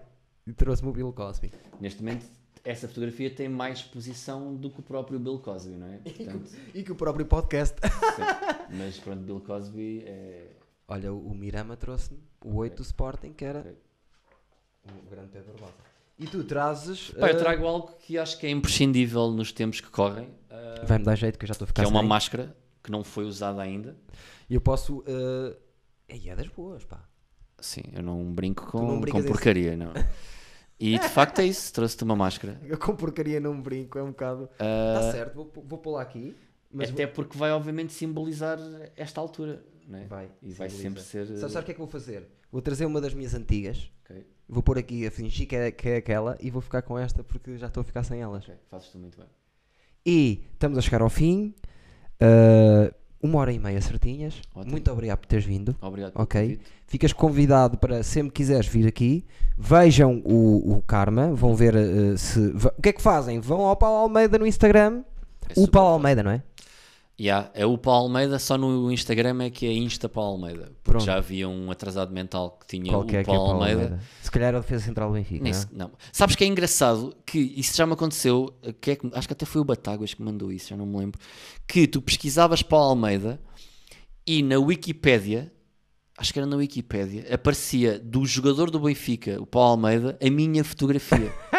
E trouxe-me o Bill Cosby. Neste momento, essa fotografia tem mais exposição do que o próprio Bill Cosby, não é? Portanto, E que o próprio podcast. sim. Mas pronto, Bill Cosby é. Olha, o Mirama trouxe-me o 8 do Sporting, que era Ok. o grande Pedro Barbosa. E tu trazes. Pá, eu eh, trago algo que acho que é imprescindível nos tempos que correm, ah, Vai-me dar jeito que eu já estou a que ficar é uma sem. máscara que não foi usada ainda. E eu posso. eh, E é das boas, pá. Sim, eu não brinco com, não com porcaria, não. E de facto é isso, trouxe-te uma máscara. Eu com porcaria não brinco, é um bocado. Está certo, vou, vou pô-la aqui. Mas até porque vai obviamente simbolizar esta altura, não é? Vai, E vai sempre ser. Sabe, sabe o que é que eu vou fazer? Vou trazer uma das minhas antigas, Ok, vou pôr aqui a fingir que é, que é aquela e vou ficar com esta porque já estou a ficar sem elas. ok, fazes tu muito bem. E estamos a chegar ao fim. uh, uma hora e meia certinhas. Ótimo. Muito obrigado por teres vindo. Obrigado Ok. Ficas convidado para sempre quiseres vir aqui. Vejam o, o Karma. Vão ver uh, se. O que é que fazem? Vão ao Paulo Almeida no Instagram. É o Paulo. Almeida, não é? Yeah, é o Paulo Almeida, só no Instagram é que é Insta Paulo Almeida. Porque Pronto. já havia um atrasado mental que tinha Qual é o que é Paulo, Paulo Almeida. Almeida? Se calhar é a defesa central do Benfica. Não é? não. Sabes que é engraçado que isso já me aconteceu, que é que- acho que até foi o Batáguas que mandou isso, já não me lembro. Que tu pesquisavas Paulo Almeida e na Wikipédia, acho que era na Wikipédia, aparecia do jogador do Benfica, o Paulo Almeida, a minha fotografia.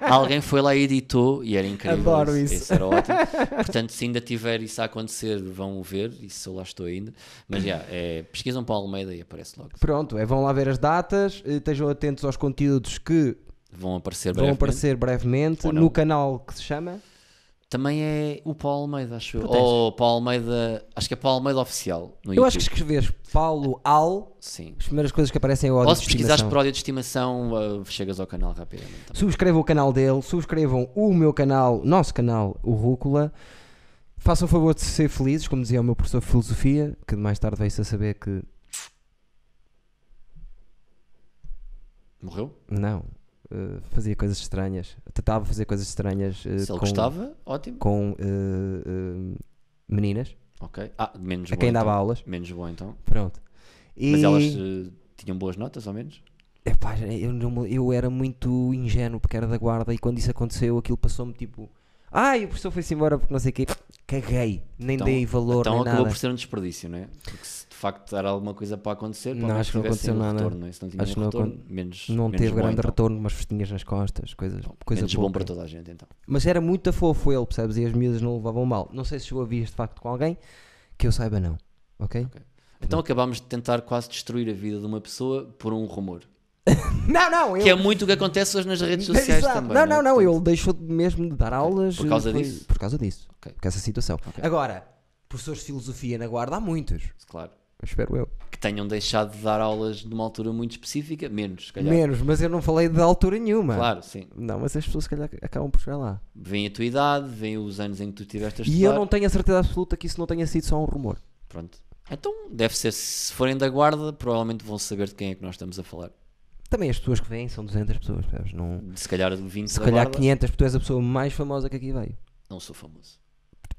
Alguém foi lá e editou e era incrível. Adoro isso. isso. Era ótimo. Portanto, se ainda tiver isso a acontecer, vão ver. Isso eu lá estou ainda. Mas já, é, pesquisam Paulo Almeida e aparece logo. Pronto, é, vão lá ver as datas, eh, estejam atentos aos conteúdos que Vão aparecer vão brevemente. aparecer brevemente no canal que se chama. Também é o Paulo Almeida, acho eu. Ou Paulo Almeida, acho que é Paulo Almeida Oficial. No Eu acho que escreves Paulo Al, Sim. as primeiras coisas que aparecem é o Ou de se estimação. por ódio de estimação, uh, chegas ao canal rapidamente. também. Subscrevam o canal dele, subscrevam o meu canal, nosso canal, o Rúcula. Façam o favor de ser felizes, como dizia o meu professor de filosofia, que mais tarde veio-se a saber que Morreu? não, eh, fazia coisas estranhas, tentava fazer coisas estranhas eh, Se ele com, gostava, ótimo. com eh, meninas Ok. Ah, menos a quem dava então. aulas. Menos bom então. Pronto. E, Mas elas uh, tinham boas notas, ao menos? Epá, eu, não eu era muito ingênuo porque era da guarda e quando isso aconteceu aquilo passou-me tipo. Ai, o professor foi-se embora porque não sei o quê. Caguei, nem Então- dei valor, então nem acabou nada. por ser um desperdício, não é? Porque se de facto era alguma coisa para acontecer, Não, acho que não aconteceu nada. retorno, não é? Se não tinha Acho um não retorno, menos, Não menos teve bom, grande então. retorno, umas festinhas nas costas, coisas, coisa Menos bom para toda a gente, então. Mas era muito fofo ele, percebes? E as miúdas não levavam mal. Não sei se chegou a vir de facto com alguém, que eu saiba não. Ok? Então acabámos de tentar quase destruir a vida de uma pessoa por um rumor. Não, não, eu. Que é muito o que acontece hoje nas redes sociais Exato. também. Não, não, não, Portanto, ele deixou de- mesmo de dar aulas. Por causa foi- disso? Por causa disso. Ok. Com essa situação. Ok. Agora, professores de filosofia na guarda há muitos. Claro. Espero eu. Que tenham deixado de dar aulas numa altura muito específica, menos, se calhar. Menos, mas eu não falei de altura nenhuma. Claro, sim. Não, mas as pessoas se calhar acabam por chegar lá. Vem a tua idade, vem os anos em que tu tiveste a E estudar. eu não tenho a certeza absoluta que isso não tenha sido só um rumor. Pronto. Então, deve ser, se forem da guarda, provavelmente vão saber de quem é que nós estamos a falar. Também as pessoas que vêm são 200 pessoas, percebes? Não... Se calhar 20 Se calhar guarda, 500, porque tu és a pessoa mais famosa que aqui veio. não sou famoso.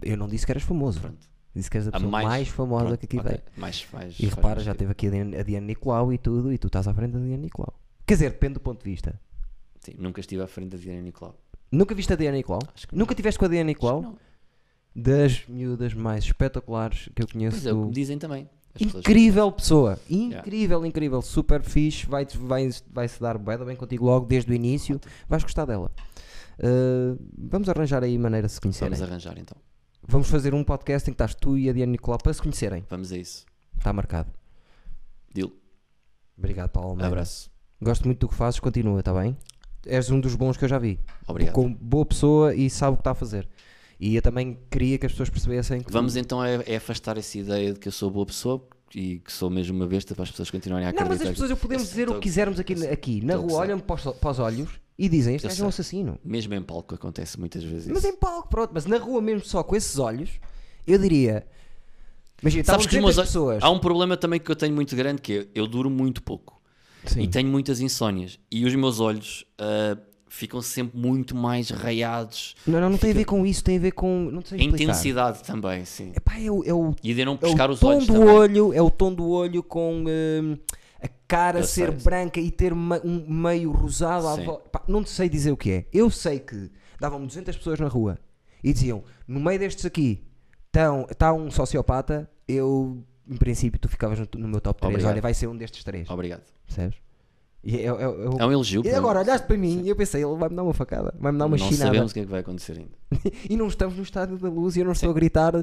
Eu não disse que eras famoso. Pronto. Disse que és a pessoa mais, famosa pronto, que aqui ok. veio. Mais, mais, E repara, mais já teve aqui a Diana, a Diana Nicolau e tudo, e tu estás à frente da Diana Nicolau. Quer dizer, depende do ponto de vista. Sim, nunca estive à frente da Diana Nicolau. Nunca viste a Diana Nicolau? Nunca tiveste com a Diana Nicolau? Das miúdas mais espetaculares que eu conheço. Pois é, o que me dizem também. Incrível pessoa, incrível, incrível, super fixe, vai, vai, vai se dar da bem contigo logo desde o início, vais gostar dela. Uh, vamos arranjar aí maneira de se conhecerem. Vamos Vamos, arranjar então. fazer um podcast em que estás tu e a Diana Nicolau para se conhecerem. Vamos a isso. Está marcado. Deal. Obrigado, Paulo. Almeida. Abraço. Gosto muito do que fazes, continua, está bem? És um dos bons que eu já vi. Obrigado. Com boa pessoa e sabe o que está a fazer. E eu também queria que as pessoas percebessem que. Vamos então é, é afastar essa ideia de que eu sou boa pessoa e que sou mesmo uma besta para as pessoas continuarem a Não, acreditar. mas as pessoas eu podemos dizer o que quisermos aqui, aqui na rua, olham para os, para os olhos e dizem: Este gajo é um assassino. Mesmo em palco acontece muitas vezes Mas isso. em palco, pronto, mas na rua mesmo só com esses olhos, eu diria. Imagina, Sabes que meus 200 olhos- pessoas. há um problema também que eu tenho muito grande que é eu duro muito pouco Sim. e tenho muitas insónias e os meus olhos ah, ficam sempre muito mais raiados. Não, não, não tem a ver com isso, tem a ver com. Não sei explicar. intensidade também, sim. Epá, é o, é o, E de não é pescar o os tom olhos do olho, é o tom do olho com hum, a cara Eu ser sei. branca e ter ma- um meio rosado à Sim. volta. Pá, não sei dizer o que é. Eu sei que davam 200 pessoas na rua e diziam: no meio destes aqui está um sociopata. Eu, em princípio, tu ficavas no, no meu top 3. Obrigado. Olha, vai ser um destes três. Obrigado. Percebes? E, é- é- é um elogio. e agora olhaste para mim e eu pensei: ele vai-me dar uma facada, vai-me dar uma Não chinada. sabemos o que é que vai acontecer ainda. E não estamos no estádio da luz e eu não estou a gritar: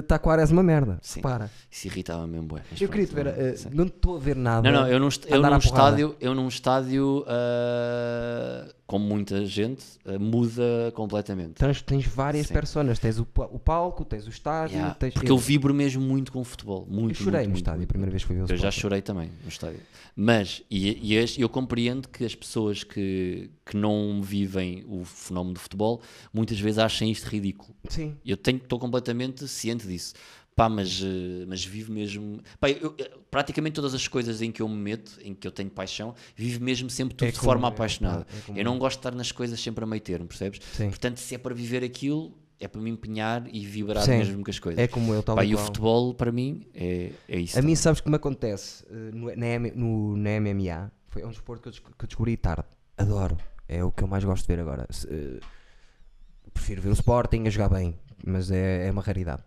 está quase uma merda. Sim. Para. Isso irritava mesmo bué. Eu queria te ver, não- eh, sim. não estou a ver nada. Não, não, eu num, eu num estádio, eu num estádio ah, como muita gente, ah, muda completamente. Tens, tens várias Sim. personas, tens o, o palco, tens o estádio, Yeah, tens. porque eu vibro mesmo muito com o futebol. Muito, Eu chorei muito, no muito, estádio, a muito, primeira vez que fui ver o Eu já chorei também no estádio. Mas, e, e eu compreendo que as pessoas que, que não vivem o fenómeno do futebol muitas vezes achem isto ridículo. Sim. Eu tenho- estou completamente ciente disso. Pá, mas, eh, mas vivo mesmo. Pá, eu- eu- praticamente todas as coisas em que eu me meto, em que eu tenho paixão, vivo mesmo sempre tudo É de como forma eu, apaixonada. é eu não gosto de estar nas coisas sempre a meio termo, percebes? Sim. Portanto, se é para viver aquilo, é para me empenhar e vibrar Sim, mesmo com as coisas. É como eu, tal Pá, e o futebol, para mim, é, é isso. A mim, sabes que me acontece eh, no, na, no- na MMA? Foi é um desporto que eu, que eu descobri tarde. Adoro. É o que eu mais gosto de ver agora. Se, eh, prefiro ver o Sporting a jogar bem, mas é, é uma raridade.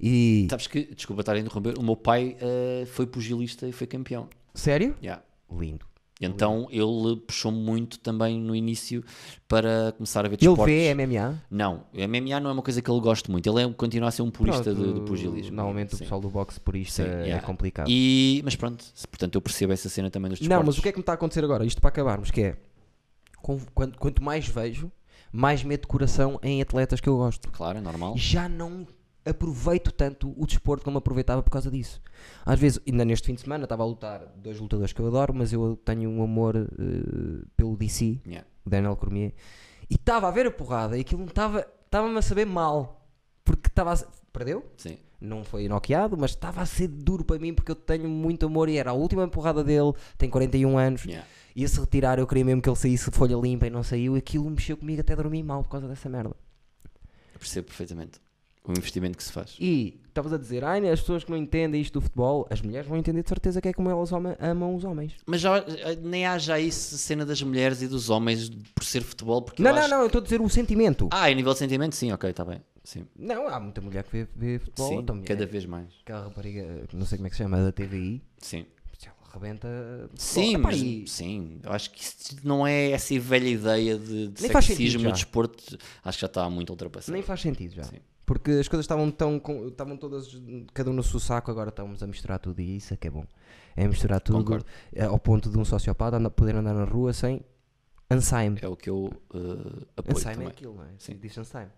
E. Sabes que, desculpa estar a interromper, o meu pai eh, foi pugilista e foi campeão. Sério? Yeah. Lindo. Então ele puxou-me muito também no início para começar a ver Ele desportos. vê MMA? Não, o MMA não é uma coisa que ele gosta muito. Ele é, continua a ser um purista de, de Pronto, pugilismo. Normalmente o Sim. pessoal do boxe purista Sim, é yeah. complicado. E, mas pronto, portanto eu percebo essa cena também dos Não, desportos. mas o que é que me está a acontecer agora? Isto para acabarmos, que é quanto, mais vejo, mais medo de coração em atletas que eu gosto. Claro, é normal. Já não aproveito tanto o desporto como aproveitava por causa disso. Às vezes, ainda neste fim de semana, estava a lutar dois lutadores que eu adoro, mas eu tenho um amor eh, pelo DC, Yeah. o Daniel Cormier, e estava a ver a porrada e aquilo não estava, estava-me a saber mal, porque estava a, perdeu? Sim. Não foi noqueado, mas estava a ser duro para mim porque eu tenho muito amor e era a última porrada dele, tem 41 anos, Yeah. ia se retirar, eu queria mesmo que ele saísse de folha limpa e não saiu, e aquilo mexeu comigo até dormir mal por causa dessa merda. Eu percebo perfeitamente o investimento que se faz. E estavas a dizer, ai, as pessoas que não entendem isto do futebol, as mulheres vão entender de certeza que é como elas ama- amam os homens. Mas já, nem há já isso, cena das mulheres e dos homens por ser futebol, porque não, eu não, acho- não, eu estou a dizer o sentimento. Ah, em nível de sentimento, sim, ok, está bem. Sim, Não, há muita mulher que vê, vê futebol. sim mulher, cada vez mais. Aquela rapariga, não sei como é que se chama, da TVI, Sim. ela rebenta. Sim, Epá, mas, e- sim, eu acho que isso não é essa velha ideia de, de Nem sexismo no desporto, acho que já está muito ultrapassado. Nem faz sentido já. Sim. Porque as coisas estavam tão. estavam todas. cada um no seu saco, agora estamos a misturar tudo e isso é que é bom. É misturar tudo Concordo. ao ponto de um sociopata poder andar na rua sem Ansaime. É o que eu uh, apoio Ansaime é aquilo, não é? Sim. Diz Ansaime.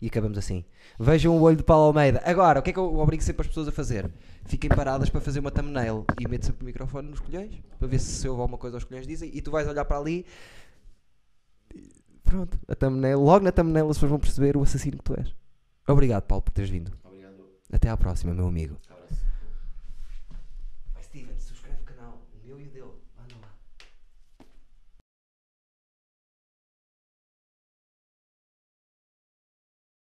E acabamos assim. Vejam o olho de Paulo Almeida. Agora, o que é que eu obrigo sempre as pessoas a fazer? Fiquem paradas para fazer uma thumbnail e meto sempre o microfone nos colhões para ver se, se houve alguma coisa aos colhões dizem e tu vais olhar para ali. Pronto, a thumbnail, logo na thumbnail as pessoas vão perceber o assassino que tu és. Obrigado, Paulo, por teres vindo. Obrigado. Até à próxima, meu amigo.